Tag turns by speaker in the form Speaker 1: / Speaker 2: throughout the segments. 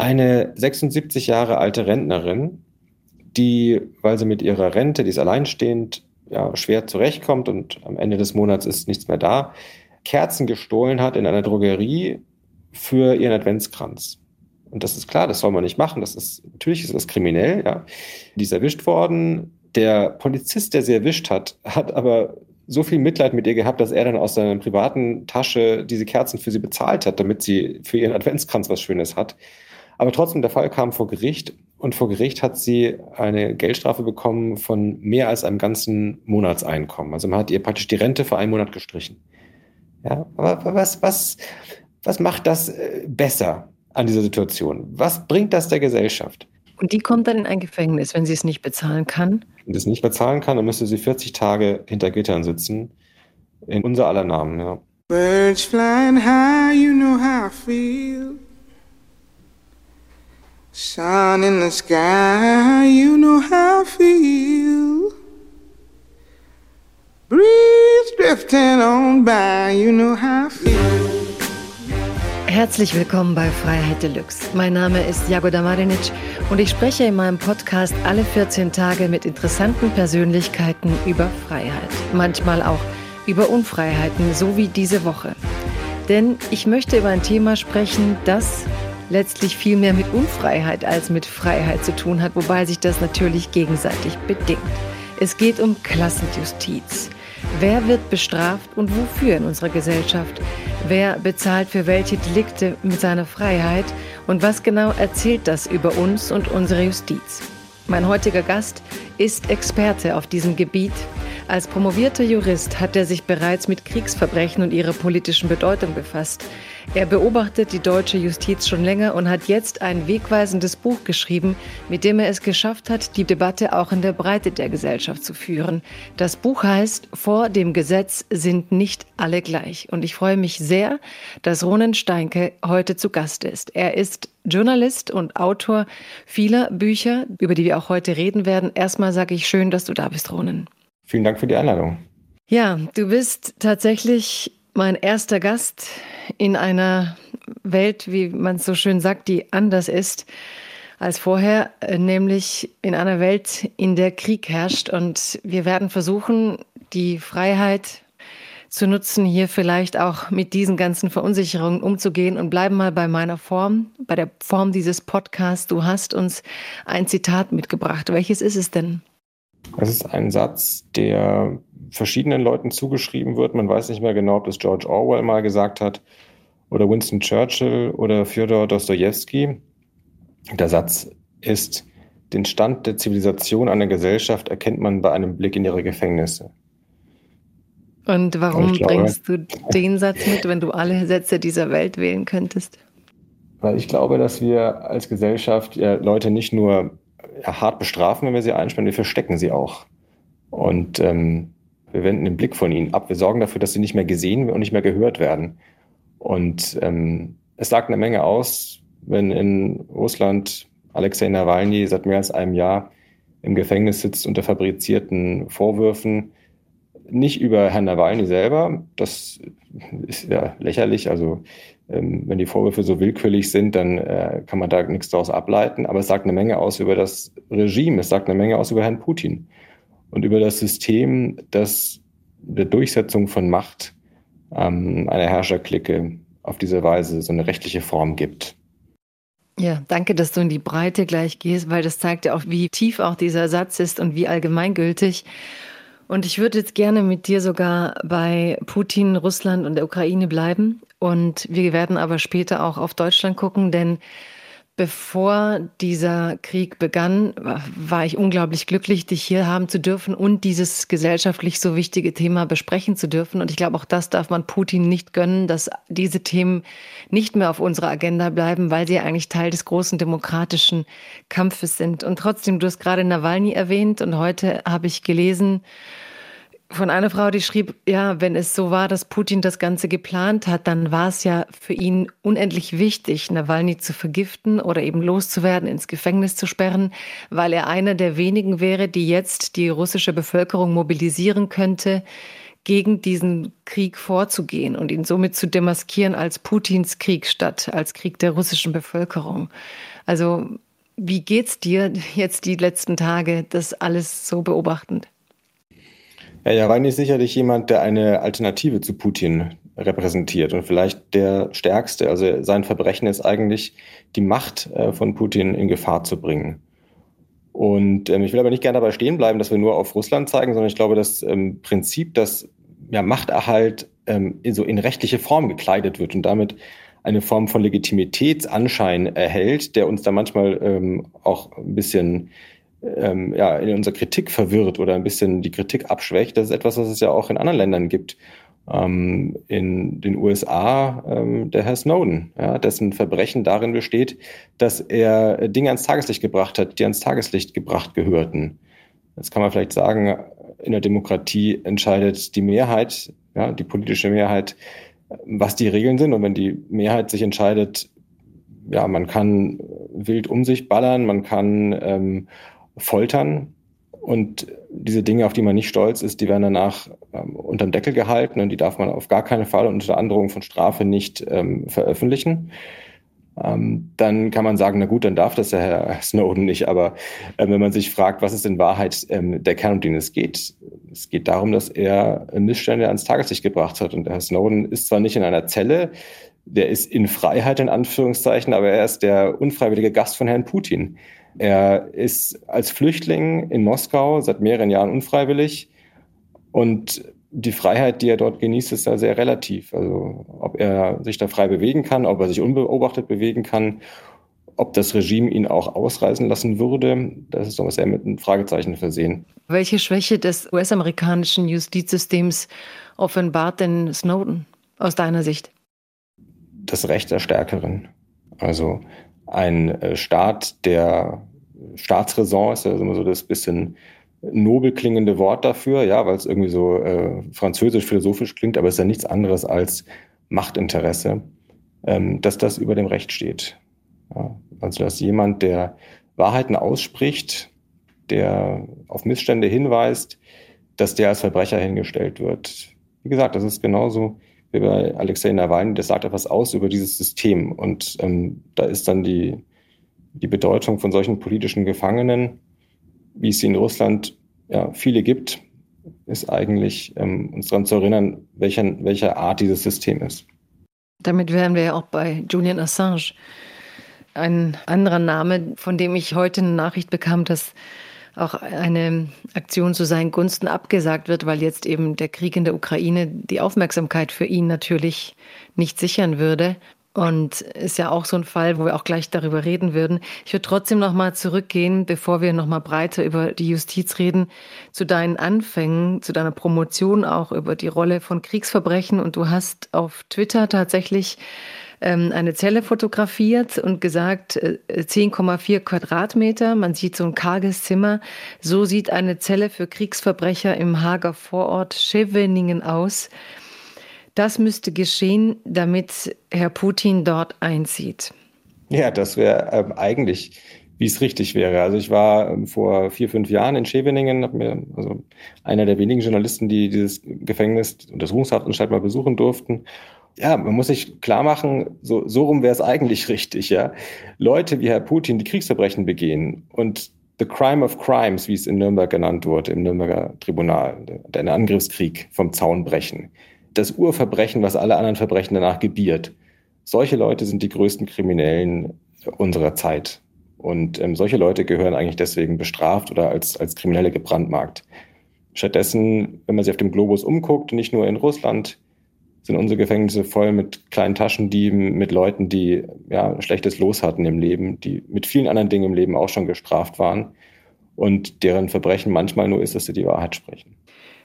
Speaker 1: eine 76 Jahre alte Rentnerin, die, weil sie mit ihrer Rente, die ist alleinstehend, ja, schwer zurechtkommt und am Ende des Monats ist nichts mehr da, Kerzen gestohlen hat in einer Drogerie für ihren Adventskranz. Und das ist klar, das soll man nicht machen. Das ist, natürlich ist das kriminell, ja. Die ist erwischt worden. Der Polizist, der sie erwischt hat, hat aber so viel Mitleid mit ihr gehabt, dass er dann aus seiner privaten Tasche diese Kerzen für sie bezahlt hat, damit sie für ihren Adventskranz was Schönes hat. Aber trotzdem, der Fall kam vor Gericht und vor Gericht hat sie eine Geldstrafe bekommen von mehr als einem ganzen Monatseinkommen. Also man hat ihr praktisch die Rente für einen Monat gestrichen. Ja, aber was, was, was macht das äh, besser an dieser Situation? Was bringt das der Gesellschaft?
Speaker 2: Und die kommt dann in ein Gefängnis, wenn sie es nicht bezahlen kann?
Speaker 1: Wenn sie es nicht bezahlen kann, dann müsste sie 40 Tage hinter Gittern sitzen. In unser aller Namen, ja. Birds flying high, you know how I feel. Sun in the sky, you know how I feel.
Speaker 2: Breeze drifting on by, you know how I feel. Herzlich willkommen bei Freiheit Deluxe. Mein Name ist Jagoda Marinic und ich spreche in meinem Podcast alle 14 Tage mit interessanten Persönlichkeiten über Freiheit. Manchmal auch über Unfreiheiten, so wie diese Woche. Denn ich möchte über ein Thema sprechen, das letztlich viel mehr mit Unfreiheit als mit Freiheit zu tun hat, wobei sich das natürlich gegenseitig bedingt. Es geht um Klassenjustiz. Wer wird bestraft und wofür in unserer Gesellschaft? Wer bezahlt für welche Delikte mit seiner Freiheit? Und was genau erzählt das über uns und unsere Justiz? Mein heutiger Gast ist Experte auf diesem Gebiet. Als promovierter Jurist hat er sich bereits mit Kriegsverbrechen und ihrer politischen Bedeutung befasst. Er beobachtet die deutsche Justiz schon länger und hat jetzt ein wegweisendes Buch geschrieben, mit dem er es geschafft hat, die Debatte auch in der Breite der Gesellschaft zu führen. Das Buch heißt Vor dem Gesetz sind nicht alle gleich. Und ich freue mich sehr, dass Ronen Steinke heute zu Gast ist. Er ist Journalist und Autor vieler Bücher, über die wir auch heute reden werden. Erstmal sage ich schön, dass du da bist, Ronen.
Speaker 1: Vielen Dank für die Einladung.
Speaker 2: Ja, du bist tatsächlich mein erster Gast in einer Welt, wie man es so schön sagt, die anders ist als vorher, nämlich in einer Welt, in der Krieg herrscht. Und wir werden versuchen, die Freiheit zu nutzen, hier vielleicht auch mit diesen ganzen Verunsicherungen umzugehen und bleiben mal bei meiner Form, bei der Form dieses Podcasts. Du hast uns ein Zitat mitgebracht. Welches ist es denn?
Speaker 1: Es ist ein Satz, der verschiedenen Leuten zugeschrieben wird. Man weiß nicht mehr genau, ob das George Orwell mal gesagt hat oder Winston Churchill oder Fyodor Dostoevsky. Der Satz ist, den Stand der Zivilisation einer Gesellschaft erkennt man bei einem Blick in ihre Gefängnisse.
Speaker 2: Und warum glaube, bringst du den Satz mit, wenn du alle Sätze dieser Welt wählen könntest?
Speaker 1: Weil ich glaube, dass wir als Gesellschaft ja Leute nicht nur ja, hart bestrafen, wenn wir sie einsperren, wir verstecken sie auch. Und ähm, wir wenden den Blick von ihnen ab. Wir sorgen dafür, dass sie nicht mehr gesehen und nicht mehr gehört werden. Und ähm, es sagt eine Menge aus, wenn in Russland Alexei Nawalny seit mehr als einem Jahr im Gefängnis sitzt unter fabrizierten Vorwürfen. Nicht über Herrn Nawalny selber, das ist ja lächerlich. Also ähm, wenn die Vorwürfe so willkürlich sind, dann äh, kann man da nichts daraus ableiten. Aber es sagt eine Menge aus über das Regime, es sagt eine Menge aus über Herrn Putin und über das System, das der Durchsetzung von Macht ähm, einer Herrscherklicke auf diese Weise so eine rechtliche Form gibt.
Speaker 2: Ja, danke, dass du in die Breite gleich gehst, weil das zeigt ja auch, wie tief auch dieser Satz ist und wie allgemeingültig. Und ich würde jetzt gerne mit dir sogar bei Putin, Russland und der Ukraine bleiben. Und wir werden aber später auch auf Deutschland gucken, denn Bevor dieser Krieg begann, war ich unglaublich glücklich, dich hier haben zu dürfen und dieses gesellschaftlich so wichtige Thema besprechen zu dürfen. Und ich glaube, auch das darf man Putin nicht gönnen, dass diese Themen nicht mehr auf unserer Agenda bleiben, weil sie eigentlich Teil des großen demokratischen Kampfes sind. Und trotzdem, du hast gerade Nawalny erwähnt und heute habe ich gelesen, von einer Frau, die schrieb, ja, wenn es so war, dass Putin das Ganze geplant hat, dann war es ja für ihn unendlich wichtig, Nawalny zu vergiften oder eben loszuwerden, ins Gefängnis zu sperren, weil er einer der wenigen wäre, die jetzt die russische Bevölkerung mobilisieren könnte gegen diesen Krieg vorzugehen und ihn somit zu demaskieren als Putins Krieg statt als Krieg der russischen Bevölkerung. Also wie geht's dir jetzt die letzten Tage, das alles so beobachtend?
Speaker 1: Ja, Nawalny ist sicherlich jemand, der eine Alternative zu Putin repräsentiert und vielleicht der stärkste. Also sein Verbrechen ist eigentlich, die Macht äh, von Putin in Gefahr zu bringen. Und ähm, ich will aber nicht gerne dabei stehen bleiben, dass wir nur auf Russland zeigen, sondern ich glaube, das ähm, Prinzip, dass ja, Machterhalt ähm, in, so in rechtliche Form gekleidet wird und damit eine Form von Legitimitätsanschein erhält, der uns da manchmal ähm, auch ein bisschen ähm, ja, in unserer Kritik verwirrt oder ein bisschen die Kritik abschwächt. Das ist etwas, was es ja auch in anderen Ländern gibt. Ähm, in den USA ähm, der Herr Snowden, ja, dessen Verbrechen darin besteht, dass er Dinge ans Tageslicht gebracht hat, die ans Tageslicht gebracht gehörten. Jetzt kann man vielleicht sagen, in der Demokratie entscheidet die Mehrheit, ja, die politische Mehrheit, was die Regeln sind. Und wenn die Mehrheit sich entscheidet, ja, man kann wild um sich ballern, man kann ähm, foltern und diese Dinge, auf die man nicht stolz ist, die werden danach ähm, unterm Deckel gehalten und die darf man auf gar keinen Fall unter Androhung von Strafe nicht ähm, veröffentlichen. Ähm, dann kann man sagen, na gut, dann darf das der Herr Snowden nicht. Aber äh, wenn man sich fragt, was ist in Wahrheit ähm, der Kern, um den es geht? Es geht darum, dass er Missstände ans Tageslicht gebracht hat. Und Herr Snowden ist zwar nicht in einer Zelle, der ist in Freiheit in Anführungszeichen, aber er ist der unfreiwillige Gast von Herrn Putin. Er ist als Flüchtling in Moskau seit mehreren Jahren unfreiwillig und die Freiheit, die er dort genießt, ist da sehr relativ. Also ob er sich da frei bewegen kann, ob er sich unbeobachtet bewegen kann, ob das Regime ihn auch ausreisen lassen würde, das ist doch sehr mit einem Fragezeichen versehen.
Speaker 2: Welche Schwäche des US-amerikanischen Justizsystems offenbart denn Snowden aus deiner Sicht?
Speaker 1: Das Recht der Stärkeren. Also ein äh, Staat, der Staatsräson ist ja immer so das bisschen nobel klingende Wort dafür, ja, weil es irgendwie so äh, französisch, philosophisch klingt, aber es ist ja nichts anderes als Machtinteresse, ähm, dass das über dem Recht steht. Ja, also dass jemand, der Wahrheiten ausspricht, der auf Missstände hinweist, dass der als Verbrecher hingestellt wird. Wie gesagt, das ist genauso wie bei Alexei Nawalny, das sagt etwas aus über dieses System. Und ähm, da ist dann die, die Bedeutung von solchen politischen Gefangenen, wie es sie in Russland ja, viele gibt, ist eigentlich ähm, uns daran zu erinnern, welcher, welcher Art dieses System ist.
Speaker 2: Damit wären wir ja auch bei Julian Assange. Ein anderer Name, von dem ich heute eine Nachricht bekam, dass auch eine Aktion zu seinen Gunsten abgesagt wird, weil jetzt eben der Krieg in der Ukraine die Aufmerksamkeit für ihn natürlich nicht sichern würde. Und ist ja auch so ein Fall, wo wir auch gleich darüber reden würden. Ich würde trotzdem noch mal zurückgehen, bevor wir noch mal breiter über die Justiz reden, zu deinen Anfängen, zu deiner Promotion auch über die Rolle von Kriegsverbrechen. Und du hast auf Twitter tatsächlich ähm, eine Zelle fotografiert und gesagt, 10,4 äh, Quadratmeter, man sieht so ein karges Zimmer. So sieht eine Zelle für Kriegsverbrecher im Hager Vorort Scheveningen aus. Das müsste geschehen, damit Herr Putin dort einzieht.
Speaker 1: Ja, das wäre ähm, eigentlich, wie es richtig wäre. Also ich war ähm, vor vier, fünf Jahren in Scheveningen, habe mir also einer der wenigen Journalisten, die dieses Gefängnis, Untersuchungshaftanstalt mal besuchen durften ja, man muss sich klar machen, so, so rum wäre es eigentlich richtig, ja. Leute wie Herr Putin, die Kriegsverbrechen begehen und the crime of crimes, wie es in Nürnberg genannt wurde, im Nürnberger Tribunal, der Angriffskrieg vom Zaun brechen. Das Urverbrechen, was alle anderen Verbrechen danach gebiert. Solche Leute sind die größten Kriminellen unserer Zeit. Und ähm, solche Leute gehören eigentlich deswegen bestraft oder als, als Kriminelle gebrandmarkt. Stattdessen, wenn man sich auf dem Globus umguckt, nicht nur in Russland, sind unsere Gefängnisse voll mit kleinen Taschendieben, mit Leuten, die ja schlechtes Los hatten im Leben, die mit vielen anderen Dingen im Leben auch schon gestraft waren und deren Verbrechen manchmal nur ist, dass sie die Wahrheit sprechen.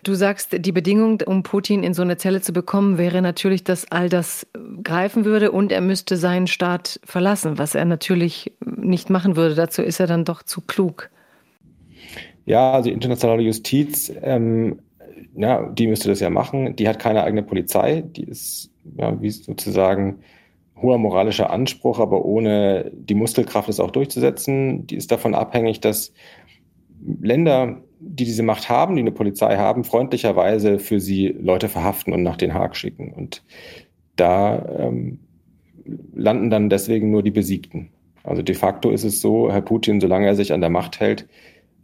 Speaker 2: Du sagst, die Bedingung, um Putin in so eine Zelle zu bekommen, wäre natürlich, dass all das greifen würde und er müsste seinen Staat verlassen, was er natürlich nicht machen würde. Dazu ist er dann doch zu klug.
Speaker 1: Ja, also internationale Justiz ähm, ja, die müsste das ja machen. Die hat keine eigene Polizei. Die ist ja, wie sozusagen hoher moralischer Anspruch, aber ohne die Muskelkraft, es auch durchzusetzen. Die ist davon abhängig, dass Länder die diese Macht haben, die eine Polizei haben, freundlicherweise für sie Leute verhaften und nach Den Haag schicken. Und da ähm, landen dann deswegen nur die Besiegten. Also de facto ist es so, Herr Putin, solange er sich an der Macht hält,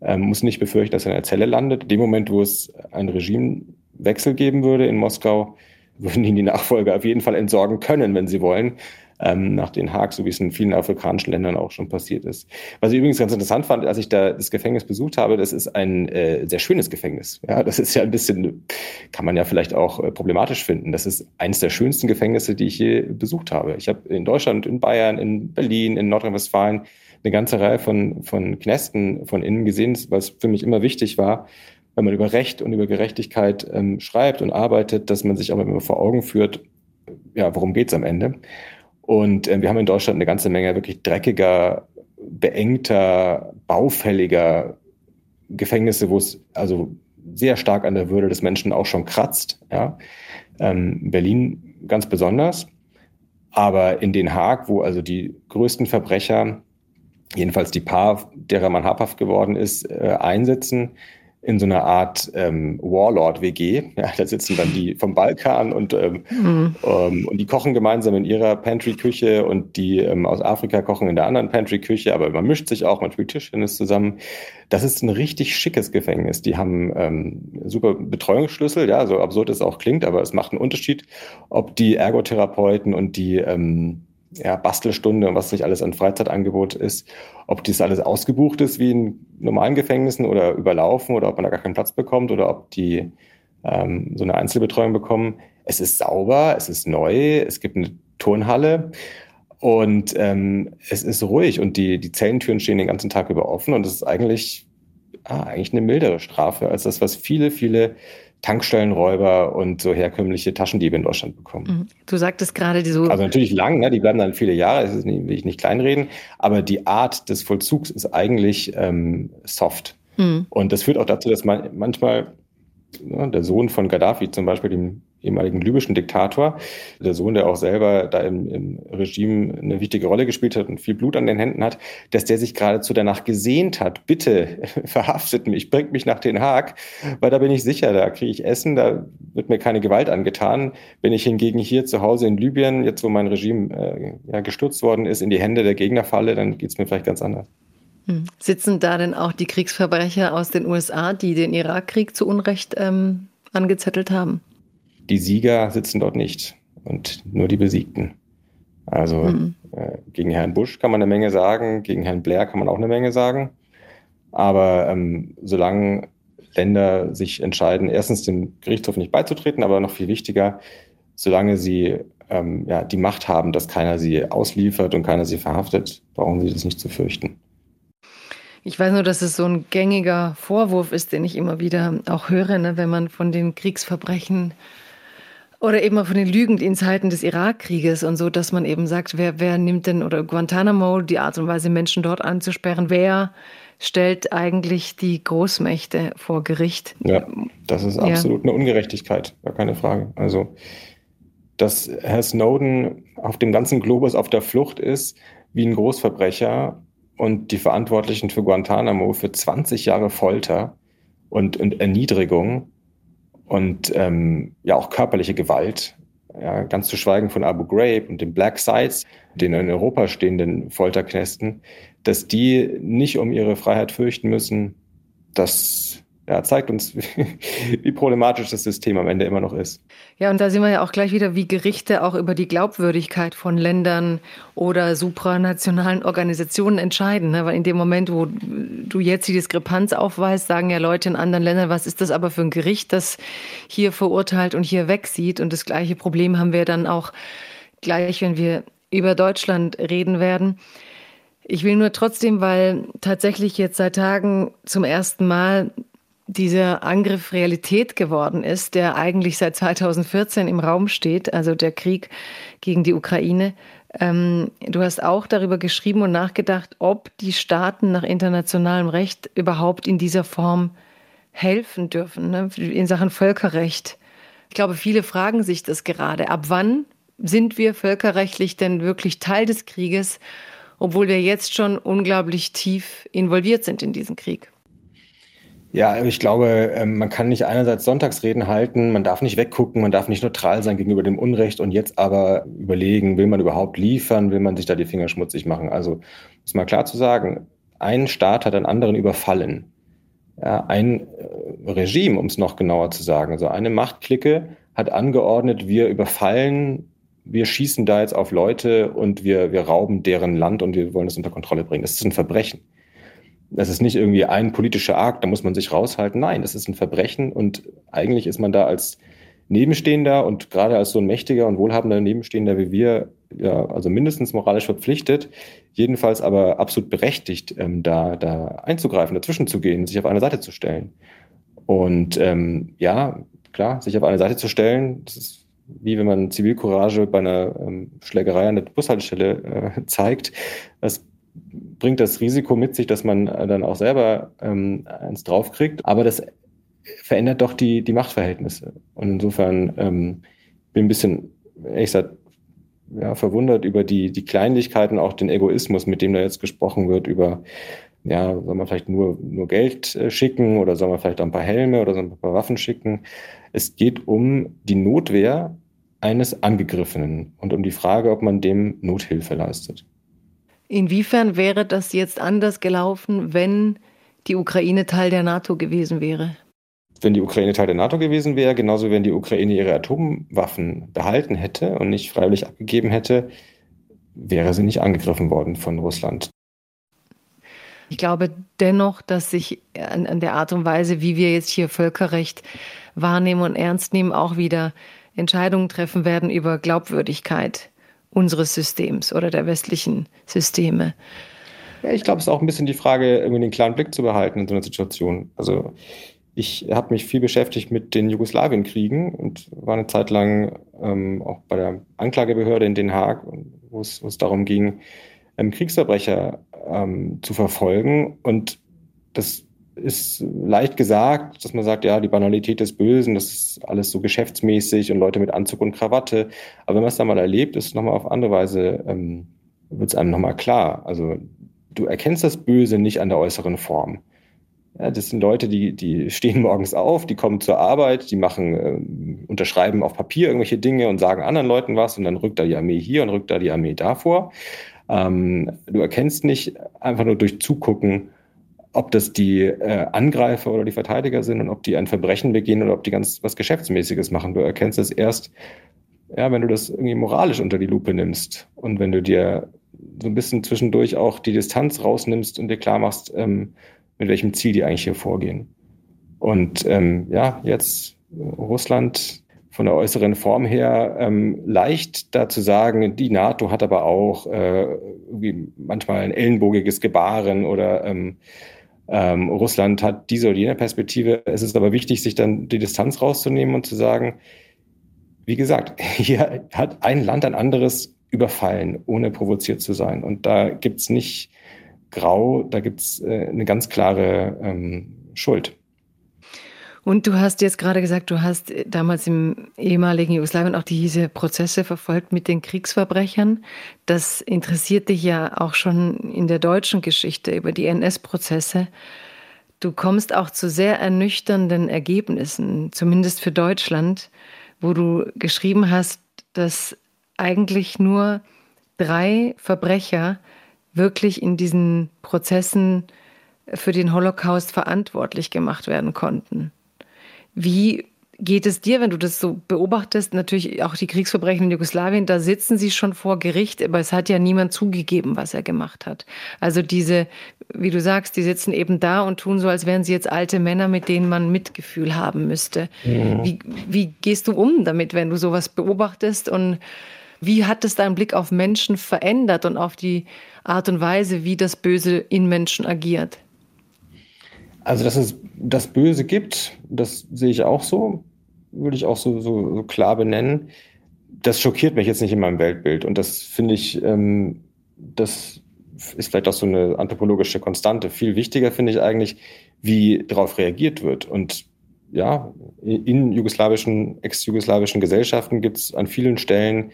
Speaker 1: ähm, muss nicht befürchten, dass er in der Zelle landet. In dem Moment, wo es einen Regimewechsel geben würde in Moskau, würden ihn die Nachfolger auf jeden Fall entsorgen können, wenn sie wollen ähm, nach Den Haag, so wie es in vielen afrikanischen Ländern auch schon passiert ist. Was ich übrigens ganz interessant fand, als ich da das Gefängnis besucht habe, das ist ein äh, sehr schönes Gefängnis. Ja, das ist ja ein bisschen, kann man ja vielleicht auch äh, problematisch finden. Das ist eines der schönsten Gefängnisse, die ich je besucht habe. Ich habe in Deutschland, in Bayern, in Berlin, in Nordrhein-Westfalen eine ganze Reihe von, von Knästen von innen gesehen, was für mich immer wichtig war, wenn man über Recht und über Gerechtigkeit ähm, schreibt und arbeitet, dass man sich auch immer vor Augen führt, ja, worum geht's am Ende? Und äh, wir haben in Deutschland eine ganze Menge wirklich dreckiger, beengter, baufälliger Gefängnisse, wo es also sehr stark an der Würde des Menschen auch schon kratzt. Ja? Ähm, Berlin ganz besonders. Aber in Den Haag, wo also die größten Verbrecher, jedenfalls die paar, derer man habhaft geworden ist, äh, einsitzen, in so einer Art ähm, Warlord-WG. Ja, da sitzen dann die vom Balkan und, ähm, mhm. ähm, und die kochen gemeinsam in ihrer Pantry-Küche und die ähm, aus Afrika kochen in der anderen Pantry-Küche, aber man mischt sich auch, man spielt Tischtennis zusammen. Das ist ein richtig schickes Gefängnis. Die haben ähm, super Betreuungsschlüssel, ja, so absurd es auch klingt, aber es macht einen Unterschied, ob die Ergotherapeuten und die ähm, ja, Bastelstunde und was nicht alles an Freizeitangebot ist, ob das alles ausgebucht ist wie in normalen Gefängnissen oder überlaufen oder ob man da gar keinen Platz bekommt oder ob die ähm, so eine Einzelbetreuung bekommen. Es ist sauber, es ist neu, es gibt eine Turnhalle und ähm, es ist ruhig und die, die Zellentüren stehen den ganzen Tag über offen und es ist eigentlich, ah, eigentlich eine mildere Strafe als das, was viele, viele Tankstellenräuber und so herkömmliche Taschendiebe in Deutschland bekommen. Mhm.
Speaker 2: Du sagtest gerade die so.
Speaker 1: Also natürlich lang, ne? die bleiben dann viele Jahre, das will ich nicht kleinreden, aber die Art des Vollzugs ist eigentlich ähm, soft. Mhm. Und das führt auch dazu, dass man manchmal ja, der Sohn von Gaddafi zum Beispiel, dem ehemaligen libyschen Diktator, der Sohn, der auch selber da im, im Regime eine wichtige Rolle gespielt hat und viel Blut an den Händen hat, dass der sich geradezu danach gesehnt hat, bitte verhaftet mich, bringt mich nach Den Haag, weil da bin ich sicher, da kriege ich Essen, da wird mir keine Gewalt angetan. Wenn ich hingegen hier zu Hause in Libyen, jetzt wo mein Regime äh, ja, gestürzt worden ist, in die Hände der Gegner falle, dann geht es mir vielleicht ganz anders.
Speaker 2: Hm. Sitzen da denn auch die Kriegsverbrecher aus den USA, die den Irakkrieg zu Unrecht ähm, angezettelt haben?
Speaker 1: Die Sieger sitzen dort nicht und nur die Besiegten. Also mhm. äh, gegen Herrn Bush kann man eine Menge sagen, gegen Herrn Blair kann man auch eine Menge sagen. Aber ähm, solange Länder sich entscheiden, erstens dem Gerichtshof nicht beizutreten, aber noch viel wichtiger, solange sie ähm, ja, die Macht haben, dass keiner sie ausliefert und keiner sie verhaftet, brauchen sie das nicht zu fürchten.
Speaker 2: Ich weiß nur, dass es so ein gängiger Vorwurf ist, den ich immer wieder auch höre, ne, wenn man von den Kriegsverbrechen oder eben auch von den Lügen in Zeiten des Irakkrieges und so, dass man eben sagt, wer, wer nimmt denn, oder Guantanamo, die Art und Weise, Menschen dort anzusperren, wer stellt eigentlich die Großmächte vor Gericht?
Speaker 1: Ja, das ist absolut ja. eine Ungerechtigkeit, gar keine Frage. Also, dass Herr Snowden auf dem ganzen Globus auf der Flucht ist, wie ein Großverbrecher und die Verantwortlichen für Guantanamo für 20 Jahre Folter und, und Erniedrigung und ähm, ja auch körperliche Gewalt, ja, ganz zu schweigen von Abu Ghraib und den Black Sites, den in Europa stehenden Folterknästen, dass die nicht um ihre Freiheit fürchten müssen, das ja, zeigt uns, wie problematisch das System am Ende immer noch ist.
Speaker 2: Ja, und da sehen wir ja auch gleich wieder, wie Gerichte auch über die Glaubwürdigkeit von Ländern oder supranationalen Organisationen entscheiden. Ne? Weil in dem Moment, wo du jetzt die Diskrepanz aufweist, sagen ja Leute in anderen Ländern, was ist das aber für ein Gericht, das hier verurteilt und hier wegsieht. Und das gleiche Problem haben wir dann auch gleich, wenn wir über Deutschland reden werden. Ich will nur trotzdem, weil tatsächlich jetzt seit Tagen zum ersten Mal dieser Angriff Realität geworden ist, der eigentlich seit 2014 im Raum steht, also der Krieg gegen die Ukraine. Ähm, du hast auch darüber geschrieben und nachgedacht, ob die Staaten nach internationalem Recht überhaupt in dieser Form helfen dürfen, ne? in Sachen Völkerrecht. Ich glaube, viele fragen sich das gerade. Ab wann sind wir völkerrechtlich denn wirklich Teil des Krieges, obwohl wir jetzt schon unglaublich tief involviert sind in diesen Krieg?
Speaker 1: Ja, ich glaube, ähm, man kann nicht einerseits Sonntagsreden halten, man darf nicht weggucken, man darf nicht neutral sein gegenüber dem Unrecht und jetzt aber überlegen, will man überhaupt liefern, will man sich da die Finger schmutzig machen. Also, muss mal klar zu sagen, ein Staat hat einen anderen überfallen. Ja, ein äh, Regime, um es noch genauer zu sagen, also eine Machtklicke hat angeordnet, wir überfallen, wir schießen da jetzt auf Leute und wir, wir rauben deren Land und wir wollen das unter Kontrolle bringen. Das ist ein Verbrechen. Das ist nicht irgendwie ein politischer Akt, da muss man sich raushalten. Nein, das ist ein Verbrechen und eigentlich ist man da als Nebenstehender und gerade als so ein mächtiger und wohlhabender Nebenstehender wie wir, ja, also mindestens moralisch verpflichtet, jedenfalls aber absolut berechtigt, ähm, da, da einzugreifen, dazwischen zu gehen, sich auf eine Seite zu stellen. Und ähm, ja, klar, sich auf eine Seite zu stellen, das ist wie wenn man Zivilcourage bei einer ähm, Schlägerei an der Bushaltestelle äh, zeigt. Das bringt das Risiko mit sich, dass man äh, dann auch selber ähm, eins draufkriegt. Aber das verändert doch die, die Machtverhältnisse. Und insofern ähm, bin ein bisschen, ehrlich gesagt, ja, verwundert über die, die Kleinlichkeiten, auch den Egoismus, mit dem da jetzt gesprochen wird, über, ja, soll man vielleicht nur, nur Geld äh, schicken oder soll man vielleicht ein paar Helme oder so ein paar Waffen schicken. Es geht um die Notwehr eines Angegriffenen und um die Frage, ob man dem Nothilfe leistet.
Speaker 2: Inwiefern wäre das jetzt anders gelaufen, wenn die Ukraine Teil der NATO gewesen wäre?
Speaker 1: Wenn die Ukraine Teil der NATO gewesen wäre, genauso wenn die Ukraine ihre Atomwaffen behalten hätte und nicht freiwillig abgegeben hätte, wäre sie nicht angegriffen worden von Russland.
Speaker 2: Ich glaube dennoch, dass sich an, an, der Art und Weise, wie wir jetzt hier Völkerrecht wahrnehmen und ernst nehmen, auch wieder Entscheidungen treffen werden über Glaubwürdigkeit unseres Systems oder der westlichen Systeme.
Speaker 1: Ja, ich glaube, es ist auch ein bisschen die Frage, irgendwie den klaren Blick zu behalten in so einer Situation. Also ich habe mich viel beschäftigt mit den Jugoslawienkriegen und war eine Zeit lang ähm, auch bei der Anklagebehörde in Den Haag, wo es darum ging, ähm, Kriegsverbrecher ähm, zu verfolgen. Und das ist leicht gesagt, dass man sagt, ja, die Banalität des Bösen, das ist alles so geschäftsmäßig und Leute mit Anzug und Krawatte. Aber wenn man es dann mal erlebt, ist es nochmal auf andere Weise, ähm, wird es einem nochmal klar. Also du erkennst das Böse nicht an der äußeren Form. Ja, das sind Leute, die, die stehen morgens auf, die kommen zur Arbeit, die machen, äh, unterschreiben auf Papier irgendwelche Dinge und sagen anderen Leuten was und dann rückt da die Armee hier und rückt da die Armee davor. Ähm, du erkennst nicht einfach nur durch Zugucken, ob das die äh, Angreifer oder die Verteidiger sind und ob die ein Verbrechen begehen oder ob die ganz was Geschäftsmäßiges machen. Du erkennst es erst, ja, wenn du das irgendwie moralisch unter die Lupe nimmst und wenn du dir so ein bisschen zwischendurch auch die Distanz rausnimmst und dir klar machst, ähm, mit welchem Ziel die eigentlich hier vorgehen. Und ähm, ja, jetzt Russland von der äußeren Form her ähm, leicht da zu sagen, die NATO hat aber auch äh, manchmal ein ellenbogiges Gebaren oder ähm, ähm, Russland hat diese oder jene Perspektive. Es ist aber wichtig, sich dann die Distanz rauszunehmen und zu sagen, wie gesagt, hier hat ein Land ein anderes überfallen, ohne provoziert zu sein. Und da gibt es nicht grau, da gibt es äh, eine ganz klare ähm, Schuld.
Speaker 2: Und du hast jetzt gerade gesagt, du hast damals im ehemaligen Jugoslawien auch diese Prozesse verfolgt mit den Kriegsverbrechern. Das interessiert dich ja auch schon in der deutschen Geschichte über die NS-Prozesse. Du kommst auch zu sehr ernüchternden Ergebnissen, zumindest für Deutschland, wo du geschrieben hast, dass eigentlich nur drei Verbrecher wirklich in diesen Prozessen für den Holocaust verantwortlich gemacht werden konnten. Wie geht es dir, wenn du das so beobachtest? Natürlich auch die Kriegsverbrechen in Jugoslawien, da sitzen sie schon vor Gericht, aber es hat ja niemand zugegeben, was er gemacht hat. Also diese, wie du sagst, die sitzen eben da und tun so, als wären sie jetzt alte Männer, mit denen man Mitgefühl haben müsste. Mhm. Wie, wie gehst du um damit, wenn du sowas beobachtest und wie hat es deinen Blick auf Menschen verändert und auf die Art und Weise, wie das Böse in Menschen agiert?
Speaker 1: Also, dass es das Böse gibt, das sehe ich auch so, würde ich auch so, so, so klar benennen. Das schockiert mich jetzt nicht in meinem Weltbild. Und das finde ich, ähm, das ist vielleicht auch so eine anthropologische Konstante. Viel wichtiger finde ich eigentlich, wie darauf reagiert wird. Und ja, in jugoslawischen, ex-jugoslawischen Gesellschaften gibt es an vielen Stellen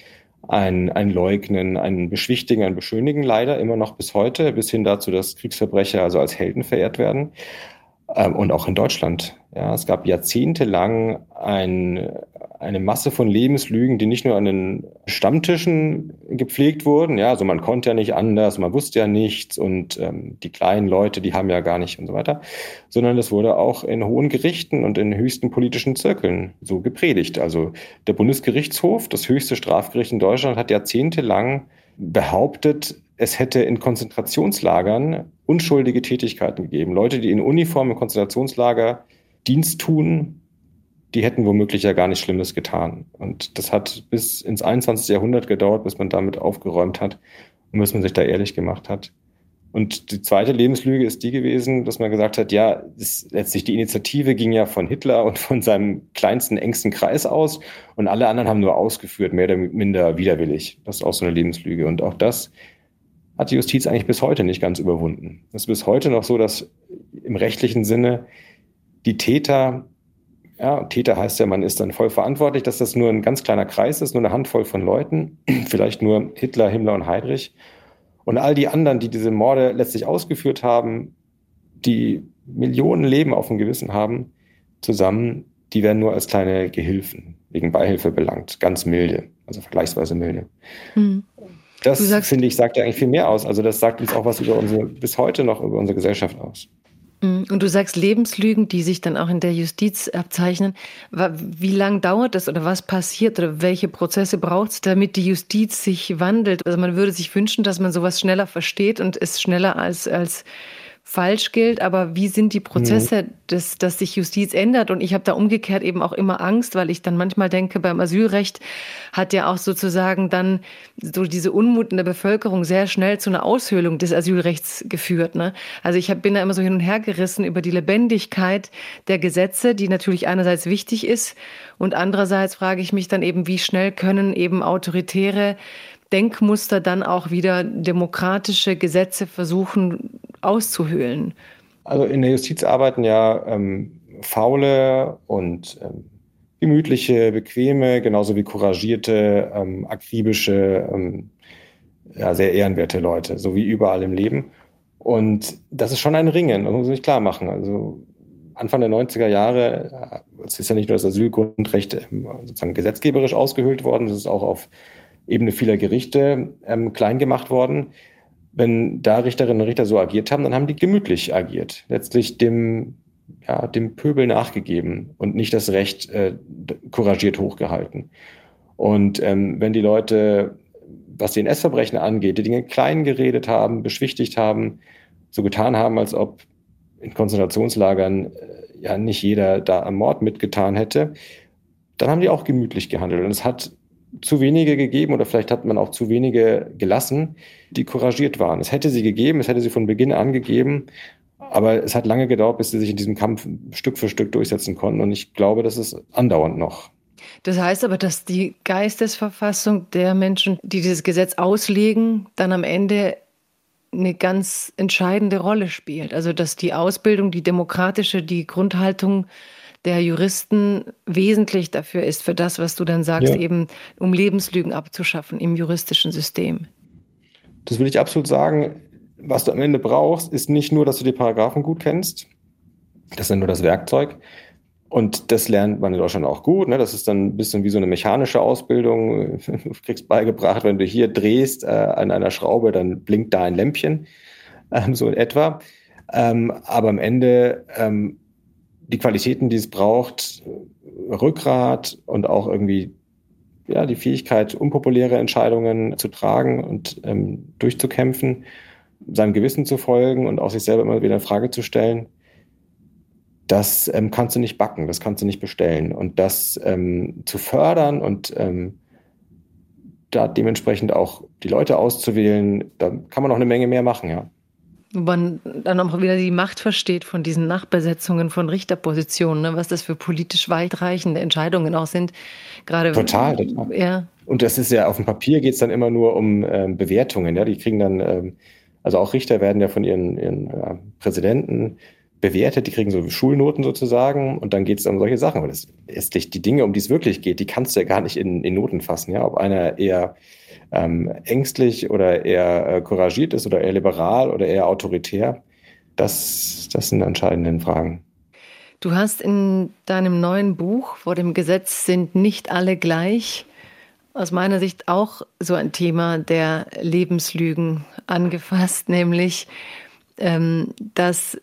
Speaker 1: ein, ein Leugnen, ein Beschwichtigen, ein Beschönigen leider immer noch bis heute, bis hin dazu, dass Kriegsverbrecher also als Helden verehrt werden. Ähm, und auch in Deutschland. Ja, es gab jahrzehntelang ein, eine Masse von Lebenslügen, die nicht nur an den Stammtischen gepflegt wurden. Ja, also man konnte ja nicht anders, man wusste ja nichts und ähm, die kleinen Leute, die haben ja gar nicht und so weiter, sondern es wurde auch in hohen Gerichten und in höchsten politischen Zirkeln so gepredigt. Also der Bundesgerichtshof, das höchste Strafgericht in Deutschland, hat jahrzehntelang behauptet, es hätte in Konzentrationslagern unschuldige Tätigkeiten gegeben. Leute, die in Uniform im Konzentrationslager Dienst tun, die hätten womöglich ja gar nichts Schlimmes getan. Und das hat bis ins 21. Jahrhundert gedauert, bis man damit aufgeräumt hat und bis man sich da ehrlich gemacht hat. Und die zweite Lebenslüge ist die gewesen, dass man gesagt hat, ja, das, letztlich die Initiative ging ja von Hitler und von seinem kleinsten, engsten Kreis aus und alle anderen haben nur ausgeführt, mehr oder minder widerwillig. Das ist auch so eine Lebenslüge. Und auch das hat die Justiz eigentlich bis heute nicht ganz überwunden. Es ist bis heute noch so, dass im rechtlichen Sinne die Täter, ja, Täter heißt ja, man ist dann voll verantwortlich, dass das nur ein ganz kleiner Kreis ist, nur eine Handvoll von Leuten, vielleicht nur Hitler, Himmler und Heydrich. Und all die anderen, die diese Morde letztlich ausgeführt haben, die Millionen Leben auf dem Gewissen haben, zusammen, die werden nur als kleine Gehilfen wegen Beihilfe belangt. Ganz milde, also vergleichsweise milde. Mhm. Das, finde ich, sagt ja eigentlich viel mehr aus. Also das sagt uns auch was über unsere, bis heute noch über unsere Gesellschaft aus.
Speaker 2: Mhm. Und du sagst Lebenslügen, die sich dann auch in der Justiz abzeichnen. Wie lange dauert das oder was passiert oder welche Prozesse braucht es, damit die Justiz sich wandelt? Also man würde sich wünschen, dass man sowas schneller versteht und es schneller als, als falsch gilt, aber wie sind die Prozesse, mhm. dass, dass sich Justiz ändert? Und ich habe da umgekehrt eben auch immer Angst, weil ich dann manchmal denke, beim Asylrecht hat ja auch sozusagen dann so diese Unmut in der Bevölkerung sehr schnell zu einer Aushöhlung des Asylrechts geführt. Ne? Also ich hab, bin da immer so hin und her gerissen über die Lebendigkeit der Gesetze, die natürlich einerseits wichtig ist und andererseits frage ich mich dann eben, wie schnell können eben autoritäre Denkmuster dann auch wieder demokratische Gesetze versuchen auszuhöhlen?
Speaker 1: Also in der Justiz arbeiten ja ähm, faule und ähm, gemütliche, bequeme, genauso wie couragierte, ähm, akribische, ähm, ja, sehr ehrenwerte Leute, so wie überall im Leben. Und das ist schon ein Ringen, das muss man sich klar machen. Also Anfang der 90er Jahre, äh, es ist ja nicht nur das Asylgrundrecht ähm, sozusagen gesetzgeberisch ausgehöhlt worden, es ist auch auf Ebene vieler Gerichte ähm, klein gemacht worden. Wenn da Richterinnen und Richter so agiert haben, dann haben die gemütlich agiert. Letztlich dem, ja, dem Pöbel nachgegeben und nicht das Recht äh, couragiert hochgehalten. Und ähm, wenn die Leute, was die NS-Verbrechen angeht, die Dinge klein geredet haben, beschwichtigt haben, so getan haben, als ob in Konzentrationslagern äh, ja nicht jeder da am Mord mitgetan hätte, dann haben die auch gemütlich gehandelt. Und es hat zu wenige gegeben oder vielleicht hat man auch zu wenige gelassen, die couragiert waren. Es hätte sie gegeben, es hätte sie von Beginn an gegeben, aber es hat lange gedauert, bis sie sich in diesem Kampf Stück für Stück durchsetzen konnten und ich glaube, das ist andauernd noch.
Speaker 2: Das heißt aber, dass die Geistesverfassung der Menschen, die dieses Gesetz auslegen, dann am Ende eine ganz entscheidende Rolle spielt. Also dass die Ausbildung, die demokratische, die Grundhaltung der Juristen wesentlich dafür ist, für das, was du dann sagst, ja. eben um Lebenslügen abzuschaffen im juristischen System.
Speaker 1: Das will ich absolut sagen. Was du am Ende brauchst, ist nicht nur, dass du die Paragraphen gut kennst. Das ist dann nur das Werkzeug. Und das lernt man in Deutschland auch gut. Ne? Das ist dann ein bisschen wie so eine mechanische Ausbildung. Du kriegst beigebracht, wenn du hier drehst äh, an einer Schraube, dann blinkt da ein Lämpchen, ähm, so in etwa. Ähm, aber am Ende ähm, die Qualitäten, die es braucht, Rückgrat und auch irgendwie ja, die Fähigkeit, unpopuläre Entscheidungen zu tragen und ähm, durchzukämpfen, seinem Gewissen zu folgen und auch sich selber immer wieder in Frage zu stellen, das ähm, kannst du nicht backen, das kannst du nicht bestellen. Und das ähm, zu fördern und ähm, da dementsprechend auch die Leute auszuwählen, da kann man noch eine Menge mehr machen, ja.
Speaker 2: Wo man dann auch wieder die Macht versteht von diesen Nachbesetzungen von Richterpositionen, ne? was das für politisch weitreichende Entscheidungen auch sind. Gerade
Speaker 1: total, total. Ja. Und das ist ja auf dem Papier geht es dann immer nur um ähm, Bewertungen. Ja? Die kriegen dann, ähm, also auch Richter werden ja von ihren, ihren äh, Präsidenten bewertet, die kriegen so Schulnoten sozusagen und dann geht es um solche Sachen. Aber das ist die Dinge, um die es wirklich geht, die kannst du ja gar nicht in, in Noten fassen. Ja? Ob einer eher ähm, ängstlich oder eher äh, couragiert ist oder eher liberal oder eher autoritär. Das, das sind entscheidende Fragen.
Speaker 2: Du hast in deinem neuen Buch Vor dem Gesetz sind nicht alle gleich aus meiner Sicht auch so ein Thema der Lebenslügen angefasst, nämlich ähm, dass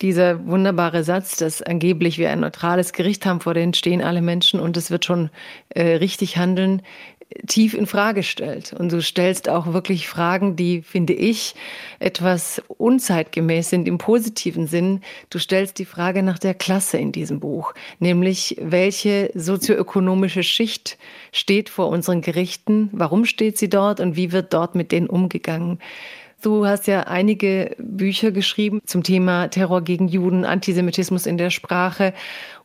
Speaker 2: dieser wunderbare Satz, dass angeblich wir ein neutrales Gericht haben, vor dem stehen alle Menschen und es wird schon äh, richtig handeln, tief in Frage stellt. Und du stellst auch wirklich Fragen, die, finde ich, etwas unzeitgemäß sind im positiven Sinn. Du stellst die Frage nach der Klasse in diesem Buch, nämlich welche sozioökonomische Schicht steht vor unseren Gerichten, warum steht sie dort und wie wird dort mit denen umgegangen. Du hast ja einige Bücher geschrieben zum Thema Terror gegen Juden, Antisemitismus in der Sprache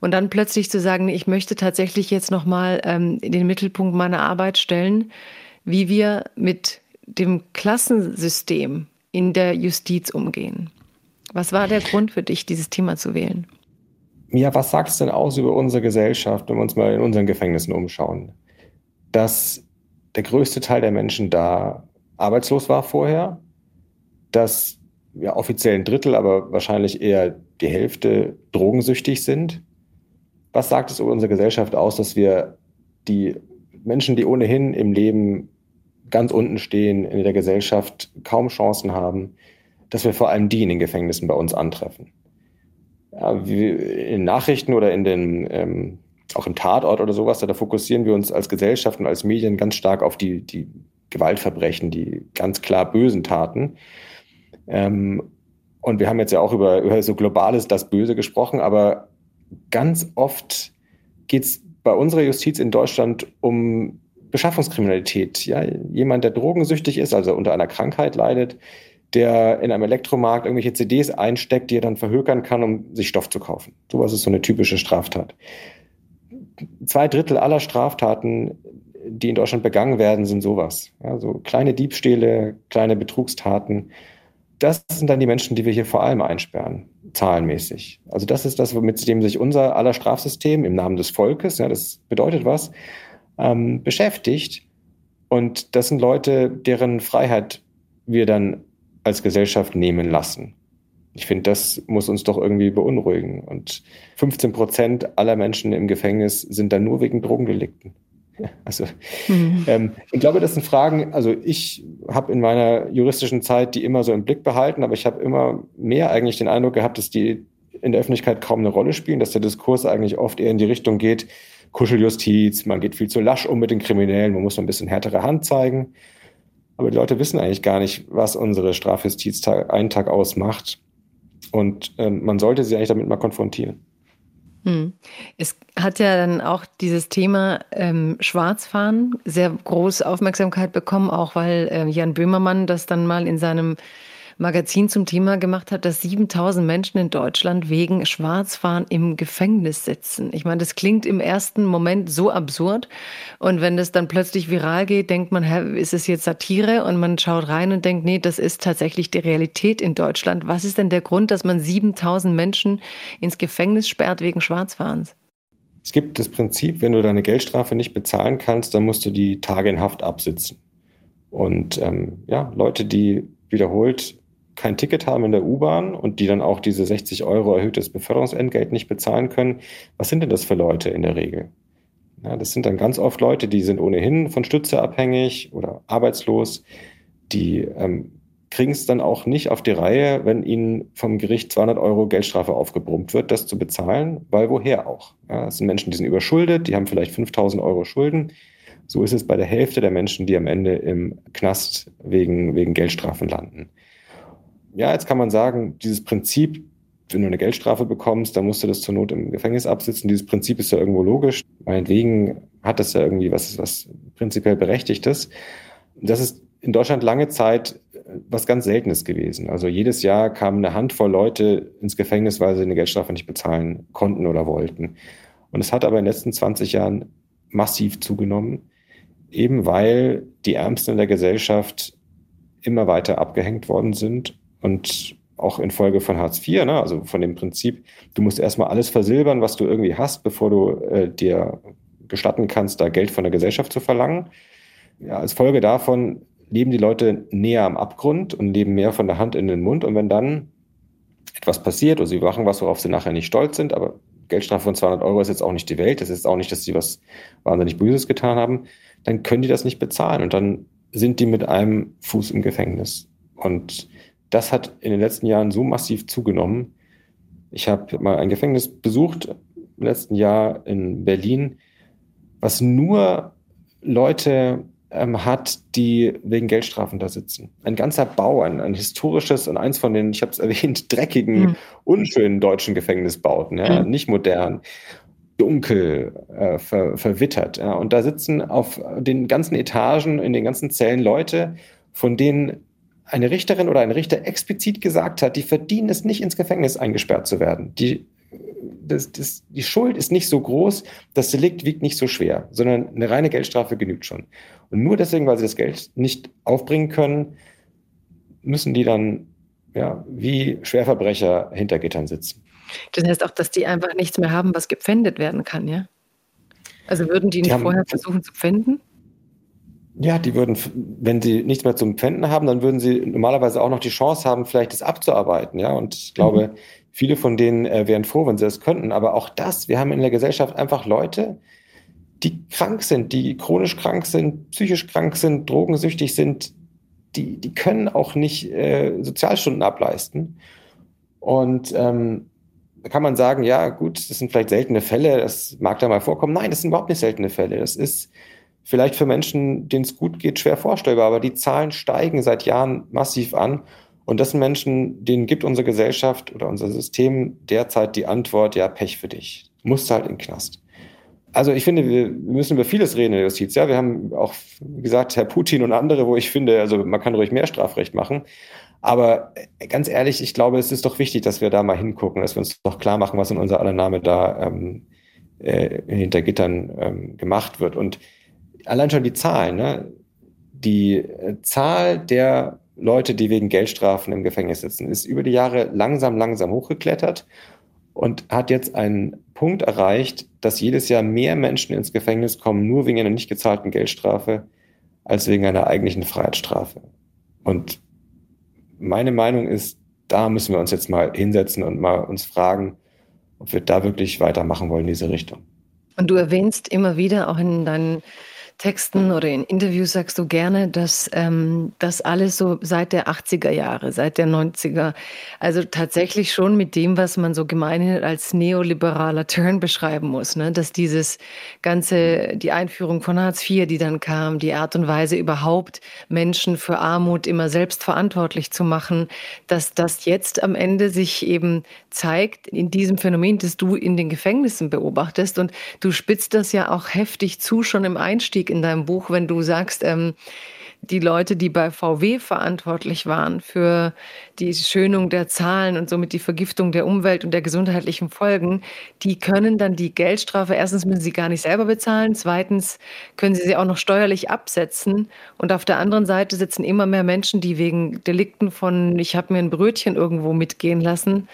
Speaker 2: und dann plötzlich zu sagen, ich möchte tatsächlich jetzt nochmal ähm, in den Mittelpunkt meiner Arbeit stellen, wie wir mit dem Klassensystem in der Justiz umgehen. Was war der Grund für dich, dieses Thema zu wählen?
Speaker 1: Ja, was sagt es denn aus über unsere Gesellschaft, wenn wir uns mal in unseren Gefängnissen umschauen? Dass der größte Teil der Menschen da arbeitslos war vorher, dass ja, offiziell ein Drittel, aber wahrscheinlich eher die Hälfte drogensüchtig sind. Was sagt es über unsere Gesellschaft aus, dass wir die Menschen, die ohnehin im Leben ganz unten stehen, in der Gesellschaft kaum Chancen haben, dass wir vor allem die in den Gefängnissen bei uns antreffen? Ja, in Nachrichten oder in den, ähm, auch im Tatort oder sowas, da fokussieren wir uns als Gesellschaft und als Medien ganz stark auf die, die Gewaltverbrechen, die ganz klar bösen Taten. Ähm, und wir haben jetzt ja auch über, über so globales das Böse gesprochen, aber ganz oft geht es bei unserer Justiz in Deutschland um Beschaffungskriminalität. Ja, jemand, der drogensüchtig ist, also unter einer Krankheit leidet, der in einem Elektromarkt irgendwelche CDs einsteckt, die er dann verhökern kann, um sich Stoff zu kaufen. Sowas ist so eine typische Straftat. Zwei Drittel aller Straftaten, die in Deutschland begangen werden, sind sowas. Ja, so kleine Diebstähle, kleine Betrugstaten das sind dann die Menschen, die wir hier vor allem einsperren, zahlenmäßig. Also das ist das, mit dem sich unser aller Strafsystem im Namen des Volkes, ja, das bedeutet was, ähm, beschäftigt. Und das sind Leute, deren Freiheit wir dann als Gesellschaft nehmen lassen. Ich finde, das muss uns doch irgendwie beunruhigen. Und 15 Prozent aller Menschen im Gefängnis sind dann nur wegen Drogendelikten. Also mhm. ähm, ich glaube, das sind Fragen, also ich habe in meiner juristischen Zeit die immer so im Blick behalten, aber ich habe immer mehr eigentlich den Eindruck gehabt, dass die in der Öffentlichkeit kaum eine Rolle spielen, dass der Diskurs eigentlich oft eher in die Richtung geht, Kuscheljustiz, man geht viel zu lasch um mit den Kriminellen, man muss ein bisschen härtere Hand zeigen. Aber die Leute wissen eigentlich gar nicht, was unsere Strafjustiz einen Tag ausmacht. Und ähm, man sollte sie eigentlich damit mal konfrontieren.
Speaker 2: Hm. Es hat ja dann auch dieses Thema ähm, Schwarzfahren sehr große Aufmerksamkeit bekommen, auch weil äh, Jan Böhmermann das dann mal in seinem Magazin zum Thema gemacht hat, dass 7000 Menschen in Deutschland wegen Schwarzfahren im Gefängnis sitzen. Ich meine, das klingt im ersten Moment so absurd. Und wenn das dann plötzlich viral geht, denkt man, hä, ist es jetzt Satire? Und man schaut rein und denkt, nee, das ist tatsächlich die Realität in Deutschland. Was ist denn der Grund, dass man 7000 Menschen ins Gefängnis sperrt wegen Schwarzfahrens?
Speaker 1: Es gibt das Prinzip, wenn du deine Geldstrafe nicht bezahlen kannst, dann musst du die Tage in Haft absitzen. Und ähm, ja, Leute, die wiederholt kein Ticket haben in der U-Bahn und die dann auch diese 60 Euro erhöhtes Beförderungsentgelt nicht bezahlen können, was sind denn das für Leute in der Regel? Ja, das sind dann ganz oft Leute, die sind ohnehin von Stütze abhängig oder arbeitslos. Die ähm, kriegen es dann auch nicht auf die Reihe, wenn ihnen vom Gericht 200 Euro Geldstrafe aufgebrummt wird, das zu bezahlen, weil woher auch? Ja, das sind Menschen, die sind überschuldet, die haben vielleicht 5000 Euro Schulden. So ist es bei der Hälfte der Menschen, die am Ende im Knast wegen, wegen Geldstrafen landen ja, jetzt kann man sagen, dieses Prinzip, wenn du eine Geldstrafe bekommst, dann musst du das zur Not im Gefängnis absitzen. Dieses Prinzip ist ja irgendwo logisch. Meinetwegen hat das ja irgendwie was, was prinzipiell Berechtigtes. Das ist in Deutschland lange Zeit was ganz Seltenes gewesen. Also jedes Jahr kam eine Handvoll Leute ins Gefängnis, weil sie eine Geldstrafe nicht bezahlen konnten oder wollten. Und es hat aber in den letzten 20 Jahren massiv zugenommen, eben weil die Ärmsten in der Gesellschaft immer weiter abgehängt worden sind und auch infolge von Hartz IV, ne? also von dem Prinzip, du musst erstmal alles versilbern, was du irgendwie hast, bevor du äh, dir gestatten kannst, da Geld von der Gesellschaft zu verlangen. Ja, als Folge davon leben die Leute näher am Abgrund und leben mehr von der Hand in den Mund. Und wenn dann was passiert oder sie machen was, worauf sie nachher nicht stolz sind, aber Geldstrafe von 200 Euro ist jetzt auch nicht die Welt, das ist auch nicht, dass sie was wahnsinnig Böses getan haben, dann können die das nicht bezahlen und dann sind die mit einem Fuß im Gefängnis. Und das hat in den letzten Jahren so massiv zugenommen. Ich habe mal ein Gefängnis besucht im letzten Jahr in Berlin, was nur Leute ähm, hat, die wegen Geldstrafen da sitzen. Ein ganzer Bau, ein, ein historisches und eins von den, ich habe es erwähnt, dreckigen, mhm. unschönen deutschen Gefängnisbauten, ja, mhm. nicht modern, dunkel, äh, ver, verwittert. Ja. Und da sitzen auf den ganzen Etagen, in den ganzen Zellen Leute, von denen eine Richterin oder ein Richter explizit gesagt hat, die verdienen es nicht, ins Gefängnis eingesperrt zu werden. Die das, das, die Schuld ist nicht so groß, das Delikt wiegt nicht so schwer, sondern eine reine Geldstrafe genügt schon. Und nur deswegen, weil sie das Geld nicht aufbringen können, müssen die dann ja, wie Schwerverbrecher hinter Gittern sitzen.
Speaker 2: Das heißt auch, dass die einfach nichts mehr haben, was gepfändet werden kann, ja? Also würden die nicht die haben, vorher versuchen zu pfänden?
Speaker 1: Ja, die würden, wenn sie nichts mehr zum Pfänden haben, dann würden sie normalerweise auch noch die Chance haben, vielleicht das abzuarbeiten, ja. Und ich glaube, mhm. viele von denen äh, wären froh, wenn sie das könnten. Aber auch das, wir haben in der Gesellschaft einfach Leute, die krank sind, die chronisch krank sind, psychisch krank sind, drogensüchtig sind, die, die können auch nicht äh, Sozialstunden ableisten. Und ähm, da kann man sagen, ja, gut, das sind vielleicht seltene Fälle, das mag da mal vorkommen. Nein, das sind überhaupt nicht seltene Fälle. Das ist vielleicht für Menschen, denen es gut geht, schwer vorstellbar, aber die Zahlen steigen seit Jahren massiv an. Und das sind Menschen, denen gibt unsere Gesellschaft oder unser System derzeit die Antwort, ja, Pech für dich. Musst halt in den Knast. Also ich finde, wir müssen über vieles reden in der Justiz. Ja, wir haben auch, gesagt, Herr Putin und andere, wo ich finde, also man kann ruhig mehr Strafrecht machen. Aber äh, ganz ehrlich, ich glaube, es ist doch wichtig, dass wir da mal hingucken, dass wir uns doch klar machen, was in unser aller Name da ähm, äh, hinter Gittern ähm, gemacht wird. Und allein schon die Zahlen, ne? die äh, Zahl der Leute, die wegen Geldstrafen im Gefängnis sitzen, ist über die Jahre langsam, langsam hochgeklettert und hat jetzt einen Punkt erreicht, dass jedes Jahr mehr Menschen ins Gefängnis kommen, nur wegen einer nicht gezahlten Geldstrafe, als wegen einer eigentlichen Freiheitsstrafe. Und meine Meinung ist, da müssen wir uns jetzt mal hinsetzen und mal uns fragen, ob wir da wirklich weitermachen wollen in diese Richtung.
Speaker 2: Und du erwähnst immer wieder auch in deinen Texten oder in Interviews sagst du gerne, dass ähm, das alles so seit der 80er Jahre, seit der 90er, also tatsächlich schon mit dem, was man so gemeinhin als neoliberaler Turn beschreiben muss, ne? dass dieses ganze, die Einführung von Hartz IV, die dann kam, die Art und Weise überhaupt Menschen für Armut immer selbst verantwortlich zu machen, dass das jetzt am Ende sich eben zeigt in diesem Phänomen, das du in den Gefängnissen beobachtest und du spitzt das ja auch heftig zu schon im Einstieg in deinem Buch, wenn du sagst, ähm, die Leute, die bei VW verantwortlich waren für die Schönung der Zahlen und somit die Vergiftung der Umwelt und der gesundheitlichen Folgen, die können dann die Geldstrafe, erstens müssen sie gar nicht selber bezahlen, zweitens können sie sie auch noch steuerlich absetzen und auf der anderen Seite sitzen immer mehr Menschen, die wegen Delikten von, ich habe mir ein Brötchen irgendwo mitgehen lassen,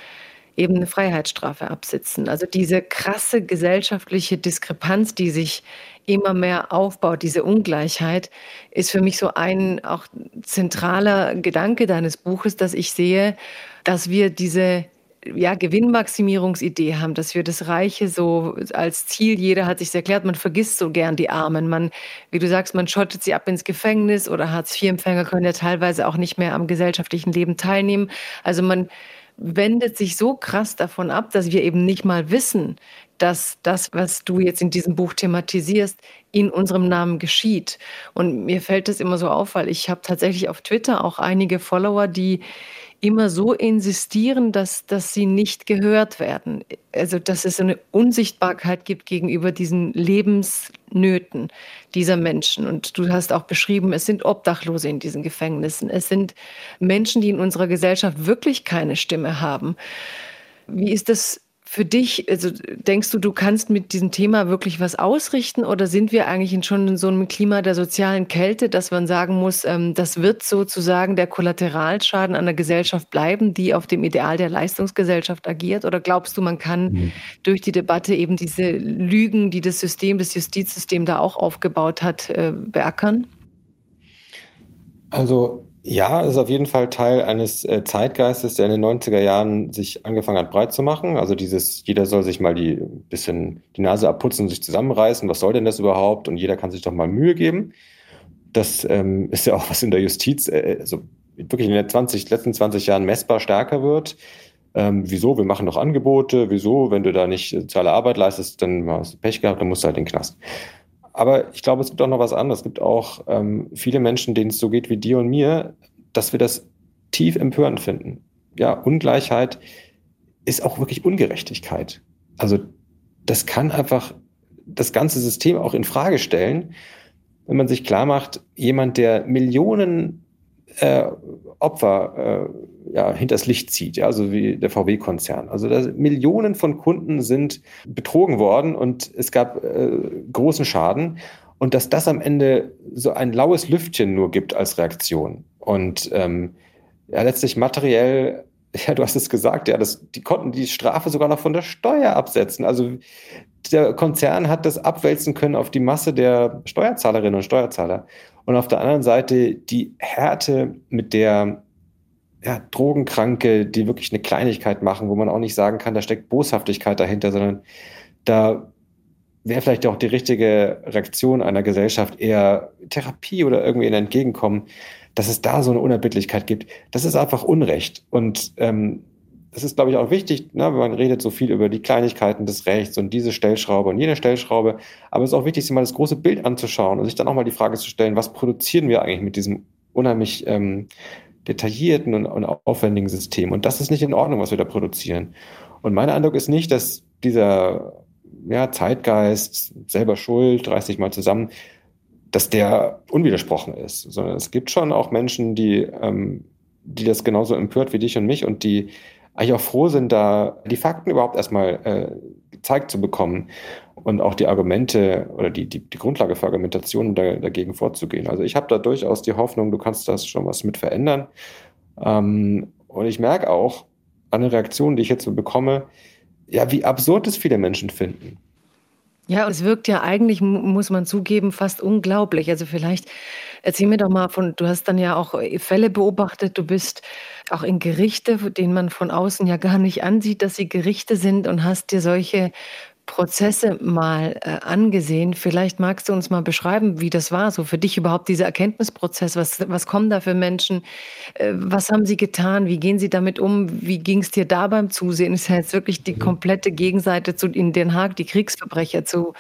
Speaker 2: eben eine Freiheitsstrafe absitzen. Also diese krasse gesellschaftliche Diskrepanz, die sich immer mehr aufbaut, diese Ungleichheit, ist für mich so ein auch zentraler Gedanke deines Buches, dass ich sehe, dass wir diese ja, Gewinnmaximierungsidee haben, dass wir das Reiche so als Ziel, jeder hat sich erklärt, man vergisst so gern die Armen. Man, wie du sagst, man schottet sie ab ins Gefängnis oder Hartz-IV-Empfänger können ja teilweise auch nicht mehr am gesellschaftlichen Leben teilnehmen. Also man wendet sich so krass davon ab, dass wir eben nicht mal wissen, dass das, was du jetzt in diesem Buch thematisierst, in unserem Namen geschieht. Und mir fällt das immer so auf, weil ich habe tatsächlich auf Twitter auch einige Follower, die immer so insistieren, dass, dass sie nicht gehört werden. Also dass es eine Unsichtbarkeit gibt gegenüber diesen Lebensnöten dieser Menschen. Und du hast auch beschrieben, es sind Obdachlose in diesen Gefängnissen. Es sind Menschen, die in unserer Gesellschaft wirklich keine Stimme haben. Wie ist das für dich, also denkst du, du kannst mit diesem Thema wirklich was ausrichten oder sind wir eigentlich schon in so einem Klima der sozialen Kälte, dass man sagen muss, ähm, das wird sozusagen der Kollateralschaden an der Gesellschaft bleiben, die auf dem Ideal der Leistungsgesellschaft agiert? Oder glaubst du, man kann mhm. durch die Debatte eben diese Lügen, die das System, das Justizsystem da auch aufgebaut hat, äh, beackern?
Speaker 1: Also Ja, es ist auf jeden Fall Teil eines äh, Zeitgeistes, der in den 90er Jahren sich angefangen hat, breit zu machen. Also dieses, jeder soll sich mal die bisschen die Nase abputzen und sich zusammenreißen. Was soll denn das überhaupt? Und jeder kann sich doch mal Mühe geben. Das ähm, ist ja auch was in der Justiz, äh, also wirklich in den 20, letzten 20 Jahren messbar stärker wird. Ähm, wieso? Wir machen doch Angebote. Wieso? Wenn du da nicht soziale Arbeit leistest, dann hast du Pech gehabt, dann musst du halt in den Knast. Aber ich glaube, es gibt auch noch was anderes. Es gibt auch ähm, viele Menschen, denen es so geht wie dir und mir, dass wir das tief empörend finden. Ja, Ungleichheit ist auch wirklich Ungerechtigkeit. Also das kann einfach das ganze System auch in Frage stellen, wenn man sich klar macht, jemand, der Millionen äh, Opfer äh, ja, hinters Licht zieht, ja, also wie der VW-Konzern. Also Millionen von Kunden sind betrogen worden und es gab äh, großen Schaden. Und dass das am Ende so ein laues Lüftchen nur gibt als Reaktion. Und ähm, ja, letztlich materiell, ja, du hast es gesagt, ja, das, die konnten die Strafe sogar noch von der Steuer absetzen. Also der Konzern hat das abwälzen können auf die Masse der Steuerzahlerinnen und Steuerzahler. Und auf der anderen Seite die Härte, mit der ja, Drogenkranke, die wirklich eine Kleinigkeit machen, wo man auch nicht sagen kann, da steckt Boshaftigkeit dahinter, sondern da wäre vielleicht auch die richtige Reaktion einer Gesellschaft eher Therapie oder irgendwie ein Entgegenkommen, dass es da so eine Unerbittlichkeit gibt. Das ist einfach Unrecht. Und ähm, das ist, glaube ich, auch wichtig, ne? man redet so viel über die Kleinigkeiten des Rechts und diese Stellschraube und jene Stellschraube. Aber es ist auch wichtig, sich mal das große Bild anzuschauen und sich dann auch mal die Frage zu stellen, was produzieren wir eigentlich mit diesem unheimlich ähm, detaillierten und, und aufwendigen System? Und das ist nicht in Ordnung, was wir da produzieren. Und mein Eindruck ist nicht, dass dieser ja, Zeitgeist, selber schuld, reiß dich mal zusammen, dass der unwidersprochen ist, sondern es gibt schon auch Menschen, die, ähm, die das genauso empört wie dich und mich und die eigentlich auch froh sind, da die Fakten überhaupt erstmal äh, gezeigt zu bekommen und auch die Argumente oder die, die, die Grundlage für Argumentationen da, dagegen vorzugehen. Also ich habe da durchaus die Hoffnung, du kannst das schon was mit verändern. Ähm, und ich merke auch an den Reaktionen, die ich jetzt so bekomme, ja, wie absurd es viele Menschen finden.
Speaker 2: Ja, es wirkt ja eigentlich, muss man zugeben, fast unglaublich. Also vielleicht erzähl mir doch mal von, du hast dann ja auch äh, Fälle beobachtet, du bist auch in Gerichte, denen man von außen ja gar nicht ansieht, dass sie Gerichte sind und hast dir solche Prozesse mal äh, angesehen. Vielleicht magst du uns mal beschreiben, wie das war, so für dich überhaupt dieser Erkenntnisprozess. Was, was kommen da für Menschen? Äh, was haben sie getan? Wie gehen sie damit um? Wie ging es dir da beim Zusehen? Ist ja jetzt wirklich die mhm. komplette Gegenseite zu in Den Haag, die Kriegsverbrecher zu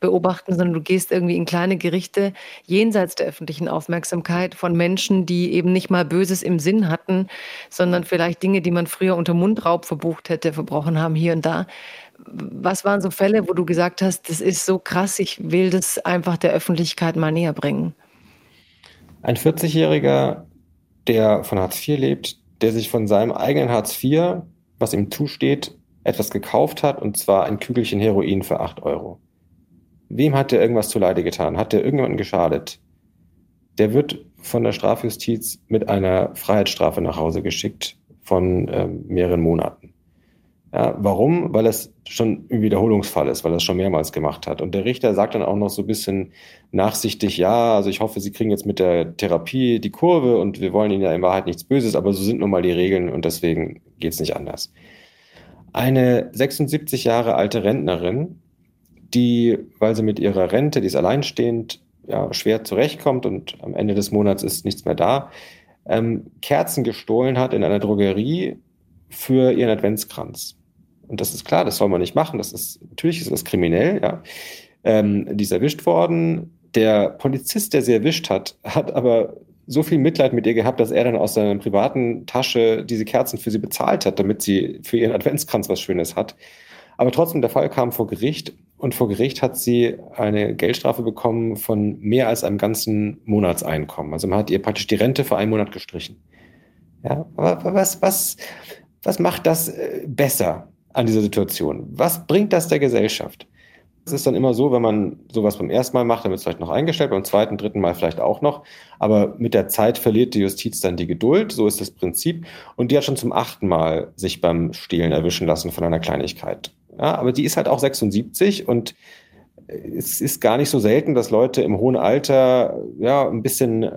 Speaker 2: beobachten, sondern du gehst irgendwie in kleine Gerichte jenseits der öffentlichen Aufmerksamkeit von Menschen, die eben nicht mal Böses im Sinn hatten, sondern vielleicht Dinge, die man früher unter Mundraub verbucht hätte, verbrochen haben hier und da was waren so Fälle, wo du gesagt hast, das ist so krass, ich will das einfach der Öffentlichkeit mal näher bringen?
Speaker 1: Ein 40-Jähriger, der von Hartz IV lebt, der sich von seinem eigenen Hartz IV, was ihm zusteht, etwas gekauft hat, und zwar ein Kügelchen Heroin für 8 Euro. Wem hat er irgendwas zuleide getan? Hat er irgendjemanden geschadet? Der wird von der Strafjustiz mit einer Freiheitsstrafe nach Hause geschickt von ähm, mehreren Monaten. Ja, warum? Weil es schon ein Wiederholungsfall ist, weil es schon mehrmals gemacht hat. Und der Richter sagt dann auch noch so ein bisschen nachsichtig, ja, also ich hoffe, Sie kriegen jetzt mit der Therapie die Kurve und wir wollen Ihnen ja in Wahrheit nichts Böses, aber so sind nun mal die Regeln und deswegen geht es nicht anders. Eine 76 Jahre alte Rentnerin, die, weil sie mit ihrer Rente, die ist alleinstehend, ja, schwer zurechtkommt und am Ende des Monats ist nichts mehr da, ähm, Kerzen gestohlen hat in einer Drogerie für ihren Adventskranz. Und das ist klar, das soll man nicht machen. Das ist, natürlich ist das kriminell, ja. Ähm, die ist erwischt worden. Der Polizist, der sie erwischt hat, hat aber so viel Mitleid mit ihr gehabt, dass er dann aus seiner privaten Tasche diese Kerzen für sie bezahlt hat, damit sie für ihren Adventskranz was Schönes hat. Aber trotzdem, der Fall kam vor Gericht und vor Gericht hat sie eine Geldstrafe bekommen von mehr als einem ganzen Monatseinkommen. Also man hat ihr praktisch die Rente für einen Monat gestrichen. Ja, aber was, was, was macht das äh, besser? An dieser Situation? Was bringt das der Gesellschaft? Es ist dann immer so, wenn man sowas beim ersten Mal macht, dann wird es vielleicht noch eingestellt, beim zweiten, dritten Mal vielleicht auch noch. Aber mit der Zeit verliert die Justiz dann die Geduld, so ist das Prinzip. Und die hat schon zum achten Mal sich beim Stehlen erwischen lassen von einer Kleinigkeit. Ja, aber die ist halt auch 76 und es ist gar nicht so selten, dass Leute im hohen Alter ja ein bisschen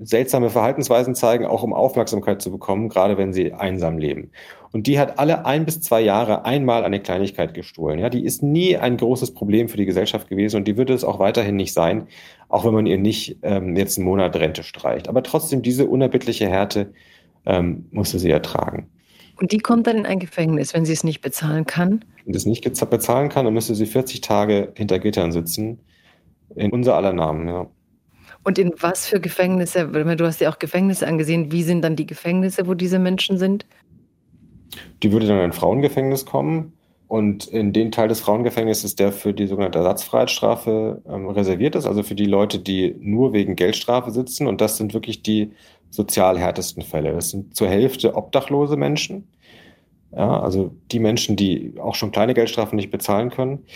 Speaker 1: seltsame Verhaltensweisen zeigen, auch um Aufmerksamkeit zu bekommen, gerade wenn sie einsam leben. Und die hat alle ein bis zwei Jahre einmal eine Kleinigkeit gestohlen. Ja, die ist nie ein großes Problem für die Gesellschaft gewesen und die wird es auch weiterhin nicht sein, auch wenn man ihr nicht ähm, jetzt einen Monat Rente streicht. Aber trotzdem diese unerbittliche Härte ähm, musste sie ertragen.
Speaker 2: Und die kommt dann in ein Gefängnis, wenn sie es nicht bezahlen kann?
Speaker 1: Wenn sie es nicht bezahlen kann, dann müsste sie 40 Tage hinter Gittern sitzen. In unser aller Namen, ja.
Speaker 2: Und in was für Gefängnisse, du hast ja auch Gefängnisse angesehen, wie sind dann die Gefängnisse, wo diese Menschen sind?
Speaker 1: Die würde dann in ein Frauengefängnis kommen. Und in den Teil des Frauengefängnisses, der für die sogenannte Ersatzfreiheitsstrafe ähm, reserviert ist, also für die Leute, die nur wegen Geldstrafe sitzen. Und das sind wirklich die sozial härtesten Fälle. Das sind zur Hälfte obdachlose Menschen. Ja, also die Menschen, die auch schon kleine Geldstrafen nicht bezahlen können.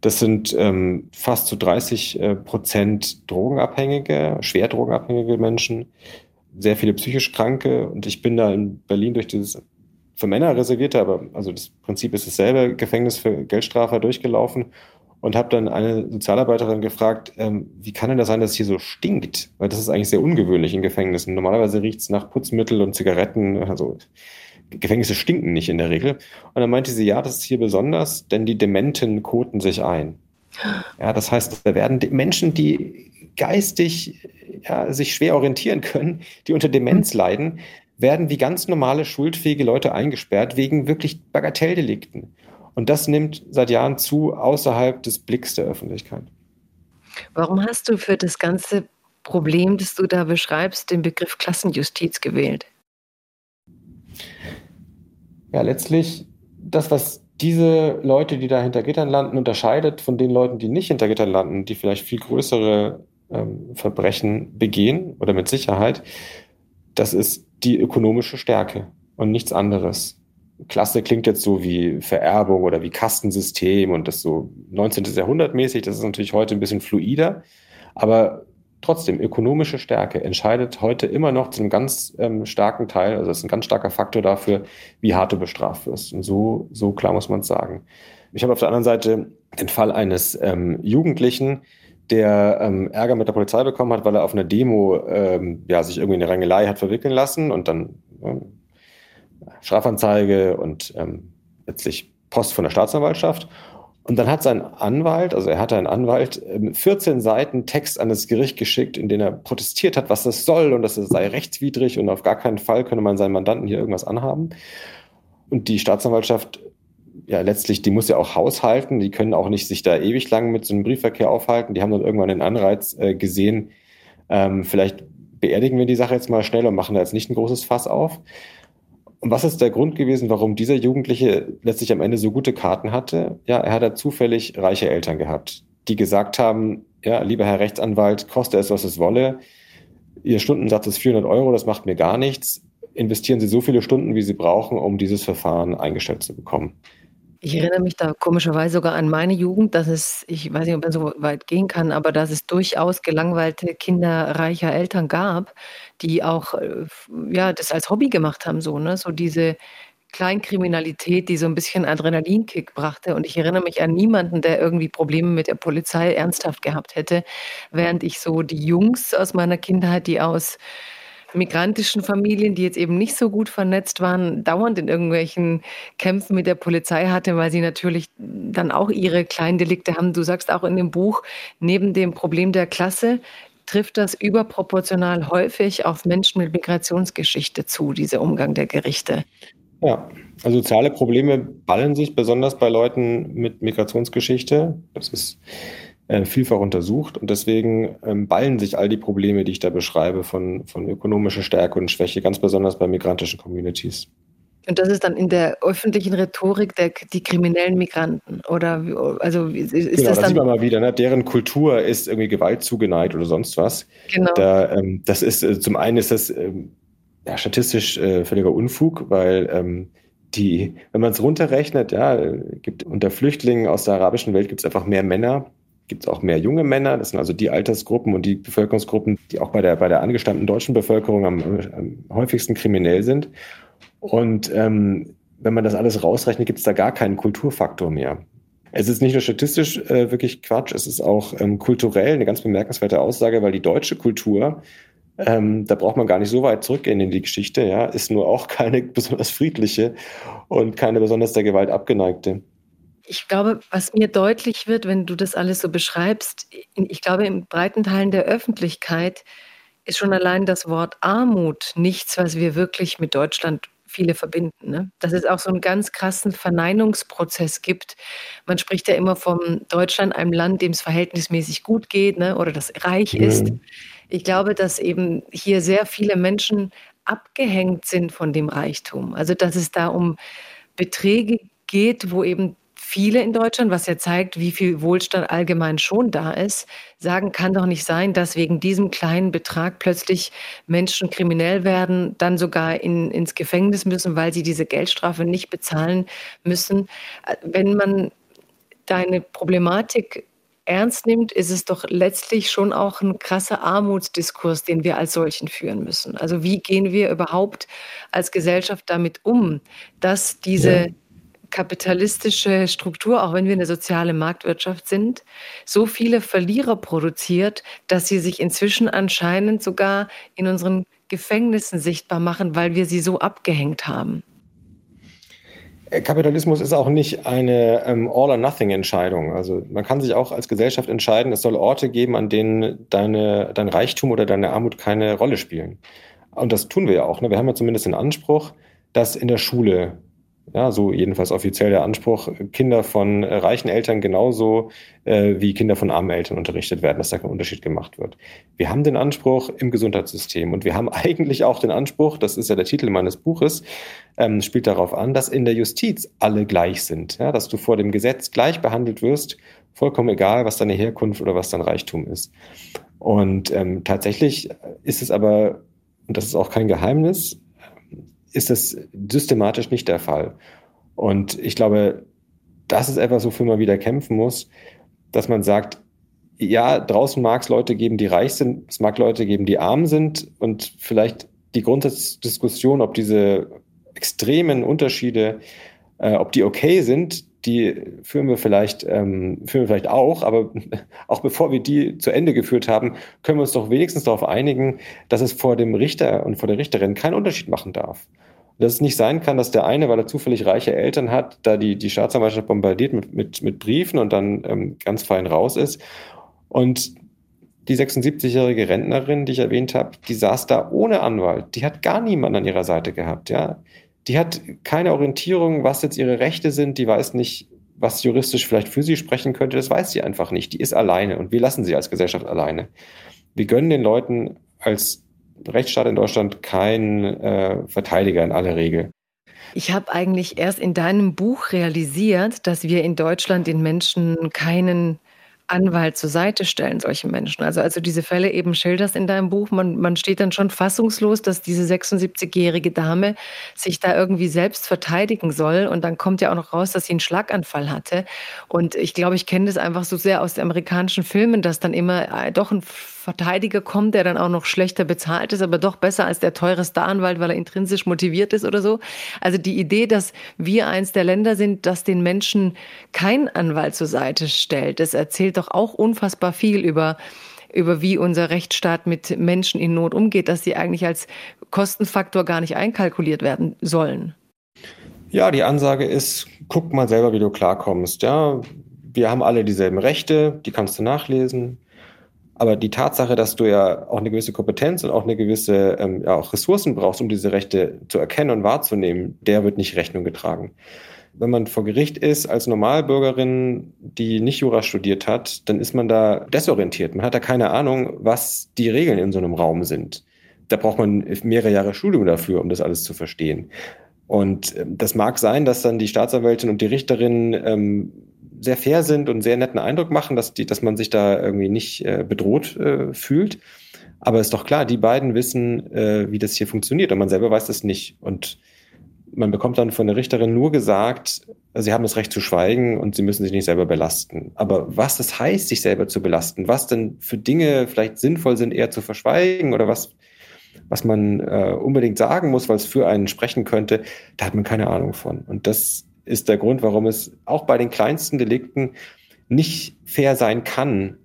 Speaker 1: Das sind ähm, fast zu 30 äh, Prozent Drogenabhängige, schwer drogenabhängige Menschen, sehr viele psychisch Kranke. Und ich bin da in Berlin durch dieses für Männer reservierte, aber also das Prinzip ist dasselbe, Gefängnis für Geldstrafer durchgelaufen und habe dann eine Sozialarbeiterin gefragt, ähm, wie kann denn das sein, dass es hier so stinkt? Weil das ist eigentlich sehr ungewöhnlich in Gefängnissen. Normalerweise riecht es nach Putzmittel und Zigaretten. Also Gefängnisse stinken nicht in der Regel. Und dann meinte sie, ja, das ist hier besonders, denn die Dementen koten sich ein. Ja, das heißt, da werden Menschen, die geistig ja, sich schwer orientieren können, die unter Demenz leiden, werden wie ganz normale schuldfähige Leute eingesperrt wegen wirklich Bagatelldelikten. Und das nimmt seit Jahren zu außerhalb des Blicks der Öffentlichkeit.
Speaker 2: Warum hast du für das ganze Problem, das du da beschreibst, den Begriff Klassenjustiz gewählt?
Speaker 1: Ja, letztlich das, was diese Leute, die da hinter Gittern landen, unterscheidet von den Leuten, die nicht hinter Gittern landen, die vielleicht viel größere ähm, Verbrechen begehen oder mit Sicherheit, das ist die ökonomische Stärke und nichts anderes. Klasse klingt jetzt so wie Vererbung oder wie Kastensystem und das so 19. Jahrhundert mäßig. Das ist natürlich heute ein bisschen fluider, aber trotzdem ökonomische Stärke entscheidet heute immer noch zu einem ganz ähm, starken Teil, also ist ein ganz starker Faktor dafür, wie hart du bestraft wirst. Und so, so klar muss man es sagen. Ich habe auf der anderen Seite den Fall eines ähm, Jugendlichen, der ähm, Ärger mit der Polizei bekommen hat, weil er auf einer Demo ähm, ja, sich irgendwie in eine Rangelei hat verwickeln lassen und dann Strafanzeige und ähm, letztlich Post von der Staatsanwaltschaft. Und dann hat sein Anwalt, also er hatte einen Anwalt, 14 ähm, Seiten Text an das Gericht geschickt, in dem er protestiert hat, was das soll und dass es sei rechtswidrig und auf gar keinen Fall könne man seinen Mandanten hier irgendwas anhaben. Und die Staatsanwaltschaft ja letztlich, die muss ja auch haushalten, die können auch nicht sich da ewig lang mit so einem Briefverkehr aufhalten. Die haben dann irgendwann den Anreiz äh, gesehen, ähm, vielleicht beerdigen wir die Sache jetzt mal schnell und machen da jetzt nicht ein großes Fass auf. Und was ist der Grund gewesen, warum dieser Jugendliche letztlich am Ende so gute Karten hatte? Ja, er hat da zufällig reiche Eltern gehabt, die gesagt haben, ja, lieber Herr Rechtsanwalt, koste es, was es wolle. Ihr Stundensatz ist 400 Euro, das macht mir gar nichts. Investieren Sie so viele Stunden, wie Sie brauchen, um dieses Verfahren eingestellt zu bekommen.
Speaker 2: Ich erinnere mich da komischerweise sogar an meine Jugend, dass es, ich weiß nicht, ob man so weit gehen kann, aber dass es durchaus gelangweilte Kinder reicher Eltern gab, die auch äh, ja, das als Hobby gemacht haben, so, ne? So diese Kleinkriminalität, die so ein bisschen Adrenalinkick brachte. Und ich erinnere mich an niemanden, der irgendwie Probleme mit der Polizei ernsthaft gehabt hätte, während ich so die Jungs aus meiner Kindheit, die aus migrantischen Familien, die jetzt eben nicht so gut vernetzt waren, dauernd in irgendwelchen Kämpfen mit der Polizei hatte, weil sie natürlich dann auch ihre kleinen Delikte haben. Du sagst auch in dem Buch, neben dem Problem der Klasse trifft das überproportional häufig auf Menschen mit Migrationsgeschichte zu, dieser Umgang der Gerichte.
Speaker 1: Ja, also soziale Probleme ballen sich besonders bei Leuten mit Migrationsgeschichte. Das ist äh, vielfach untersucht. Und deswegen ähm, ballen sich all die Probleme, die ich da beschreibe, von, von ökonomischer Stärke und Schwäche, ganz besonders bei migrantischen Communities.
Speaker 2: Und das ist dann in der öffentlichen Rhetorik der, die kriminellen Migranten oder also ist genau,
Speaker 1: das, das sieht man mal wieder. Ne? Deren Kultur ist irgendwie Gewalt zugeneigt oder sonst was. Genau. Da, ähm, das ist äh, zum einen ist das ähm, ja, statistisch äh, völliger Unfug, weil ähm, die, wenn man es runterrechnet, ja, gibt unter Flüchtlingen aus der arabischen Welt gibt es einfach mehr Männer gibt es auch mehr junge Männer. Das sind also die Altersgruppen und die Bevölkerungsgruppen, die auch bei der, bei der angestammten deutschen Bevölkerung am, am häufigsten kriminell sind. Und ähm, wenn man das alles rausrechnet, gibt es da gar keinen Kulturfaktor mehr. Es ist nicht nur statistisch äh, wirklich Quatsch, es ist auch ähm, kulturell eine ganz bemerkenswerte Aussage, weil die deutsche Kultur Ähm, da braucht man gar nicht so weit zurückgehen in die Geschichte, ja, ist nur auch keine besonders friedliche und keine besonders der Gewalt abgeneigte.
Speaker 2: Ich glaube, was mir deutlich wird, wenn du das alles so beschreibst, ich glaube, in breiten Teilen der Öffentlichkeit ist schon allein das Wort Armut nichts, was wir wirklich mit Deutschland viele verbinden. Ne? Dass es auch so einen ganz krassen Verneinungsprozess gibt. Man spricht ja immer von Deutschland, einem Land, dem es verhältnismäßig gut geht ne? oder das reich mhm. ist. Ich glaube, dass eben hier sehr viele Menschen abgehängt sind von dem Reichtum. Also dass es da um Beträge geht, wo eben viele in Deutschland, was ja zeigt, wie viel Wohlstand allgemein schon da ist, sagen, kann doch nicht sein, dass wegen diesem kleinen Betrag plötzlich Menschen kriminell werden, dann sogar in, ins Gefängnis müssen, weil sie diese Geldstrafe nicht bezahlen müssen. Wenn man deine Problematik ernst nimmt, ist es doch letztlich schon auch ein krasser Armutsdiskurs, den wir als solchen führen müssen. Also wie gehen wir überhaupt als Gesellschaft damit um, dass diese ja kapitalistische Struktur, auch wenn wir eine soziale Marktwirtschaft sind, so viele Verlierer produziert, dass sie sich inzwischen anscheinend sogar in unseren Gefängnissen sichtbar machen, weil wir sie so abgehängt haben.
Speaker 1: Äh, Kapitalismus ist auch nicht eine ähm, All-or-Nothing-Entscheidung. Also man kann sich auch als Gesellschaft entscheiden, es soll Orte geben, an denen deine, dein Reichtum oder deine Armut keine Rolle spielen. Und das tun wir ja auch. Ne? Wir haben ja zumindest den Anspruch, dass in der Schule ja, so jedenfalls offiziell der Anspruch, Kinder von äh, reichen Eltern genauso äh, wie Kinder von armen Eltern unterrichtet werden, dass da kein Unterschied gemacht wird. Wir haben den Anspruch im Gesundheitssystem und wir haben eigentlich auch den Anspruch, das ist ja der Titel meines Buches, ähm, spielt darauf an, dass in der Justiz alle gleich sind, ja, dass du vor dem Gesetz gleich behandelt wirst, vollkommen egal, was deine Herkunft oder was dein Reichtum ist. Und ähm, tatsächlich ist es aber, und das ist auch kein Geheimnis, ist das systematisch nicht der Fall. Und ich glaube, das ist etwas, wofür man wieder kämpfen muss, dass man sagt, ja, draußen mag es Leute geben, die reich sind, es mag Leute geben, die arm sind und vielleicht die Grundsatzdiskussion, ob diese extremen Unterschiede, äh, ob die okay sind, die führen wir vielleicht, ähm, führen wir vielleicht auch, aber auch bevor wir die zu Ende geführt haben, können wir uns doch wenigstens darauf einigen, dass es vor dem Richter und vor der Richterin keinen Unterschied machen darf dass es nicht sein kann, dass der eine, weil er zufällig reiche Eltern hat, da die, die Staatsanwaltschaft bombardiert mit, mit, mit Briefen und dann ähm, ganz fein raus ist. Und die 76-jährige Rentnerin, die ich erwähnt habe, die saß da ohne Anwalt. Die hat gar niemanden an ihrer Seite gehabt, ja. Die hat keine Orientierung, was jetzt ihre Rechte sind. Die weiß nicht, was juristisch vielleicht für sie sprechen könnte. Das weiß sie einfach nicht. Die ist alleine und wir lassen sie als Gesellschaft alleine. Wir gönnen den Leuten als Rechtsstaat in Deutschland kein äh, Verteidiger in aller Regel.
Speaker 2: Ich habe eigentlich erst in deinem Buch realisiert, dass wir in Deutschland den Menschen keinen Anwalt zur Seite stellen, solche Menschen. Also, also diese Fälle eben schilderst in deinem Buch, man, man steht dann schon fassungslos, dass diese 76-jährige Dame sich da irgendwie selbst verteidigen soll. Und dann kommt ja auch noch raus, dass sie einen Schlaganfall hatte. Und ich glaube, ich kenne das einfach so sehr aus den amerikanischen Filmen, dass dann immer äh, doch ein Verteidiger kommt, der dann auch noch schlechter bezahlt ist, aber doch besser als der teure Staranwalt, weil er intrinsisch motiviert ist oder so. Also die Idee, dass wir eins der Länder sind, das den Menschen kein Anwalt zur Seite stellt, das erzählt doch auch unfassbar viel über über wie unser Rechtsstaat mit Menschen in Not umgeht, dass sie eigentlich als Kostenfaktor gar nicht einkalkuliert werden sollen.
Speaker 1: Ja, die Ansage ist, guck mal selber, wie du klarkommst. Ja, wir haben alle dieselben Rechte, die kannst du nachlesen. Aber die Tatsache, dass du ja auch eine gewisse Kompetenz und auch eine gewisse ähm, ja, auch Ressourcen brauchst, um diese Rechte zu erkennen und wahrzunehmen, der wird nicht Rechnung getragen. Wenn man vor Gericht ist als Normalbürgerin, die nicht Jura studiert hat, dann ist man da desorientiert. Man hat da keine Ahnung, was die Regeln in so einem Raum sind. Da braucht man mehrere Jahre Studium dafür, um das alles zu verstehen. Und ähm, das mag sein, dass dann die Staatsanwältin und die Richterin ähm, sehr fair sind und sehr netten Eindruck machen, dass, die, dass man sich da irgendwie nicht äh, bedroht äh, fühlt. Aber ist doch klar, die beiden wissen, äh, wie das hier funktioniert und man selber weiß das nicht. Und man bekommt dann von der Richterin nur gesagt, sie haben das Recht zu schweigen und sie müssen sich nicht selber belasten. Aber was das heißt, sich selber zu belasten, was denn für Dinge vielleicht sinnvoll sind, eher zu verschweigen oder was, was man äh, unbedingt sagen muss, weil es für einen sprechen könnte, da hat man keine Ahnung von. Und das ist der Grund, warum es auch bei den kleinsten Delikten nicht fair sein kann,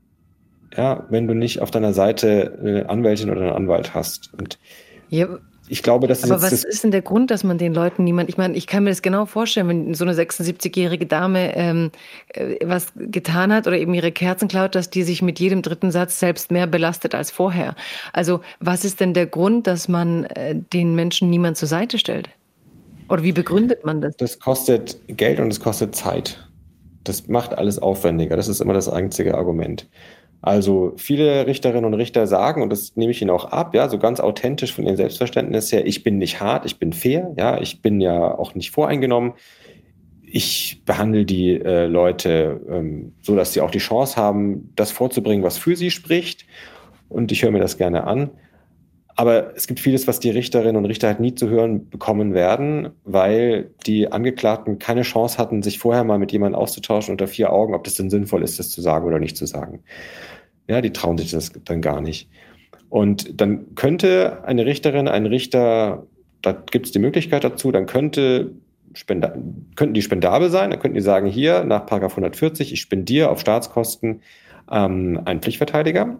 Speaker 1: ja, wenn du nicht auf deiner Seite eine Anwältin oder einen Anwalt hast. Und ja, ich glaube, das
Speaker 2: ist. Aber was ist denn der Grund, dass man den Leuten niemand. Ich meine, ich kann mir das genau vorstellen, wenn so eine 76-jährige Dame ähm, äh, was getan hat oder eben ihre Kerzen klaut, dass die sich mit jedem dritten Satz selbst mehr belastet als vorher. Also, was ist denn der Grund, dass man äh, den Menschen niemand zur Seite stellt? Oder wie begründet man das?
Speaker 1: Das kostet Geld und es kostet Zeit. Das macht alles aufwendiger. Das ist immer das einzige Argument. Also viele Richterinnen und Richter sagen, und das nehme ich ihnen auch ab, ja, so ganz authentisch von ihrem Selbstverständnis her, ich bin nicht hart, ich bin fair, ja, ich bin ja auch nicht voreingenommen. Ich behandle die äh, Leute ähm, so, dass sie auch die Chance haben, das vorzubringen, was für sie spricht. Und ich höre mir das gerne an. Aber es gibt vieles, was die Richterinnen und Richter halt nie zu hören bekommen werden, weil die Angeklagten keine Chance hatten, sich vorher mal mit jemandem auszutauschen unter vier Augen, ob das denn sinnvoll ist, das zu sagen oder nicht zu sagen. Ja, die trauen sich das dann gar nicht. Und dann könnte eine Richterin, ein Richter, da gibt es die Möglichkeit dazu, dann könnte Spenda könnten die spendabel sein, dann könnten die sagen, hier nach Paragraph 140, ich spendiere auf Staatskosten ähm, einen Pflichtverteidiger,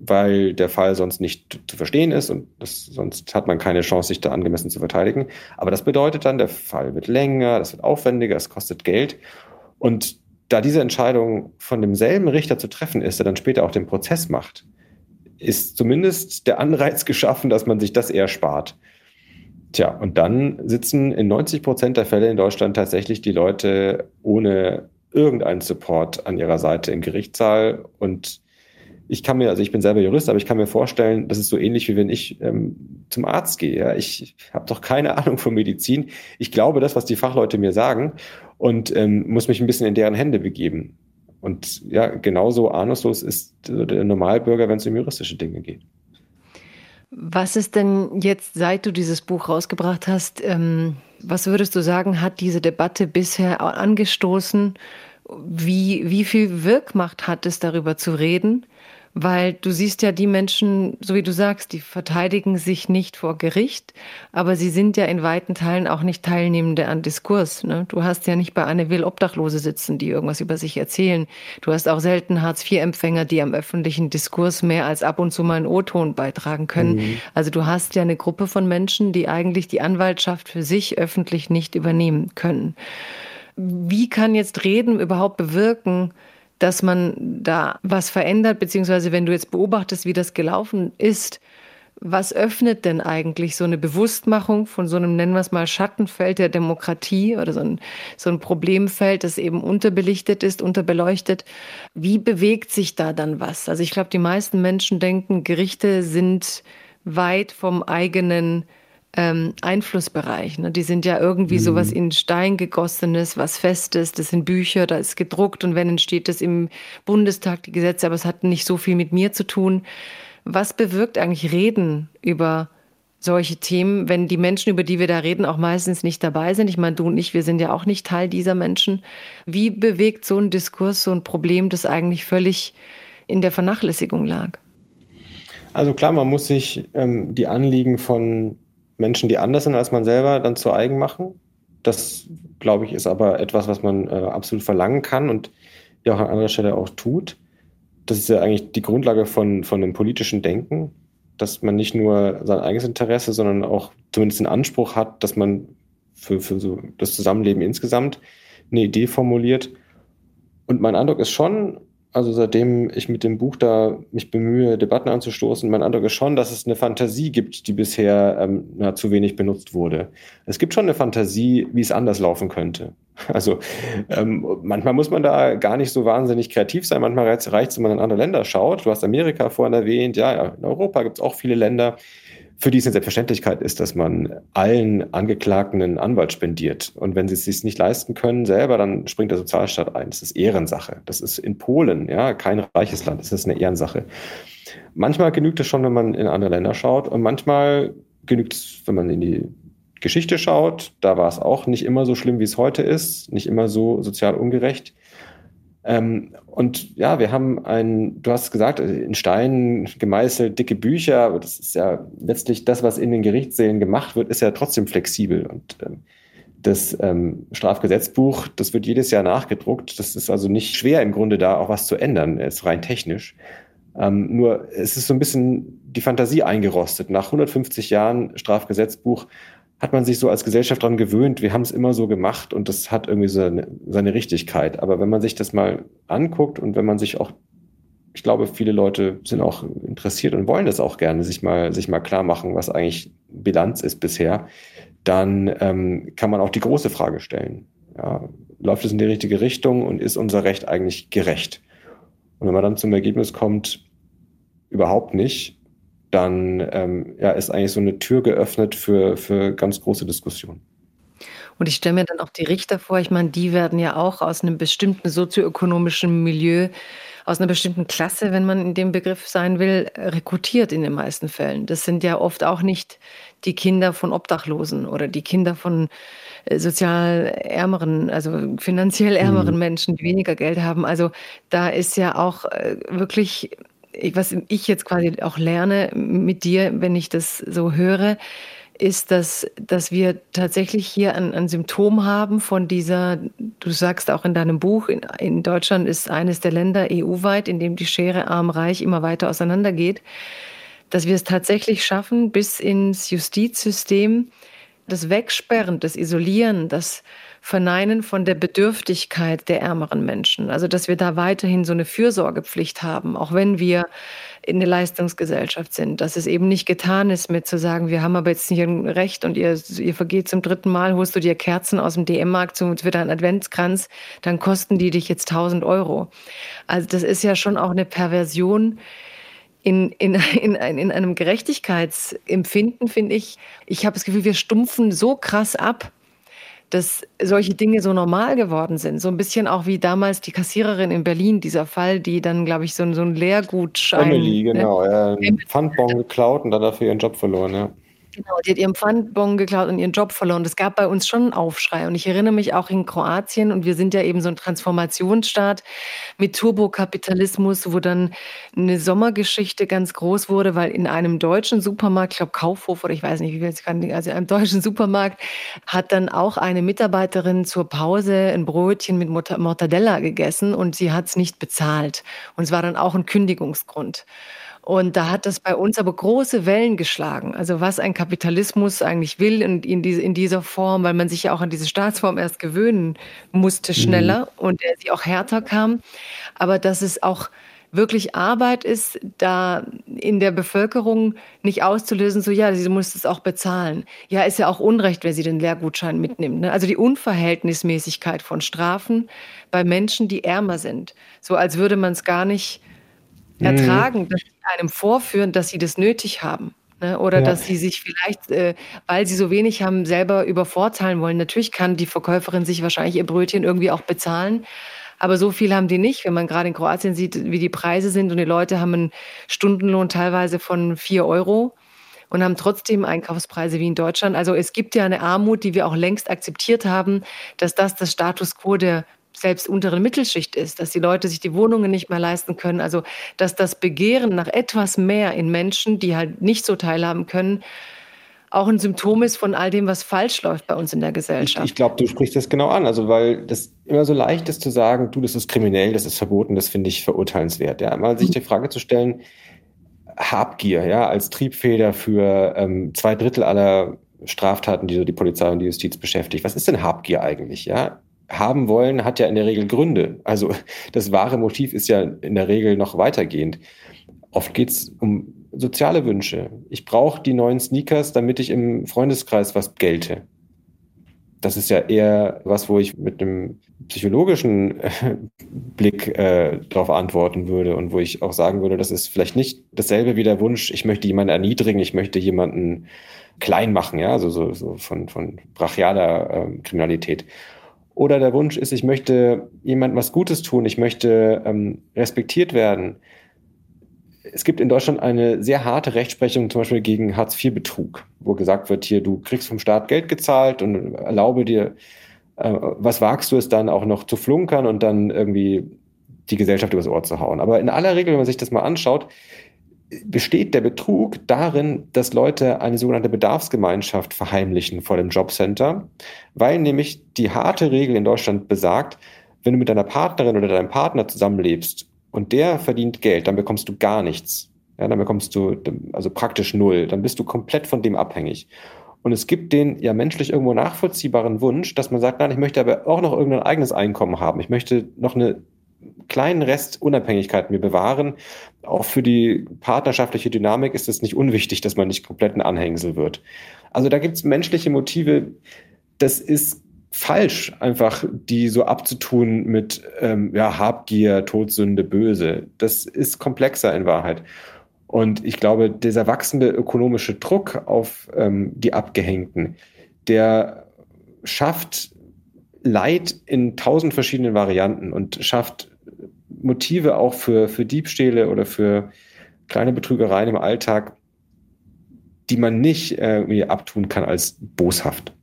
Speaker 1: weil der Fall sonst nicht zu verstehen ist und das, sonst hat man keine Chance, sich da angemessen zu verteidigen. Aber das bedeutet dann, der Fall wird länger, das wird aufwendiger, es kostet Geld. Und da diese Entscheidung von demselben Richter zu treffen ist, der dann später auch den Prozess macht, ist zumindest der Anreiz geschaffen, dass man sich das eher spart. Tja, und dann sitzen in 90 Prozent der Fälle in Deutschland tatsächlich die Leute ohne irgendeinen Support an ihrer Seite im Gerichtssaal. Und ich kann mir, also ich bin selber Jurist, aber ich kann mir vorstellen, das ist so ähnlich wie wenn ich ähm, zum Arzt gehe. Ja? Ich habe doch keine Ahnung von Medizin. Ich glaube das, was die Fachleute mir sagen und ähm, muss mich ein bisschen in deren Hände begeben. Und ja, genauso ahnungslos ist der Normalbürger, wenn es um juristische Dinge geht.
Speaker 2: Was ist denn jetzt, seit du dieses Buch rausgebracht hast, ähm, was würdest du sagen, hat diese Debatte bisher angestoßen? Wie, wie viel Wirkmacht hat es, darüber zu reden? Weil du siehst ja die Menschen, so wie du sagst, die verteidigen sich nicht vor Gericht, aber sie sind ja in weiten Teilen auch nicht Teilnehmende an Diskurs. Ne? Du hast ja nicht bei Anne Will Obdachlose sitzen, die irgendwas über sich erzählen. Du hast auch selten Hartz-IV-Empfänger, die am öffentlichen Diskurs mehr als ab und zu mal einen O-Ton beitragen können. Mhm. Also du hast ja eine Gruppe von Menschen, die eigentlich die Anwaltschaft für sich öffentlich nicht übernehmen können. Wie kann jetzt Reden überhaupt bewirken, dass man da was verändert, beziehungsweise wenn du jetzt beobachtest, wie das gelaufen ist, was öffnet denn eigentlich so eine Bewusstmachung von so einem, nennen wir es mal, Schattenfeld der Demokratie oder so ein, so ein Problemfeld, das eben unterbelichtet ist, unterbeleuchtet? Wie bewegt sich da dann was? Also ich glaube, die meisten Menschen denken, Gerichte sind weit vom eigenen ähm, Einflussbereich. Ne? Die sind ja irgendwie mhm. sowas in Stein gegossenes, was Festes. Das sind Bücher, da ist gedruckt und wenn entsteht das im Bundestag die Gesetze, aber es hat nicht so viel mit mir zu tun. Was bewirkt eigentlich Reden über solche Themen, wenn die Menschen, über die wir da reden, auch meistens nicht dabei sind? Ich meine, du und ich, wir sind ja auch nicht Teil dieser Menschen. Wie bewegt so ein Diskurs so ein Problem, das eigentlich völlig in der Vernachlässigung lag?
Speaker 1: Also klar, man muss sich ähm, die Anliegen von Menschen, die anders sind als man selber, dann zu eigen machen. Das, glaube ich, ist aber etwas, was man äh, absolut verlangen kann und ja auch an anderer Stelle auch tut. Das ist ja eigentlich die Grundlage von, von einem politischen Denken, dass man nicht nur sein eigenes Interesse, sondern auch zumindest den Anspruch hat, dass man für, für so das Zusammenleben insgesamt eine Idee formuliert. Und mein Eindruck ist schon, also seitdem ich mit dem Buch da mich bemühe, Debatten anzustoßen, mein Eindruck ist schon, dass es eine Fantasie gibt, die bisher ähm, na, zu wenig benutzt wurde. Es gibt schon eine Fantasie, wie es anders laufen könnte. Also ähm, manchmal muss man da gar nicht so wahnsinnig kreativ sein. Manchmal reicht es, wenn man in andere Länder schaut. Du hast Amerika vorhin erwähnt. Ja, in Europa gibt es auch viele Länder, für die es eine Selbstverständlichkeit ist, dass man allen Angeklagten einen Anwalt spendiert. Und wenn sie es sich nicht leisten können selber, dann springt der Sozialstaat ein. Das ist Ehrensache. Das ist in Polen, ja, kein reiches Land. Das ist eine Ehrensache. Manchmal genügt es schon, wenn man in andere Länder schaut. Und manchmal genügt es, wenn man in die Geschichte schaut. Da war es auch nicht immer so schlimm, wie es heute ist. Nicht immer so sozial ungerecht. Ähm, und ja, wir haben ein, du hast gesagt, in Stein gemeißelt, dicke Bücher, aber das ist ja letztlich das, was in den Gerichtssälen gemacht wird, ist ja trotzdem flexibel. Und ähm, das ähm, Strafgesetzbuch, das wird jedes Jahr nachgedruckt. Das ist also nicht schwer im Grunde da auch was zu ändern, ist rein technisch. Ähm, nur es ist so ein bisschen die Fantasie eingerostet. Nach 150 Jahren Strafgesetzbuch hat man sich so als Gesellschaft daran gewöhnt, wir haben es immer so gemacht und das hat irgendwie seine, seine Richtigkeit. Aber wenn man sich das mal anguckt und wenn man sich auch, ich glaube, viele Leute sind auch interessiert und wollen das auch gerne, sich mal, sich mal klar machen, was eigentlich Bilanz ist bisher, dann ähm, kann man auch die große Frage stellen. Ja, läuft es in die richtige Richtung und ist unser Recht eigentlich gerecht? Und wenn man dann zum Ergebnis kommt, überhaupt nicht, dann ähm, ja, ist eigentlich so eine Tür geöffnet für, für ganz große Diskussionen.
Speaker 2: Und ich stelle mir dann auch die Richter vor, ich meine, die werden ja auch aus einem bestimmten sozioökonomischen Milieu, aus einer bestimmten Klasse, wenn man in dem Begriff sein will, rekrutiert in den meisten Fällen. Das sind ja oft auch nicht die Kinder von Obdachlosen oder die Kinder von äh, sozial ärmeren, also finanziell ärmeren mhm. Menschen, die weniger Geld haben. Also da ist ja auch äh, wirklich was ich jetzt quasi auch lerne mit dir, wenn ich das so höre, ist, dass, dass wir tatsächlich hier ein, ein Symptom haben von dieser, du sagst auch in deinem Buch, in, in Deutschland ist eines der Länder EU-weit, in dem die Schere arm-reich immer weiter auseinandergeht, dass wir es tatsächlich schaffen, bis ins Justizsystem das Wegsperren, das Isolieren, das Verneinen von der Bedürftigkeit der ärmeren Menschen. Also, dass wir da weiterhin so eine Fürsorgepflicht haben, auch wenn wir in der Leistungsgesellschaft sind, dass es eben nicht getan ist mit zu sagen, wir haben aber jetzt nicht ein Recht und ihr, ihr vergeht zum dritten Mal, holst du dir Kerzen aus dem DM-Markt für deinen Adventskranz, dann kosten die dich jetzt 1000 Euro. Also das ist ja schon auch eine Perversion, in, in, in, in einem Gerechtigkeitsempfinden, finde ich, ich habe das Gefühl, wir stumpfen so krass ab, dass solche Dinge so normal geworden sind. So ein bisschen auch wie damals die Kassiererin in Berlin, dieser Fall, die dann, glaube ich, so, so ein Lehrgutschein.
Speaker 1: Emily, ne? genau, ne? einen Pfandbon geklaut und dann dafür ihren Job verloren, ja.
Speaker 2: Genau, die hat ihren Pfandbon geklaut und ihren Job verloren. Es gab bei uns schon einen Aufschrei. Und ich erinnere mich auch in Kroatien, und wir sind ja eben so ein Transformationsstaat mit Turbokapitalismus, wo dann eine Sommergeschichte ganz groß wurde, weil in einem deutschen Supermarkt, ich glaube Kaufhof oder ich weiß nicht, wie viel es kann, also in einem deutschen Supermarkt, hat dann auch eine Mitarbeiterin zur Pause ein Brötchen mit Mortadella gegessen und sie hat es nicht bezahlt. Und es war dann auch ein Kündigungsgrund. Und da hat das bei uns aber große Wellen geschlagen. Also was ein Kapitalismus eigentlich will in, in, diese, in dieser Form, weil man sich ja auch an diese Staatsform erst gewöhnen musste schneller mhm. und der sie auch härter kam. Aber dass es auch wirklich Arbeit ist, da in der Bevölkerung nicht auszulösen, so ja, sie muss es auch bezahlen. Ja, ist ja auch Unrecht, wenn sie den Lehrgutschein mitnimmt. Ne? Also die Unverhältnismäßigkeit von Strafen bei Menschen, die ärmer sind. So als würde man es gar nicht mhm. ertragen, dass einem vorführen, dass sie das nötig haben. Ne? Oder ja. dass sie sich vielleicht, äh, weil sie so wenig haben, selber übervorteilen wollen. Natürlich kann die Verkäuferin sich wahrscheinlich ihr Brötchen irgendwie auch bezahlen. Aber so viel haben die nicht, wenn man gerade in Kroatien sieht, wie die Preise sind und die Leute haben einen Stundenlohn teilweise von vier Euro und haben trotzdem Einkaufspreise wie in Deutschland. Also es gibt ja eine Armut, die wir auch längst akzeptiert haben, dass das das Status quo der selbst unteren Mittelschicht ist, dass die Leute sich die Wohnungen nicht mehr leisten können. Also, dass das Begehren nach etwas mehr in Menschen, die halt nicht so teilhaben können, auch ein Symptom ist von all dem, was falsch läuft bei uns in der Gesellschaft.
Speaker 1: Ich, ich glaube, du sprichst das genau an. Also, weil das immer so leicht ist zu sagen, du, das ist kriminell, das ist verboten, das finde ich verurteilenswert. Ja, mal sich die Frage zu stellen, Habgier, ja, als Triebfeder für ähm, zwei Drittel aller Straftaten, die so die Polizei und die Justiz beschäftigt. Was ist denn Habgier eigentlich? Ja, haben wollen, hat ja in der Regel Gründe. Also das wahre Motiv ist ja in der Regel noch weitergehend. Oft geht es um soziale Wünsche. Ich brauche die neuen Sneakers, damit ich im Freundeskreis was gelte. Das ist ja eher was, wo ich mit einem psychologischen Blick äh, darauf antworten würde und wo ich auch sagen würde, das ist vielleicht nicht dasselbe wie der Wunsch, ich möchte jemanden erniedrigen, ich möchte jemanden klein machen, ja, also so, so von, von brachialer äh, Kriminalität. Oder der Wunsch ist, ich möchte jemandem was Gutes tun, ich möchte ähm, respektiert werden. Es gibt in Deutschland eine sehr harte Rechtsprechung, zum Beispiel gegen Hartz-IV-Betrug, wo gesagt wird, hier, du kriegst vom Staat Geld gezahlt und erlaube dir, äh, was wagst du es dann auch noch zu flunkern und dann irgendwie die Gesellschaft übers Ohr zu hauen. Aber in aller Regel, wenn man sich das mal anschaut, besteht der Betrug darin, dass Leute eine sogenannte Bedarfsgemeinschaft verheimlichen vor dem Jobcenter, weil nämlich die harte Regel in Deutschland besagt, wenn du mit deiner Partnerin oder deinem Partner zusammenlebst und der verdient Geld, dann bekommst du gar nichts. Ja, dann bekommst du also praktisch null. Dann bist du komplett von dem abhängig. Und es gibt den ja menschlich irgendwo nachvollziehbaren Wunsch, dass man sagt, nein, ich möchte aber auch noch irgendein eigenes Einkommen haben. Ich möchte noch eine kleinen Rest Unabhängigkeit mir bewahren. Auch für die partnerschaftliche Dynamik ist es nicht unwichtig, dass man nicht komplett ein Anhängsel wird. Also da gibt es menschliche Motive. Das ist falsch, einfach die so abzutun mit ähm, ja, Habgier, Todsünde, Böse. Das ist komplexer in Wahrheit. Und ich glaube, dieser wachsende ökonomische Druck auf ähm, die Abgehängten, der schafft Leid in tausend verschiedenen Varianten und schafft Motive auch für, für Diebstähle oder für kleine Betrügereien im Alltag, die man nicht äh, abtun kann als boshaft.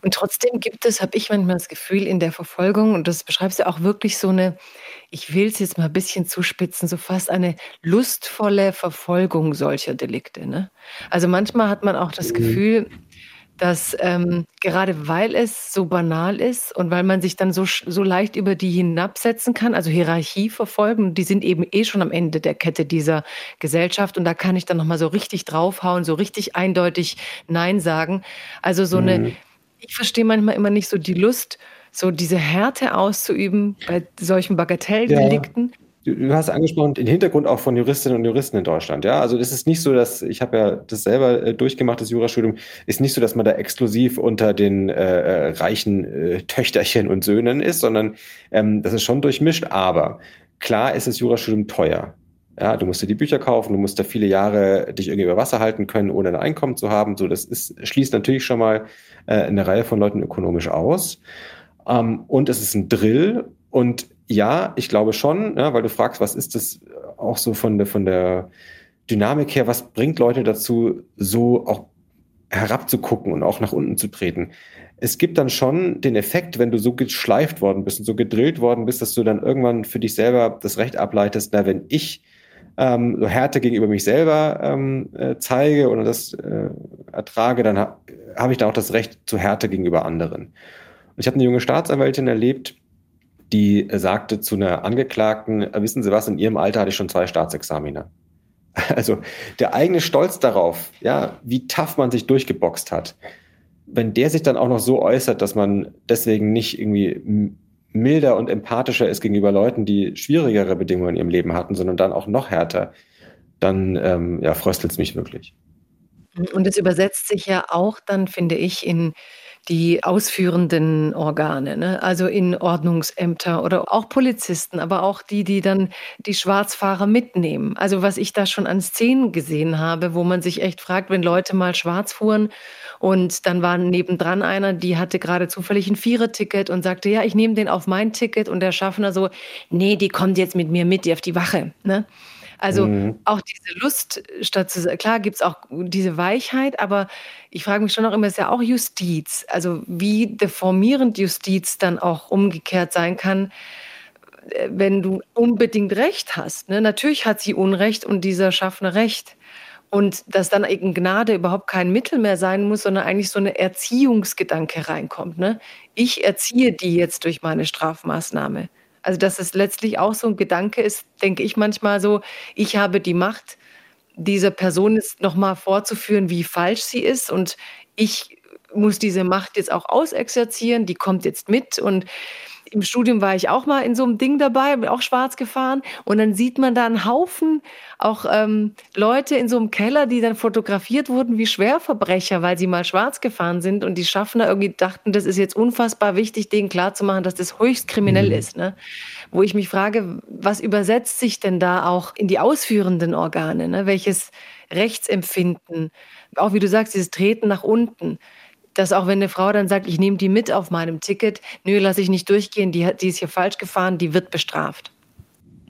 Speaker 2: Und trotzdem gibt es, habe ich manchmal das Gefühl, in der Verfolgung, und das beschreibst du auch wirklich so eine, ich will es jetzt mal ein bisschen zuspitzen, so fast eine lustvolle Verfolgung solcher Delikte. Ne? Also manchmal hat man auch das mhm. Gefühl, dass ähm, gerade weil es so banal ist und weil man sich dann so, so leicht über die hinabsetzen kann, also Hierarchie verfolgen, die sind eben eh schon am Ende der Kette dieser Gesellschaft und da kann ich dann nochmal so richtig draufhauen, so richtig eindeutig Nein sagen. Also so mhm. eine, ich verstehe manchmal immer nicht so die Lust, so diese Härte auszuüben bei solchen Bagatelldelikten. Ja
Speaker 1: du hast angesprochen, den Hintergrund auch von Juristinnen und Juristen in Deutschland. Ja, also es ist nicht so, dass ich habe ja das selber äh, durchgemacht, das Jurastudium, ist nicht so, dass man da exklusiv unter den äh, äh, reichen äh, Töchterchen und Söhnen ist, sondern ähm, das ist schon durchmischt. Aber klar ist das Jurastudium teuer. Ja, du musst dir die Bücher kaufen, du musst da viele Jahre dich irgendwie über Wasser halten können, ohne ein Einkommen zu haben. So, das ist, schließt natürlich schon mal äh, eine Reihe von Leuten ökonomisch aus. Ähm, und es ist ein Drill und ja, ich glaube schon, ja, weil du fragst, was ist das auch so von der, von der Dynamik her, was bringt Leute dazu, so auch herabzugucken und auch nach unten zu treten? Es gibt dann schon den Effekt, wenn du so geschleift worden bist und so gedrillt worden bist, dass du dann irgendwann für dich selber das Recht ableitest, na, wenn ich ähm, so Härte gegenüber mich selber ähm, äh, zeige oder das äh, ertrage, dann ha habe ich da auch das Recht zu Härte gegenüber anderen. Und ich habe eine junge Staatsanwältin erlebt, die sagte zu einer Angeklagten, wissen Sie was, in Ihrem Alter hatte ich schon zwei Staatsexamina. Also der eigene Stolz darauf, ja, wie tough man sich durchgeboxt hat, wenn der sich dann auch noch so äußert, dass man deswegen nicht irgendwie milder und empathischer ist gegenüber Leuten, die schwierigere Bedingungen in ihrem Leben hatten, sondern dann auch noch härter, dann ähm, ja, fröstelt es mich wirklich.
Speaker 2: Und es übersetzt sich ja auch dann, finde ich, in die ausführenden Organe, ne? also in Ordnungsämter oder auch Polizisten, aber auch die, die dann die Schwarzfahrer mitnehmen. Also was ich da schon an Szenen gesehen habe, wo man sich echt fragt, wenn Leute mal schwarz fuhren und dann war nebendran einer, die hatte gerade zufällig ein Viererticket und sagte, ja, ich nehme den auf mein Ticket und der Schaffner so, nee, die kommt jetzt mit mir mit auf die Wache. Ne? Also mhm. auch diese Lust, statt zu klar gibt es auch diese Weichheit, aber ich frage mich schon auch immer, ist ja auch Justiz. Also wie deformierend Justiz dann auch umgekehrt sein kann, äh, wenn du unbedingt Recht hast. Ne? Natürlich hat sie Unrecht und dieser Schaffner Recht. Und dass dann eben Gnade überhaupt kein Mittel mehr sein muss, sondern eigentlich so eine Erziehungsgedanke reinkommt. Ne? Ich erziehe die jetzt durch meine Strafmaßnahme. Also, dass es letztlich auch so ein Gedanke ist, denke ich manchmal so, ich habe die Macht, dieser Person jetzt nochmal vorzuführen, wie falsch sie ist. Und ich muss diese Macht jetzt auch ausexerzieren, die kommt jetzt mit. Und im Studium war ich auch mal in so einem Ding dabei, bin auch schwarz gefahren und dann sieht man da einen Haufen auch ähm, Leute in so einem Keller, die dann fotografiert wurden wie Schwerverbrecher, weil sie mal schwarz gefahren sind und die Schaffner irgendwie dachten, das ist jetzt unfassbar wichtig, denen klarzumachen, dass das höchst kriminell mhm. ist. Ne? Wo ich mich frage, was übersetzt sich denn da auch in die ausführenden Organe? Ne? Welches Rechtsempfinden, auch wie du sagst, dieses Treten nach unten dass auch wenn eine Frau dann sagt, ich nehme die mit auf meinem Ticket, nö, lasse ich nicht durchgehen, die, die ist hier falsch gefahren, die wird bestraft.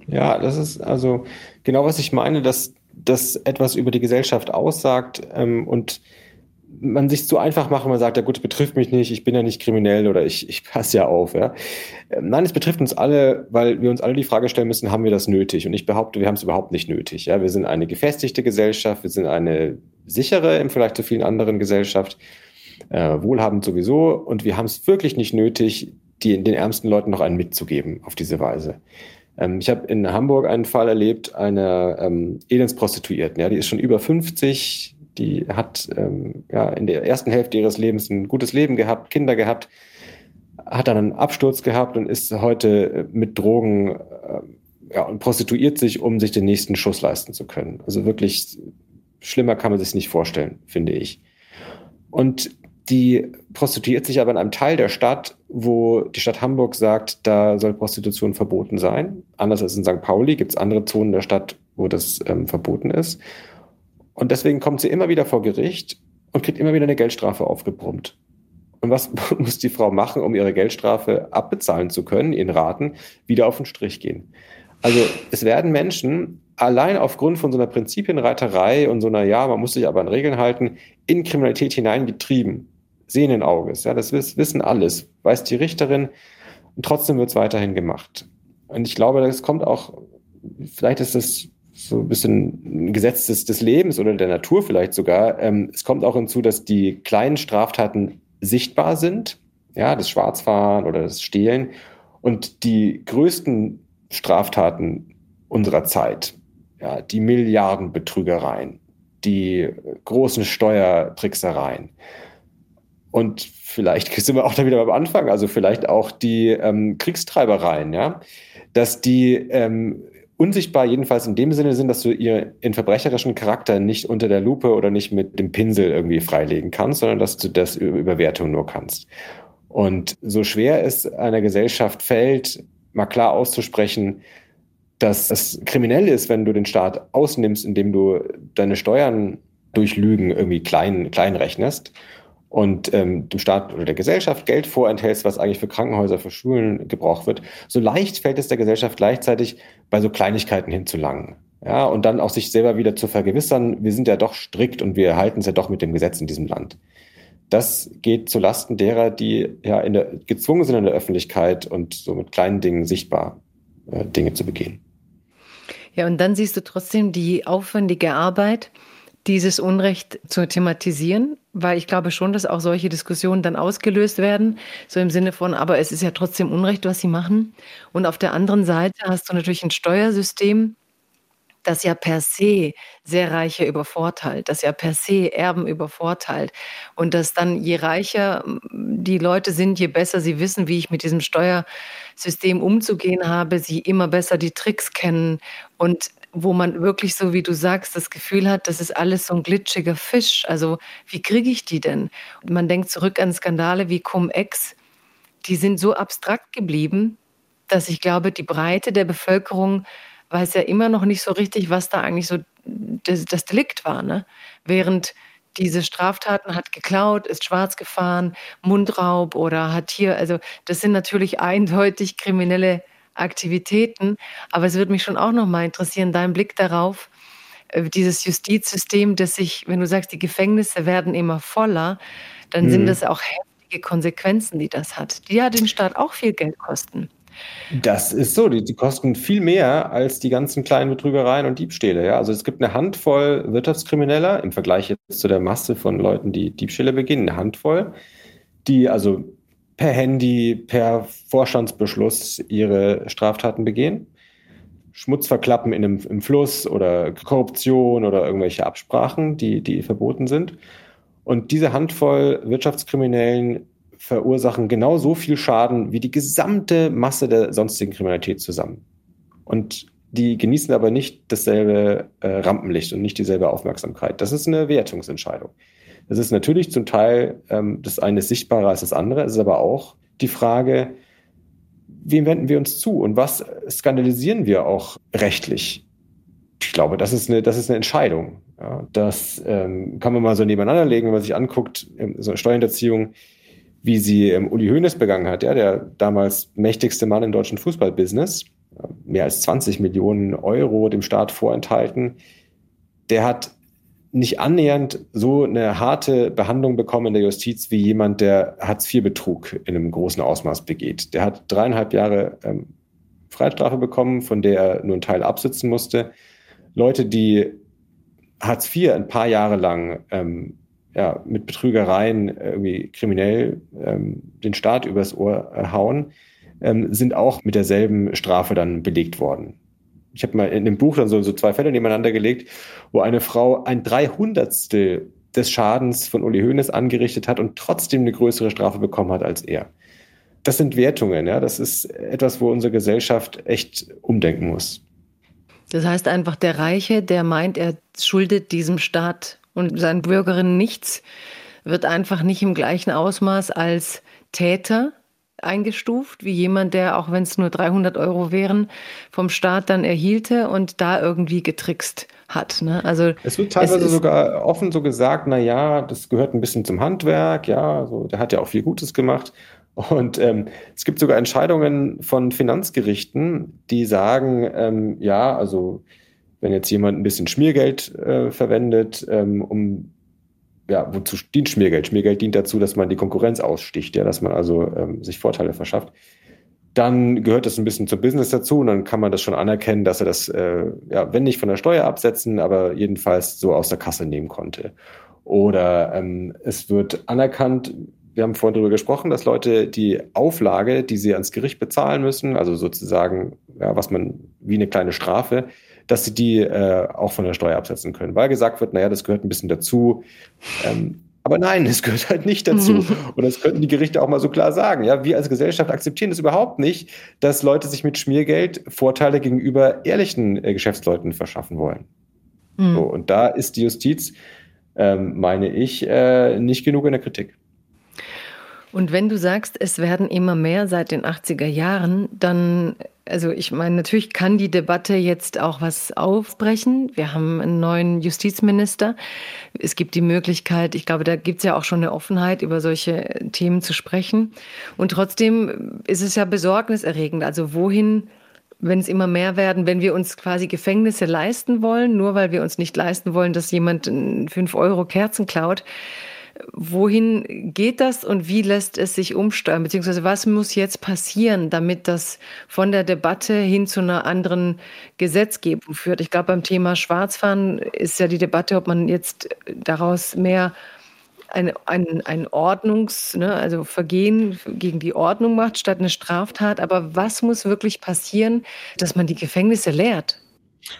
Speaker 1: Ja, das ist also genau, was ich meine, dass das etwas über die Gesellschaft aussagt ähm, und man sich so einfach macht, man sagt, ja gut, es betrifft mich nicht, ich bin ja nicht kriminell oder ich, ich passe ja auf. Ja. Ähm, nein, es betrifft uns alle, weil wir uns alle die Frage stellen müssen, haben wir das nötig? Und ich behaupte, wir haben es überhaupt nicht nötig. Ja. Wir sind eine gefestigte Gesellschaft, wir sind eine sichere im Vergleich zu vielen anderen Gesellschaften äh, wohlhabend sowieso. Und wir haben es wirklich nicht nötig, die, den ärmsten Leuten noch einen mitzugeben auf diese Weise. Ähm, ich habe in Hamburg einen Fall erlebt, einer ähm, Elendsprostituierten, ja, die ist schon über 50, die hat ähm, ja, in der ersten Hälfte ihres Lebens ein gutes Leben gehabt, Kinder gehabt, hat dann einen Absturz gehabt und ist heute mit Drogen äh, ja, und prostituiert sich, um sich den nächsten Schuss leisten zu können. Also wirklich schlimmer kann man sich nicht vorstellen, finde ich. Und die prostituiert sich aber in einem Teil der Stadt, wo die Stadt Hamburg sagt, da soll Prostitution verboten sein. Anders als in St. Pauli gibt es andere Zonen der Stadt, wo das ähm, verboten ist. Und deswegen kommt sie immer wieder vor Gericht und kriegt immer wieder eine Geldstrafe aufgebrummt. Und was muss die Frau machen, um ihre Geldstrafe abbezahlen zu können, ihren Raten, wieder auf den Strich gehen? Also es werden Menschen allein aufgrund von so einer Prinzipienreiterei und so einer, ja, man muss sich aber an Regeln halten, in Kriminalität hineingetrieben. Sehenden Auges, ja, das wissen alles, weiß die Richterin und trotzdem wird es weiterhin gemacht. Und ich glaube, das kommt auch, vielleicht ist das so ein bisschen ein Gesetz des, des Lebens oder der Natur vielleicht sogar. Ähm, es kommt auch hinzu, dass die kleinen Straftaten sichtbar sind, ja, das Schwarzfahren oder das Stehlen und die größten Straftaten unserer Zeit, ja, die Milliardenbetrügereien, die großen Steuertricksereien. Und vielleicht sind wir auch da wieder beim Anfang, also vielleicht auch die ähm, Kriegstreibereien, ja, dass die ähm, unsichtbar jedenfalls in dem Sinne sind, dass du ihr in verbrecherischen Charakter nicht unter der Lupe oder nicht mit dem Pinsel irgendwie freilegen kannst, sondern dass du das über Überwertung nur kannst. Und so schwer es einer Gesellschaft fällt, mal klar auszusprechen, dass es kriminell ist, wenn du den Staat ausnimmst, indem du deine Steuern durch Lügen irgendwie klein, klein rechnest und ähm, dem Staat oder der Gesellschaft Geld vorenthältst, was eigentlich für Krankenhäuser, für Schulen gebraucht wird, so leicht fällt es der Gesellschaft gleichzeitig bei so Kleinigkeiten hinzulangen. Ja, und dann auch sich selber wieder zu vergewissern, wir sind ja doch strikt und wir halten es ja doch mit dem Gesetz in diesem Land. Das geht zu Lasten derer, die ja in der, gezwungen sind in der Öffentlichkeit und so mit kleinen Dingen sichtbar äh, Dinge zu begehen.
Speaker 2: Ja, und dann siehst du trotzdem die aufwendige Arbeit, dieses Unrecht zu thematisieren, weil ich glaube schon, dass auch solche Diskussionen dann ausgelöst werden, so im Sinne von, aber es ist ja trotzdem Unrecht, was sie machen. Und auf der anderen Seite hast du natürlich ein Steuersystem, das ja per se sehr Reiche übervorteilt, das ja per se Erben übervorteilt und dass dann je reicher die Leute sind, je besser sie wissen, wie ich mit diesem Steuersystem umzugehen habe, sie immer besser die Tricks kennen und wo man wirklich so, wie du sagst, das Gefühl hat, das ist alles so ein glitschiger Fisch. Also wie kriege ich die denn? Und man denkt zurück an Skandale wie Cum-Ex, die sind so abstrakt geblieben, dass ich glaube, die Breite der Bevölkerung weiß ja immer noch nicht so richtig, was da eigentlich so das, das Delikt war. Ne? Während diese Straftaten hat geklaut, ist schwarz gefahren, Mundraub oder hat hier, also das sind natürlich eindeutig kriminelle Aktivitäten. Aber es würde mich schon auch noch mal interessieren, dein Blick darauf, äh, dieses Justizsystem, das sich, wenn du sagst, die Gefängnisse werden immer voller, dann mhm. sind das auch heftige Konsequenzen, die das hat, die ja den Staat auch viel Geld kosten.
Speaker 1: Das ist so, die, die, kosten viel mehr als die ganzen kleinen Betrügereien und Diebstähle. Ja? Also es gibt eine Handvoll Wirtschaftskrimineller im Vergleich jetzt zu der Masse von Leuten, die Diebstähle beginnen, eine Handvoll, die also per Handy, per Vorstandsbeschluss ihre Straftaten begehen. Schmutz verklappen in einem, im Fluss oder Korruption oder irgendwelche Absprachen, die, die verboten sind. Und diese Handvoll Wirtschaftskriminellen verursachen genau so viel Schaden wie die gesamte Masse der sonstigen Kriminalität zusammen. Und die genießen aber nicht dasselbe äh, Rampenlicht und nicht dieselbe Aufmerksamkeit. Das ist eine Wertungsentscheidung. Es ist natürlich zum Teil ähm, das eine ist sichtbarer als das andere. Es ist aber auch die Frage, wem wenden wir uns zu und was skandalisieren wir auch rechtlich? Ich glaube, das ist eine, das ist eine Entscheidung. Ja, das ähm, kann man mal so nebeneinander legen, wenn man sich anguckt, ähm, so eine Steuerhinterziehung, wie sie ähm, Uli Hoeneß begangen hat, ja, der damals mächtigste Mann im deutschen Fußballbusiness, mehr als 20 Millionen Euro dem Staat vorenthalten. Der hat nicht annähernd so eine harte Behandlung bekommen in der Justiz wie jemand, der Hartz-IV-Betrug in einem großen Ausmaß begeht. Der hat dreieinhalb Jahre ähm, Freiheitsstrafe bekommen, von der er nur einen Teil absitzen musste. Leute, die Hartz IV ein paar Jahre lang ähm, ja, mit Betrügereien irgendwie kriminell ähm, den Staat übers Ohr äh, hauen, ähm, sind auch mit derselben Strafe dann belegt worden. Ich habe mal in dem Buch dann so, so zwei Fälle nebeneinander gelegt, wo eine Frau ein Dreihundertstel des Schadens von Uli Hoeneß angerichtet hat und trotzdem eine größere Strafe bekommen hat als er. Das sind Wertungen, ja. Das ist etwas, wo unsere Gesellschaft echt umdenken muss.
Speaker 2: Das heißt einfach, der Reiche, der meint, er schuldet diesem Staat und seinen Bürgerinnen nichts, wird einfach nicht im gleichen Ausmaß als Täter eingestuft, wie jemand, der, auch wenn es nur 300 Euro wären, vom Staat dann erhielte und da irgendwie getrickst hat. Ne?
Speaker 1: Also es wird teilweise es sogar offen so gesagt, na ja, das gehört ein bisschen zum Handwerk, ja, so, der hat ja auch viel Gutes gemacht. Und ähm, es gibt sogar Entscheidungen von Finanzgerichten, die sagen, ähm, ja, also wenn jetzt jemand ein bisschen Schmiergeld äh, verwendet, ähm, um ja, wozu dient Schmiergeld? Schmiergeld dient dazu, dass man die Konkurrenz aussticht, ja, dass man also ähm, sich Vorteile verschafft. Dann gehört das ein bisschen zum Business dazu und dann kann man das schon anerkennen, dass er das, äh, ja, wenn nicht von der Steuer absetzen, aber jedenfalls so aus der Kasse nehmen konnte. Oder ähm, es wird anerkannt, wir haben vorhin darüber gesprochen, dass Leute die Auflage, die sie ans Gericht bezahlen müssen, also sozusagen, ja, was man wie eine kleine Strafe, dass sie die äh, auch von der Steuer absetzen können. Weil gesagt wird, naja, das gehört ein bisschen dazu. Ähm, aber nein, es gehört halt nicht dazu. Und das könnten die Gerichte auch mal so klar sagen. Ja, wir als Gesellschaft akzeptieren es überhaupt nicht, dass Leute sich mit Schmiergeld Vorteile gegenüber ehrlichen äh, Geschäftsleuten verschaffen wollen. Mhm. So, und da ist die Justiz, ähm, meine ich, äh, nicht genug in der Kritik.
Speaker 2: Und wenn du sagst, es werden immer mehr seit den 80er Jahren, dann, also ich meine, natürlich kann die Debatte jetzt auch was aufbrechen. Wir haben einen neuen Justizminister. Es gibt die Möglichkeit, ich glaube, da gibt es ja auch schon eine Offenheit, über solche Themen zu sprechen. Und trotzdem ist es ja besorgniserregend. Also wohin wenn es immer mehr werden, wenn wir uns quasi Gefängnisse leisten wollen, nur weil wir uns nicht leisten wollen, dass jemand fünf Euro Kerzen klaut, Wohin geht das und wie lässt es sich umsteuern? Beziehungsweise was muss jetzt passieren, damit das von der Debatte hin zu einer anderen Gesetzgebung führt? Ich glaube, beim Thema Schwarzfahren ist ja die Debatte, ob man jetzt daraus mehr ein, ein, ein Ordnungs-, ne, also Vergehen gegen die Ordnung macht, statt eine Straftat. Aber was muss wirklich passieren, dass man die Gefängnisse leert?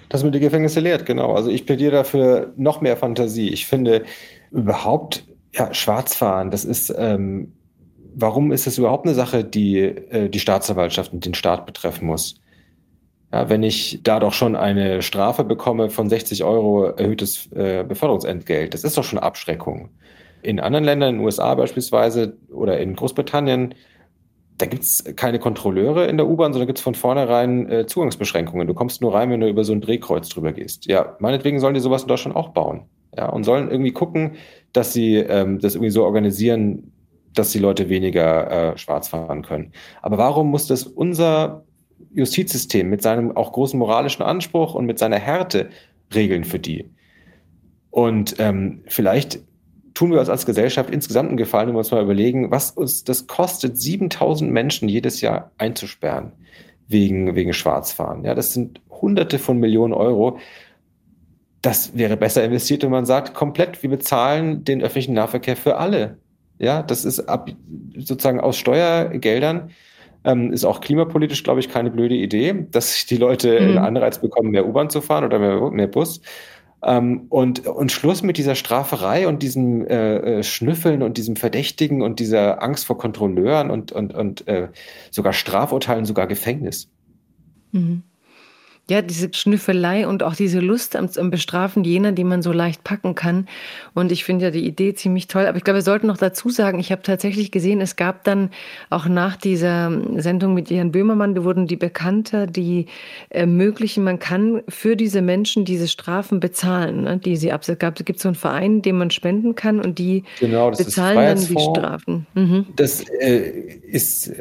Speaker 1: Dass man die Gefängnisse leert, genau. Also ich plädiere dafür noch mehr Fantasie. Ich finde überhaupt ja, Schwarzfahren, das ist, ähm, warum ist das überhaupt eine Sache, die äh, die Staatsanwaltschaft und den Staat betreffen muss? Ja, wenn ich da doch schon eine Strafe bekomme von 60 Euro erhöhtes äh, Beförderungsentgelt, das ist doch schon Abschreckung. In anderen Ländern, in den USA beispielsweise oder in Großbritannien, da gibt's keine Kontrolleure in der U-Bahn, sondern gibt's von vornherein äh, Zugangsbeschränkungen. Du kommst nur rein, wenn du über so ein Drehkreuz drüber gehst. Ja, meinetwegen sollen die sowas in Deutschland auch bauen. Ja, und sollen irgendwie gucken, dass sie ähm, das irgendwie so organisieren, dass die Leute weniger äh, schwarz fahren können. Aber warum muss das unser Justizsystem mit seinem auch großen moralischen Anspruch und mit seiner Härte regeln für die? Und ähm, vielleicht tun wir uns als Gesellschaft insgesamt einen Gefallen, wenn wir uns mal überlegen, was uns das kostet, 7000 Menschen jedes Jahr einzusperren wegen, wegen Schwarzfahren. Ja, das sind Hunderte von Millionen Euro das wäre besser investiert, wenn man sagt, komplett, wir bezahlen den öffentlichen Nahverkehr für alle. Ja, das ist ab, sozusagen aus Steuergeldern. Ähm, ist auch klimapolitisch, glaube ich, keine blöde Idee, dass die Leute mhm. einen Anreiz bekommen, mehr U-Bahn zu fahren oder mehr, mehr Bus. Ähm, und, und Schluss mit dieser Straferei und diesem äh, äh, Schnüffeln und diesem Verdächtigen und dieser Angst vor Kontrolleuren und, und, und äh, sogar Strafurteilen, sogar Gefängnis.
Speaker 2: Mhm. Ja, diese Schnüffelei und auch diese Lust am, am, Bestrafen jener, die man so leicht packen kann. Und ich finde ja die Idee ziemlich toll. Aber ich glaube, wir sollten noch dazu sagen, ich habe tatsächlich gesehen, es gab dann auch nach dieser Sendung mit Jan Böhmermann, da wurden die Bekannter, die ermöglichen, man kann für diese Menschen diese Strafen bezahlen, ne, die sie absetzen. Es gibt so einen Verein, dem man spenden kann und die genau, bezahlen dann die Strafen.
Speaker 1: Mhm. Das äh, ist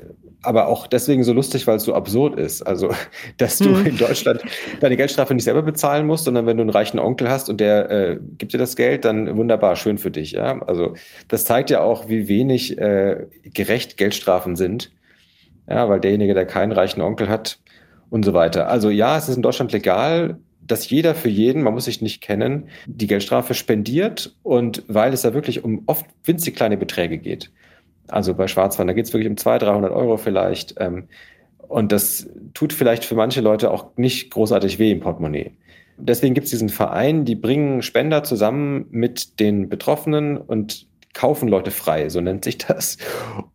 Speaker 1: aber auch deswegen so lustig, weil es so absurd ist. Also, dass du hm. in Deutschland deine Geldstrafe nicht selber bezahlen musst, sondern wenn du einen reichen Onkel hast und der äh, gibt dir das Geld, dann wunderbar, schön für dich. Ja? Also, das zeigt ja auch, wie wenig äh, gerecht Geldstrafen sind. Ja, weil derjenige, der keinen reichen Onkel hat und so weiter. Also, ja, es ist in Deutschland legal, dass jeder für jeden, man muss sich nicht kennen, die Geldstrafe spendiert und weil es da wirklich um oft winzig kleine Beträge geht. Also bei Schwarzfahren, da geht es wirklich um 200, 300 Euro vielleicht. Ähm, und das tut vielleicht für manche Leute auch nicht großartig weh im Portemonnaie. Deswegen gibt es diesen Verein, die bringen Spender zusammen mit den Betroffenen und kaufen Leute frei, so nennt sich das.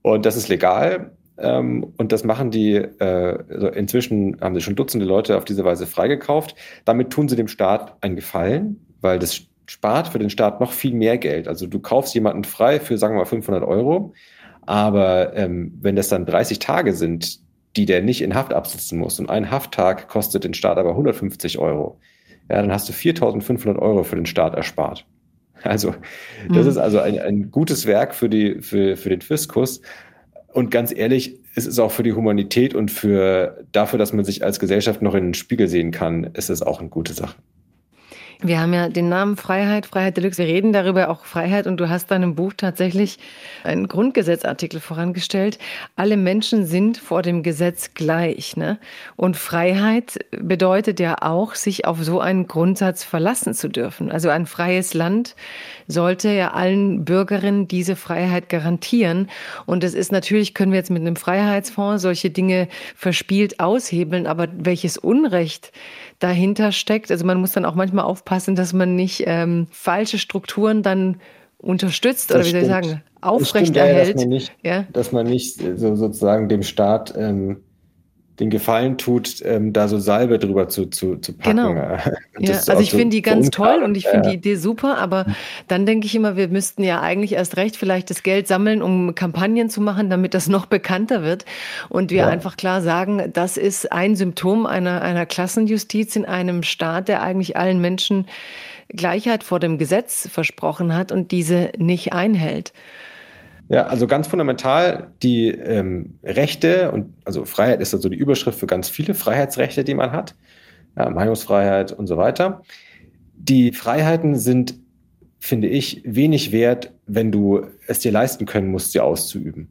Speaker 1: Und das ist legal. Ähm, und das machen die, äh, also inzwischen haben sie schon Dutzende Leute auf diese Weise freigekauft. Damit tun sie dem Staat einen Gefallen, weil das spart für den Staat noch viel mehr Geld. Also du kaufst jemanden frei für, sagen wir mal, 500 Euro. Aber ähm, wenn das dann 30 Tage sind, die der nicht in Haft absitzen muss und ein Hafttag kostet den Staat aber 150 Euro, ja, dann hast du 4.500 Euro für den Staat erspart. Also das mhm. ist also ein, ein gutes Werk für, die, für, für den Fiskus. Und ganz ehrlich, es ist auch für die Humanität und für dafür, dass man sich als Gesellschaft noch in den Spiegel sehen kann, ist es auch eine gute Sache.
Speaker 2: Wir haben ja den Namen Freiheit, Freiheit Deluxe. Wir reden darüber auch Freiheit und du hast deinem Buch tatsächlich einen Grundgesetzartikel vorangestellt. Alle Menschen sind vor dem Gesetz gleich. Ne? Und Freiheit bedeutet ja auch, sich auf so einen Grundsatz verlassen zu dürfen. Also ein freies Land sollte ja allen Bürgerinnen diese Freiheit garantieren. Und es ist natürlich, können wir jetzt mit einem Freiheitsfonds solche Dinge verspielt aushebeln, aber welches Unrecht dahinter steckt. Also man muss dann auch manchmal aufpassen, dass man nicht ähm, falsche Strukturen dann unterstützt das oder wie soll ich sagen, aufrechterhält. Ja, dass man
Speaker 1: nicht, ja? dass man nicht so sozusagen dem Staat ähm, den Gefallen tut, ähm, da so Salbe drüber zu, zu, zu packen. Genau.
Speaker 2: Ja, also ich so, finde die ganz so toll und ich finde die Idee super, aber dann denke ich immer, wir müssten ja eigentlich erst recht vielleicht das Geld sammeln, um Kampagnen zu machen, damit das noch bekannter wird und wir ja. einfach klar sagen, das ist ein Symptom einer, einer Klassenjustiz in einem Staat, der eigentlich allen Menschen Gleichheit vor dem Gesetz versprochen hat und diese nicht einhält.
Speaker 1: Ja, also ganz fundamental die ähm, Rechte und also Freiheit ist also die Überschrift für ganz viele Freiheitsrechte, die man hat, ja, Meinungsfreiheit und so weiter. Die Freiheiten sind, finde ich, wenig wert, wenn du es dir leisten können musst, sie auszuüben.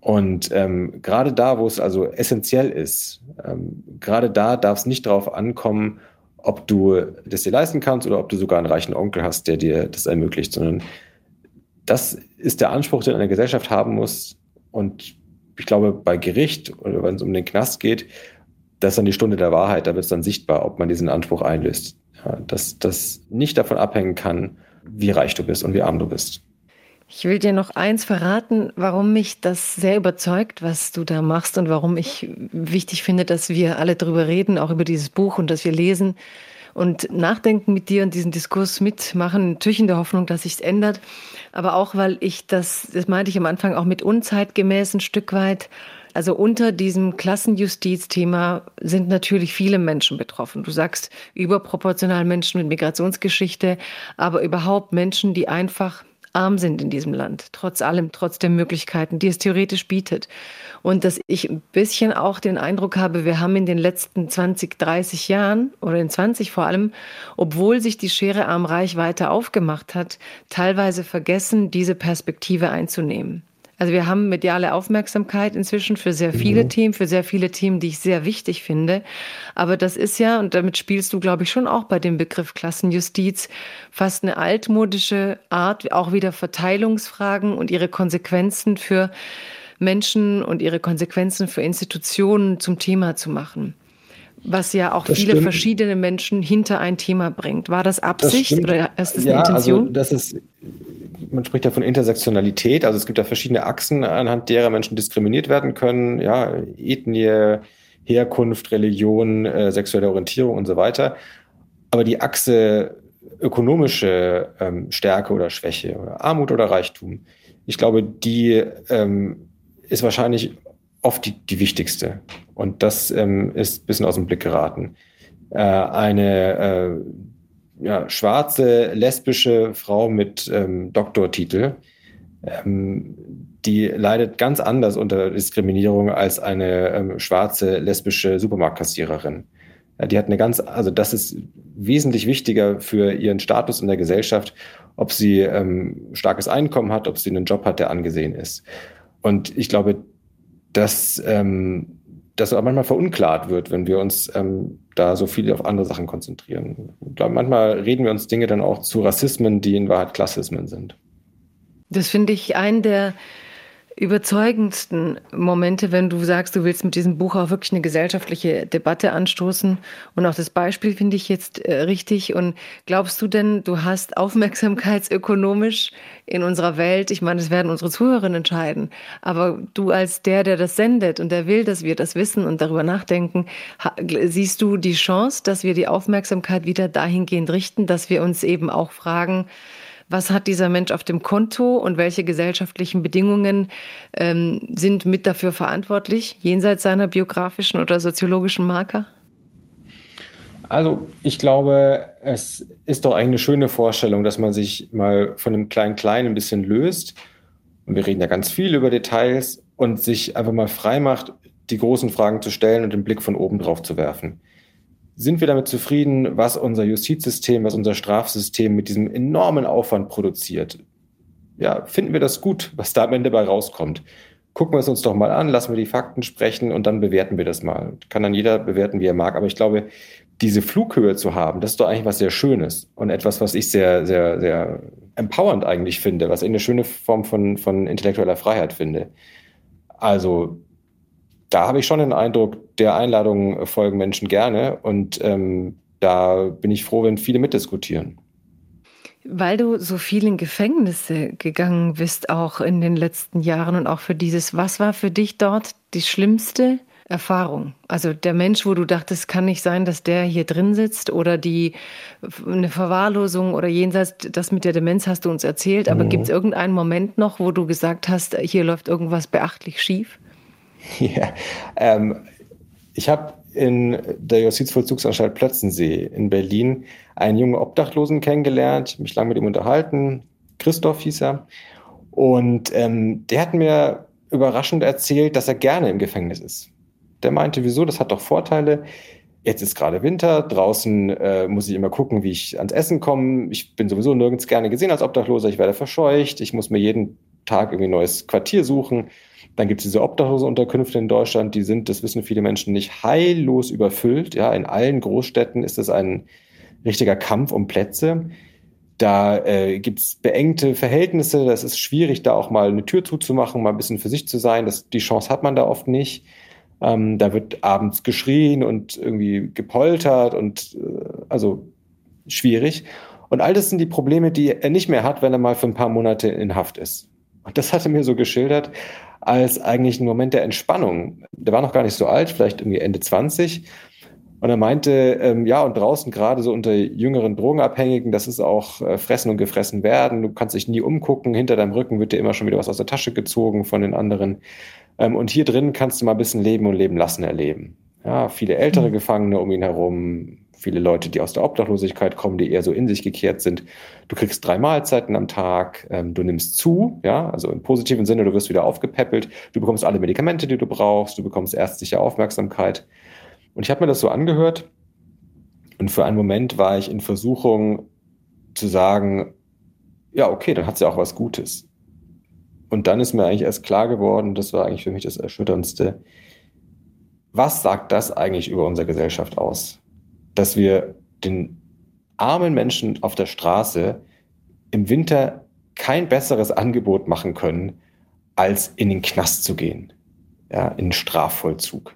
Speaker 1: Und ähm, gerade da, wo es also essentiell ist, ähm, gerade da darf es nicht darauf ankommen, ob du das dir leisten kannst oder ob du sogar einen reichen Onkel hast, der dir das ermöglicht, sondern das ist der Anspruch, den eine Gesellschaft haben muss. Und ich glaube, bei Gericht oder wenn es um den Knast geht, das ist dann die Stunde der Wahrheit. Da wird es dann sichtbar, ob man diesen Anspruch einlöst. Ja, dass das nicht davon abhängen kann, wie reich du bist und wie arm du bist.
Speaker 2: Ich will dir noch eins verraten, warum mich das sehr überzeugt, was du da machst und warum ich wichtig finde, dass wir alle darüber reden, auch über dieses Buch und dass wir lesen und nachdenken mit dir und diesen Diskurs mitmachen, natürlich in der Hoffnung, dass sich's ändert, aber auch, weil ich das, das meinte ich am Anfang, auch mit unzeitgemäß ein Stück weit, also unter diesem Klassenjustizthema sind natürlich viele Menschen betroffen. Du sagst überproportional Menschen mit Migrationsgeschichte, aber überhaupt Menschen, die einfach arm sind in diesem Land, trotz allem, trotz der Möglichkeiten, die es theoretisch bietet. Und dass ich ein bisschen auch den Eindruck habe, wir haben in den letzten 20, 30 Jahren oder in 20 vor allem, obwohl sich die Schere arm-reich weiter aufgemacht hat, teilweise vergessen, diese Perspektive einzunehmen. Also wir haben mediale Aufmerksamkeit inzwischen für sehr viele mhm. Themen, für sehr viele Themen, die ich sehr wichtig finde. Aber das ist ja, und damit spielst du, glaube ich, schon auch bei dem Begriff Klassenjustiz, fast eine altmodische Art, auch wieder Verteilungsfragen und ihre Konsequenzen für Menschen und ihre Konsequenzen für Institutionen zum Thema zu machen. Was ja auch das viele stimmt. verschiedene Menschen hinter ein Thema bringt. War das Absicht das oder ist das
Speaker 1: ja,
Speaker 2: eine Intention?
Speaker 1: Also das ist man spricht ja von Intersektionalität, also es gibt ja verschiedene Achsen, anhand derer Menschen diskriminiert werden können, ja, Ethnie, Herkunft, Religion, äh, sexuelle Orientierung und so weiter. Aber die Achse ökonomische ähm, Stärke oder Schwäche, oder Armut oder Reichtum, ich glaube, die ähm, ist wahrscheinlich oft die, die wichtigste. Und das ähm, ist ein bisschen aus dem Blick geraten. Äh, eine äh, ja, schwarze, lesbische Frau mit ähm, Doktortitel, ähm, die leidet ganz anders unter Diskriminierung als eine ähm, schwarze, lesbische Supermarktkassiererin. Ja, die hat eine ganz, also das ist wesentlich wichtiger für ihren Status in der Gesellschaft, ob sie ähm, starkes Einkommen hat, ob sie einen Job hat, der angesehen ist. Und ich glaube, dass ähm, das auch manchmal verunklart wird, wenn wir uns ähm, da so viel auf andere Sachen konzentrieren. Ich glaube, manchmal reden wir uns Dinge dann auch zu Rassismen, die in Wahrheit Klassismen sind.
Speaker 2: Das finde ich einen der überzeugendsten Momente, wenn du sagst, du willst mit diesem Buch auch wirklich eine gesellschaftliche Debatte anstoßen? Und auch das Beispiel finde ich jetzt äh, richtig. Und glaubst du denn, du hast aufmerksamkeitsökonomisch in unserer Welt, ich meine, das werden unsere Zuhörerinnen entscheiden, aber du als der, der das sendet und der will, dass wir das wissen und darüber nachdenken, siehst du die Chance, dass wir die Aufmerksamkeit wieder dahingehend richten, dass wir uns eben auch fragen, was hat dieser Mensch auf dem Konto und welche gesellschaftlichen Bedingungen ähm, sind mit dafür verantwortlich, jenseits seiner biografischen oder soziologischen Marker?
Speaker 1: Also ich glaube, es ist doch eine schöne Vorstellung, dass man sich mal von dem Kleinen ein bisschen löst. Und wir reden ja ganz viel über Details und sich einfach mal frei macht, die großen Fragen zu stellen und den Blick von oben drauf zu werfen sind wir damit zufrieden, was unser Justizsystem, was unser Strafsystem mit diesem enormen Aufwand produziert? Ja, finden wir das gut, was da am Ende bei rauskommt? Gucken wir es uns doch mal an, lassen wir die Fakten sprechen und dann bewerten wir das mal. Kann dann jeder bewerten, wie er mag. Aber ich glaube, diese Flughöhe zu haben, das ist doch eigentlich was sehr Schönes und etwas, was ich sehr, sehr, sehr empowernd eigentlich finde, was ich eine schöne Form von, von intellektueller Freiheit finde. Also da habe ich schon den Eindruck, der Einladung folgen Menschen gerne und ähm, da bin ich froh, wenn viele mitdiskutieren.
Speaker 2: Weil du so viel in Gefängnisse gegangen bist, auch in den letzten Jahren und auch für dieses, was war für dich dort die schlimmste Erfahrung? Also der Mensch, wo du dachtest, kann nicht sein, dass der hier drin sitzt oder die eine Verwahrlosung oder jenseits, das mit der Demenz hast du uns erzählt, aber mhm. gibt es irgendeinen Moment noch, wo du gesagt hast, hier läuft irgendwas beachtlich schief?
Speaker 1: Ja, ähm, ich habe in der Justizvollzugsanstalt Plötzensee in Berlin einen jungen Obdachlosen kennengelernt, mich lange mit ihm unterhalten. Christoph hieß er. Und ähm, der hat mir überraschend erzählt, dass er gerne im Gefängnis ist. Der meinte, wieso, das hat doch Vorteile. Jetzt ist gerade Winter, draußen äh, muss ich immer gucken, wie ich ans Essen komme. Ich bin sowieso nirgends gerne gesehen als Obdachloser, ich werde verscheucht, ich muss mir jeden Tag irgendwie ein neues Quartier suchen. Dann gibt es diese Obdachlosenunterkünfte in Deutschland, die sind, das wissen viele Menschen nicht, heillos überfüllt. Ja, in allen Großstädten ist es ein richtiger Kampf um Plätze. Da äh, gibt es beengte Verhältnisse, das ist schwierig, da auch mal eine Tür zuzumachen, mal ein bisschen für sich zu sein. Das, die Chance hat man da oft nicht. Ähm, da wird abends geschrien und irgendwie gepoltert und äh, also schwierig. Und all das sind die Probleme, die er nicht mehr hat, wenn er mal für ein paar Monate in Haft ist. Und das hatte mir so geschildert als eigentlich ein Moment der Entspannung. Der war noch gar nicht so alt, vielleicht irgendwie Ende 20. Und er meinte, ähm, ja, und draußen gerade so unter jüngeren Drogenabhängigen, das ist auch äh, fressen und gefressen werden. Du kannst dich nie umgucken. Hinter deinem Rücken wird dir immer schon wieder was aus der Tasche gezogen von den anderen. Ähm, und hier drin kannst du mal ein bisschen Leben und Leben lassen erleben. Ja, viele ältere mhm. Gefangene um ihn herum, viele Leute, die aus der Obdachlosigkeit kommen, die eher so in sich gekehrt sind. Du kriegst drei Mahlzeiten am Tag, ähm, du nimmst zu, ja, also im positiven Sinne, du wirst wieder aufgepäppelt, du bekommst alle Medikamente, die du brauchst, du bekommst ärztliche Aufmerksamkeit. Und ich habe mir das so angehört und für einen Moment war ich in Versuchung zu sagen, ja, okay, dann hat sie ja auch was Gutes. Und dann ist mir eigentlich erst klar geworden, das war eigentlich für mich das Erschütterndste, was sagt das eigentlich über unsere Gesellschaft aus? Dass wir den armen Menschen auf der Straße im Winter kein besseres Angebot machen können, als in den Knast zu gehen, ja, in Strafvollzug.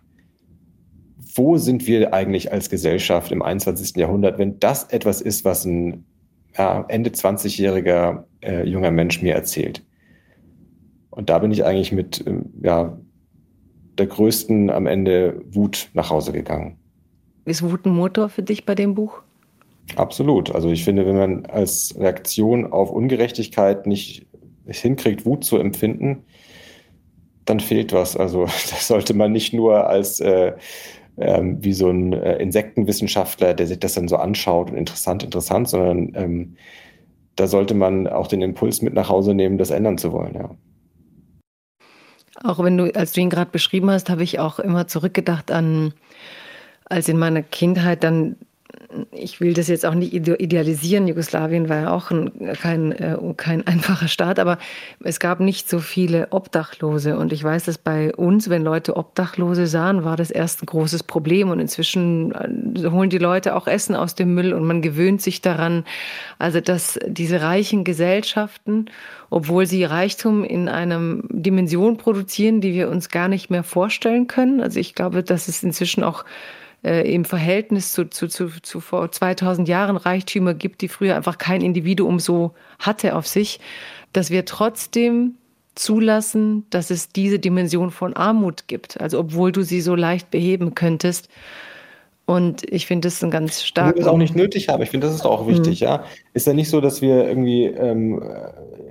Speaker 1: Wo sind wir eigentlich als Gesellschaft im 21. Jahrhundert, wenn das etwas ist, was ein ja, Ende 20-jähriger äh, junger Mensch mir erzählt? Und da bin ich eigentlich mit ähm, ja, der größten am Ende Wut nach Hause gegangen.
Speaker 2: Ist Wut ein Motor für dich bei dem Buch?
Speaker 1: Absolut. Also ich finde, wenn man als Reaktion auf Ungerechtigkeit nicht hinkriegt, Wut zu empfinden, dann fehlt was. Also das sollte man nicht nur als äh, ähm, wie so ein äh, Insektenwissenschaftler, der sich das dann so anschaut und interessant, interessant, sondern ähm, da sollte man auch den Impuls mit nach Hause nehmen, das ändern zu wollen, ja.
Speaker 2: Auch wenn du, als du ihn gerade beschrieben hast, habe ich auch immer zurückgedacht an als in meiner Kindheit dann ich will das jetzt auch nicht idealisieren. Jugoslawien war ja auch ein, kein, äh, kein einfacher Staat, aber es gab nicht so viele Obdachlose. Und ich weiß, dass bei uns, wenn Leute Obdachlose sahen, war das erst ein großes Problem. Und inzwischen äh, holen die Leute auch Essen aus dem Müll und man gewöhnt sich daran. Also, dass diese reichen Gesellschaften, obwohl sie Reichtum in einer Dimension produzieren, die wir uns gar nicht mehr vorstellen können. Also ich glaube, dass es inzwischen auch äh, im Verhältnis zu, zu, zu, zu vor 2000 Jahren Reichtümer gibt, die früher einfach kein Individuum so hatte auf sich, dass wir trotzdem zulassen, dass es diese Dimension von Armut gibt. Also obwohl du sie so leicht beheben könntest. Und ich finde das ein ganz stark.
Speaker 1: Ich das auch nicht nötig habe. Ich finde, das ist auch wichtig, mhm. ja. Ist ja nicht so, dass wir irgendwie ähm,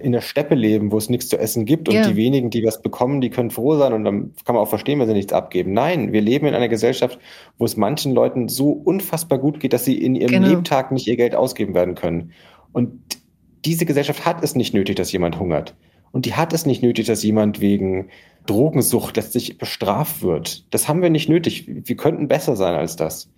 Speaker 1: in der Steppe leben, wo es nichts zu essen gibt und ja. die wenigen, die was bekommen, die können froh sein und dann kann man auch verstehen, wenn sie nichts abgeben. Nein, wir leben in einer Gesellschaft, wo es manchen Leuten so unfassbar gut geht, dass sie in ihrem genau. Lebtag nicht ihr Geld ausgeben werden können. Und diese Gesellschaft hat es nicht nötig, dass jemand hungert. Und die hat es nicht nötig, dass jemand wegen Drogensucht letztlich bestraft wird. Das haben wir nicht nötig. Wir könnten besser sein als das.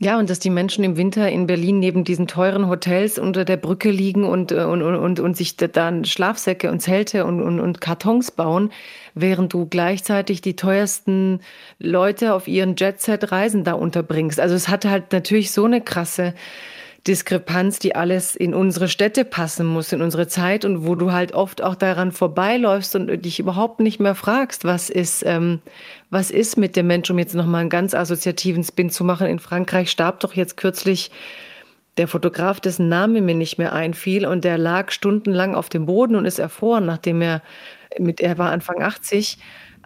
Speaker 2: Ja, und dass die Menschen im Winter in Berlin neben diesen teuren Hotels unter der Brücke liegen und, äh, und, und, und sich dann Schlafsäcke und Zelte und, und, und Kartons bauen, während du gleichzeitig die teuersten Leute auf ihren Jet-Set-Reisen da unterbringst. Also es hatte halt natürlich so eine krasse Diskrepanz, die alles in unsere Städte passen muss, in unsere Zeit und wo du halt oft auch daran vorbeiläufst und dich überhaupt nicht mehr fragst, was ist, ähm, was ist mit dem Mensch, um jetzt nochmal einen ganz assoziativen Spin zu machen. In Frankreich starb doch jetzt kürzlich der Fotograf, dessen Name mir nicht mehr einfiel und der lag stundenlang auf dem Boden und ist erfroren, nachdem er mit, er war Anfang 80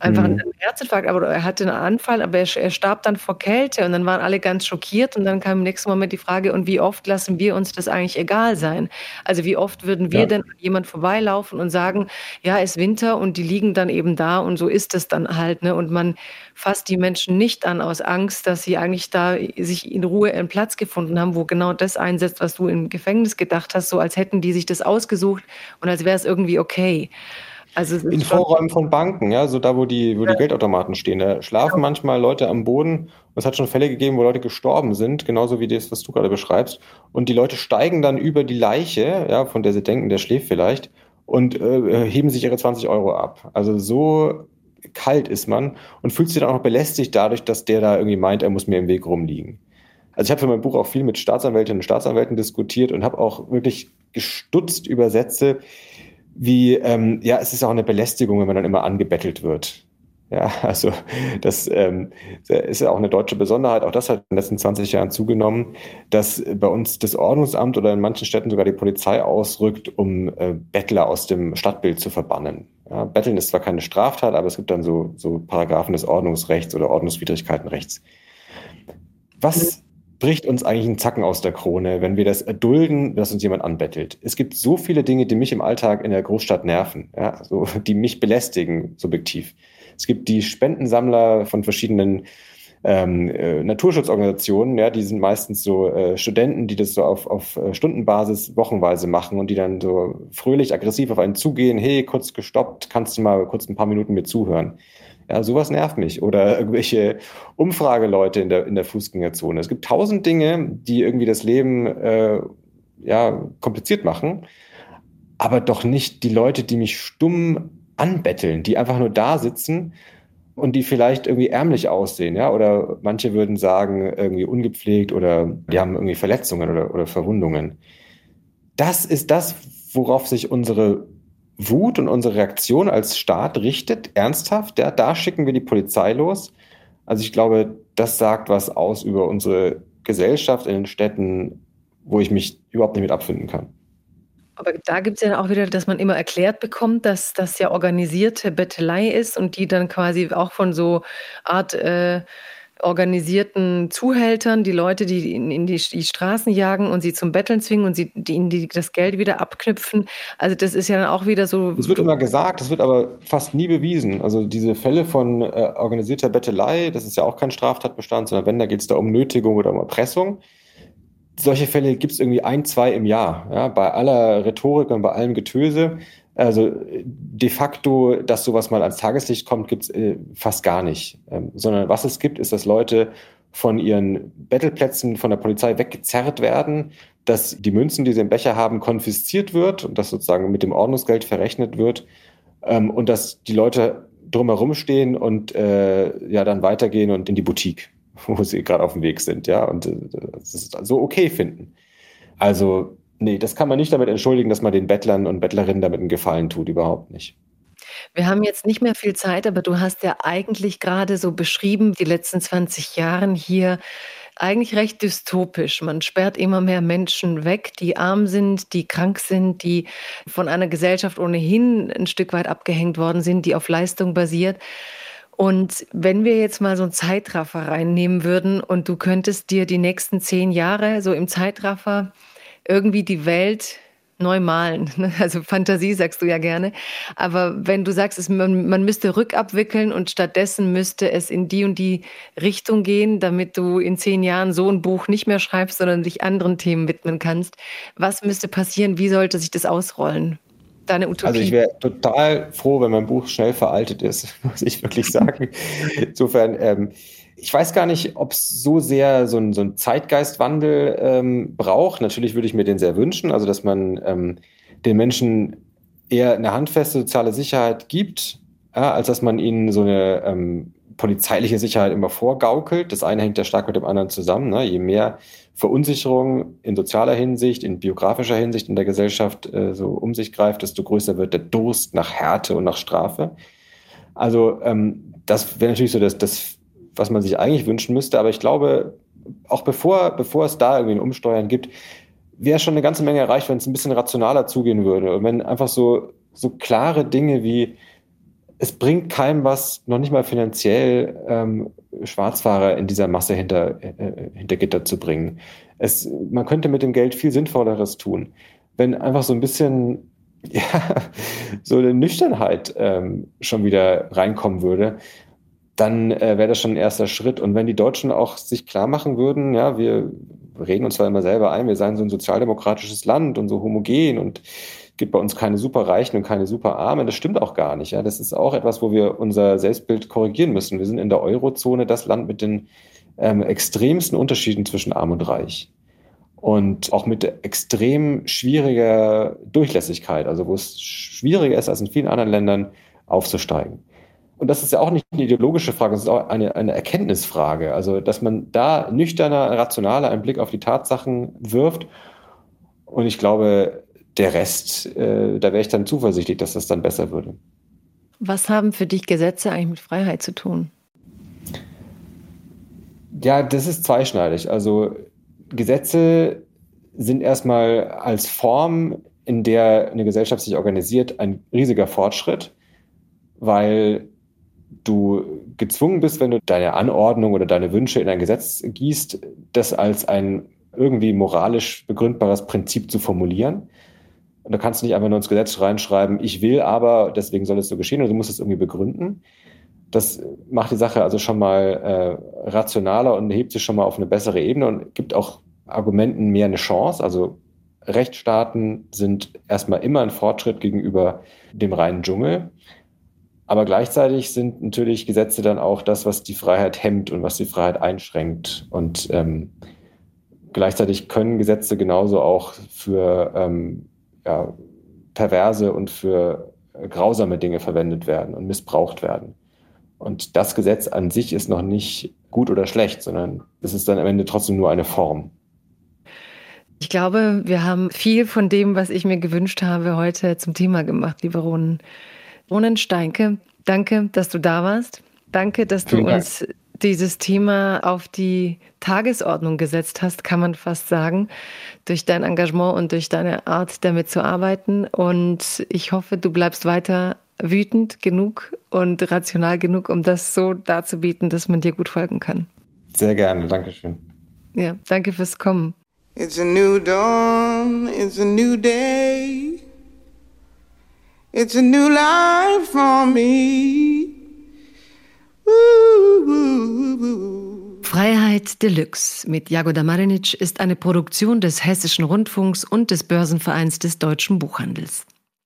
Speaker 2: einfach mhm. einen Herzinfarkt, aber er hatte einen Anfall, aber er, er, starb dann vor Kälte und dann waren alle ganz schockiert und dann kam im nächsten Moment die Frage, und wie oft lassen wir uns das eigentlich egal sein? Also wie oft würden wir ja. denn jemand vorbeilaufen und sagen, ja, es ist Winter und die liegen dann eben da und so ist es dann halt, ne? Und man fasst die Menschen nicht an aus Angst, dass sie eigentlich da sich in Ruhe einen Platz gefunden haben, wo genau das einsetzt, was du im Gefängnis gedacht hast, so als hätten die sich das ausgesucht und als wäre es irgendwie okay.
Speaker 1: Also in Vorräumen von Banken, ja, so da, wo die, wo ja. die Geldautomaten stehen. Da schlafen ja. manchmal Leute am Boden. Es hat schon Fälle gegeben, wo Leute gestorben sind, genauso wie das, was du gerade beschreibst. Und die Leute steigen dann über die Leiche, ja, von der sie denken, der schläft vielleicht, und äh, heben sich ihre 20 Euro ab. Also so kalt ist man und fühlt sich dann auch noch belästigt dadurch, dass der da irgendwie meint, er muss mir im Weg rumliegen. Also ich habe für mein Buch auch viel mit Staatsanwältinnen und Staatsanwälten diskutiert und habe auch wirklich gestutzt über Sätze, wie, ähm, ja, es ist auch eine Belästigung, wenn man dann immer angebettelt wird. Ja, also das ähm, ist ja auch eine deutsche Besonderheit. Auch das hat in den letzten 20 Jahren zugenommen, dass bei uns das Ordnungsamt oder in manchen Städten sogar die Polizei ausrückt, um äh, Bettler aus dem Stadtbild zu verbannen. Ja, Betteln ist zwar keine Straftat, aber es gibt dann so, so Paragraphen des Ordnungsrechts oder Ordnungswidrigkeitenrechts. Was bricht uns eigentlich ein Zacken aus der Krone, wenn wir das erdulden, dass uns jemand anbettelt. Es gibt so viele Dinge, die mich im Alltag in der Großstadt nerven, ja, so, die mich belästigen, subjektiv. Es gibt die Spendensammler von verschiedenen ähm, äh, Naturschutzorganisationen, ja, die sind meistens so äh, Studenten, die das so auf, auf äh, Stundenbasis wochenweise machen und die dann so fröhlich, aggressiv auf einen zugehen, hey, kurz gestoppt, kannst du mal kurz ein paar Minuten mir zuhören. Ja, sowas nervt mich. Oder irgendwelche Umfrageleute in der, in der Fußgängerzone. Es gibt tausend Dinge, die irgendwie das Leben äh, ja, kompliziert machen, aber doch nicht die Leute, die mich stumm anbetteln, die einfach nur da sitzen und die vielleicht irgendwie ärmlich aussehen, ja, oder manche würden sagen, irgendwie ungepflegt oder die haben irgendwie Verletzungen oder, oder Verwundungen. Das ist das, worauf sich unsere Wut und unsere Reaktion als Staat richtet, ernsthaft, ja, da schicken wir die Polizei los. Also ich glaube, das sagt was aus über unsere Gesellschaft in den Städten, wo ich mich überhaupt nicht mit abfinden kann.
Speaker 2: Aber da gibt es ja auch wieder, dass man immer erklärt bekommt, dass das ja organisierte Bettelei ist und die dann quasi auch von so Art äh, organisierten Zuhältern, die Leute, die in, die, die, Straßen jagen und sie zum Betteln zwingen und sie die, ihnen die, das Geld wieder abknüpfen. Also das ist ja dann auch wieder so.
Speaker 1: Das wird immer gesagt, das wird aber fast nie bewiesen. Also diese Fälle von äh, organisierter Bettelei, das ist ja auch kein Straftatbestand, sondern wenn, da geht es da um Nötigung oder um Erpressung. Solche Fälle gibt es irgendwie ein, zwei im Jahr. Ja? Bei aller Rhetorik und bei allem Getöse also de facto, dass sowas mal ans Tageslicht kommt, gibt es äh, fast gar nicht. Ähm, sondern was es gibt, ist, dass Leute von ihren Bettelplätzen von der Polizei weggezerrt werden, dass die Münzen, die sie im Becher haben, konfisziert wird und das sozusagen mit dem Ordnungsgeld verrechnet wird ähm, und dass die Leute drumherum stehen und äh, ja dann weitergehen und in die Boutique, wo sie gerade auf dem Weg sind, ja, und äh, das ist so okay finden. Also, nee, das kann man nicht damit entschuldigen, dass man den Bettlern und Bettlerinnen damit einen Gefallen tut, überhaupt nicht.
Speaker 2: Wir haben jetzt nicht mehr viel Zeit, aber du hast ja eigentlich gerade so beschrieben, die letzten 20 Jahre hier eigentlich recht dystopisch. Man sperrt immer mehr Menschen weg, die arm sind, die krank sind, die von einer Gesellschaft ohnehin ein Stück weit abgehängt worden sind, die auf Leistung basiert. Und wenn wir jetzt mal so einen Zeitraffer reinnehmen würden und du könntest dir die nächsten zehn Jahre so im Zeitraffer irgendwie die Welt neu malen. Also Fantasie sagst du ja gerne. Aber wenn du sagst, es, man, man müsste rückabwickeln und stattdessen müsste es in die und die Richtung gehen, damit du in zehn Jahren so ein Buch nicht mehr schreibst, sondern dich anderen Themen widmen kannst. Was müsste passieren? Wie sollte sich das ausrollen? Deine Utopie.
Speaker 1: Also ich wäre total froh, wenn mein Buch schnell veraltet ist, muss ich wirklich sagen. Insofern, ähm, ich weiß gar nicht, ob es so sehr so ein, so Zeitgeistwandel ähm, braucht. Natürlich würde ich mir den sehr wünschen, also dass man ähm, den Menschen eher eine handfeste soziale Sicherheit gibt, ja, als dass man ihnen so eine ähm, polizeiliche Sicherheit immer vorgaukelt. Das eine hängt ja stark mit dem anderen zusammen. Ne? Je mehr Verunsicherung in sozialer Hinsicht, in biografischer Hinsicht in der Gesellschaft äh, so um sich greift, desto größer wird der Durst nach Härte und nach Strafe. Also ähm, das wäre natürlich so das, das was man sich eigentlich wünschen müsste. Aber ich glaube, auch bevor, bevor es da irgendwie ein Umsteuern gibt, wäre schon eine ganze Menge erreicht, wenn es ein bisschen rationaler zugehen würde. Und wenn einfach so, so klare Dinge wie, es bringt keinem was, noch nicht mal finanziell, ähm, Schwarzfahrer in dieser Masse hinter, äh, hinter Gitter zu bringen. Es, man könnte mit dem Geld viel Sinnvolleres tun. Wenn einfach so ein bisschen, ja, so eine Nüchternheit ähm, schon wieder reinkommen würde dann äh, wäre das schon ein erster Schritt. Und wenn die Deutschen auch sich klar machen würden, ja, wir reden uns zwar immer selber ein, wir seien so ein sozialdemokratisches Land und so homogen und gibt bei uns keine Superreichen und keine Superarmen. Das stimmt auch gar nicht. Ja. Das ist auch etwas, wo wir unser Selbstbild korrigieren müssen. Wir sind in der Eurozone das Land mit den ähm, extremsten Unterschieden zwischen Arm und Reich. Und auch mit extrem schwieriger Durchlässigkeit, also wo es schwieriger ist als in vielen anderen Ländern aufzusteigen und das ist ja auch nicht eine ideologische Frage, das ist auch eine, eine Erkenntnisfrage. Also, dass man da nüchterner, rationaler einen Blick auf die Tatsachen wirft. Und ich glaube, der Rest, äh, da wäre ich dann zuversichtlich, dass das dann besser würde.
Speaker 2: Was haben für dich Gesetze eigentlich mit Freiheit zu tun?
Speaker 1: Ja, das ist zweischneidig. Also Gesetze sind erstmal als Form, in der eine Gesellschaft sich organisiert, ein riesiger Fortschritt, weil du gezwungen bist, wenn du deine Anordnung oder deine Wünsche in ein Gesetz gießt, das als ein irgendwie moralisch begründbares Prinzip zu formulieren. Und da kannst du nicht einfach nur ins Gesetz reinschreiben, ich will aber, deswegen soll es so geschehen, oder du musst es irgendwie begründen. Das macht die Sache also schon mal äh, rationaler und hebt sich schon mal auf eine bessere Ebene und gibt auch Argumenten mehr eine Chance. Also Rechtsstaaten sind erstmal immer ein Fortschritt gegenüber dem reinen Dschungel. Aber gleichzeitig sind natürlich Gesetze dann auch das, was die Freiheit hemmt und was die Freiheit einschränkt. Und ähm, gleichzeitig können Gesetze genauso auch für ähm, ja, perverse und für grausame Dinge verwendet werden und missbraucht werden. Und das Gesetz an sich ist noch nicht gut oder schlecht, sondern es ist dann am Ende trotzdem nur eine Form.
Speaker 2: Ich glaube, wir haben viel von dem, was ich mir gewünscht habe, heute zum Thema gemacht, liebe Ronen. Ronen Steinke, danke, dass du da warst. Danke, dass du uns dieses Thema auf die Tagesordnung gesetzt hast, kann man fast sagen, durch dein Engagement und durch deine Art, damit zu arbeiten. Und ich hoffe, du bleibst weiter wütend genug und rational genug, um das so darzubieten, dass man dir gut folgen kann.
Speaker 1: Sehr gerne, danke schön.
Speaker 2: Ja, danke fürs Kommen. It's a new dawn, it's a new day. It's a new life for me. Freiheit Deluxe mit Jagoda Marinic ist eine Produktion des Hessischen Rundfunks und des Börsenvereins des deutschen Buchhandels.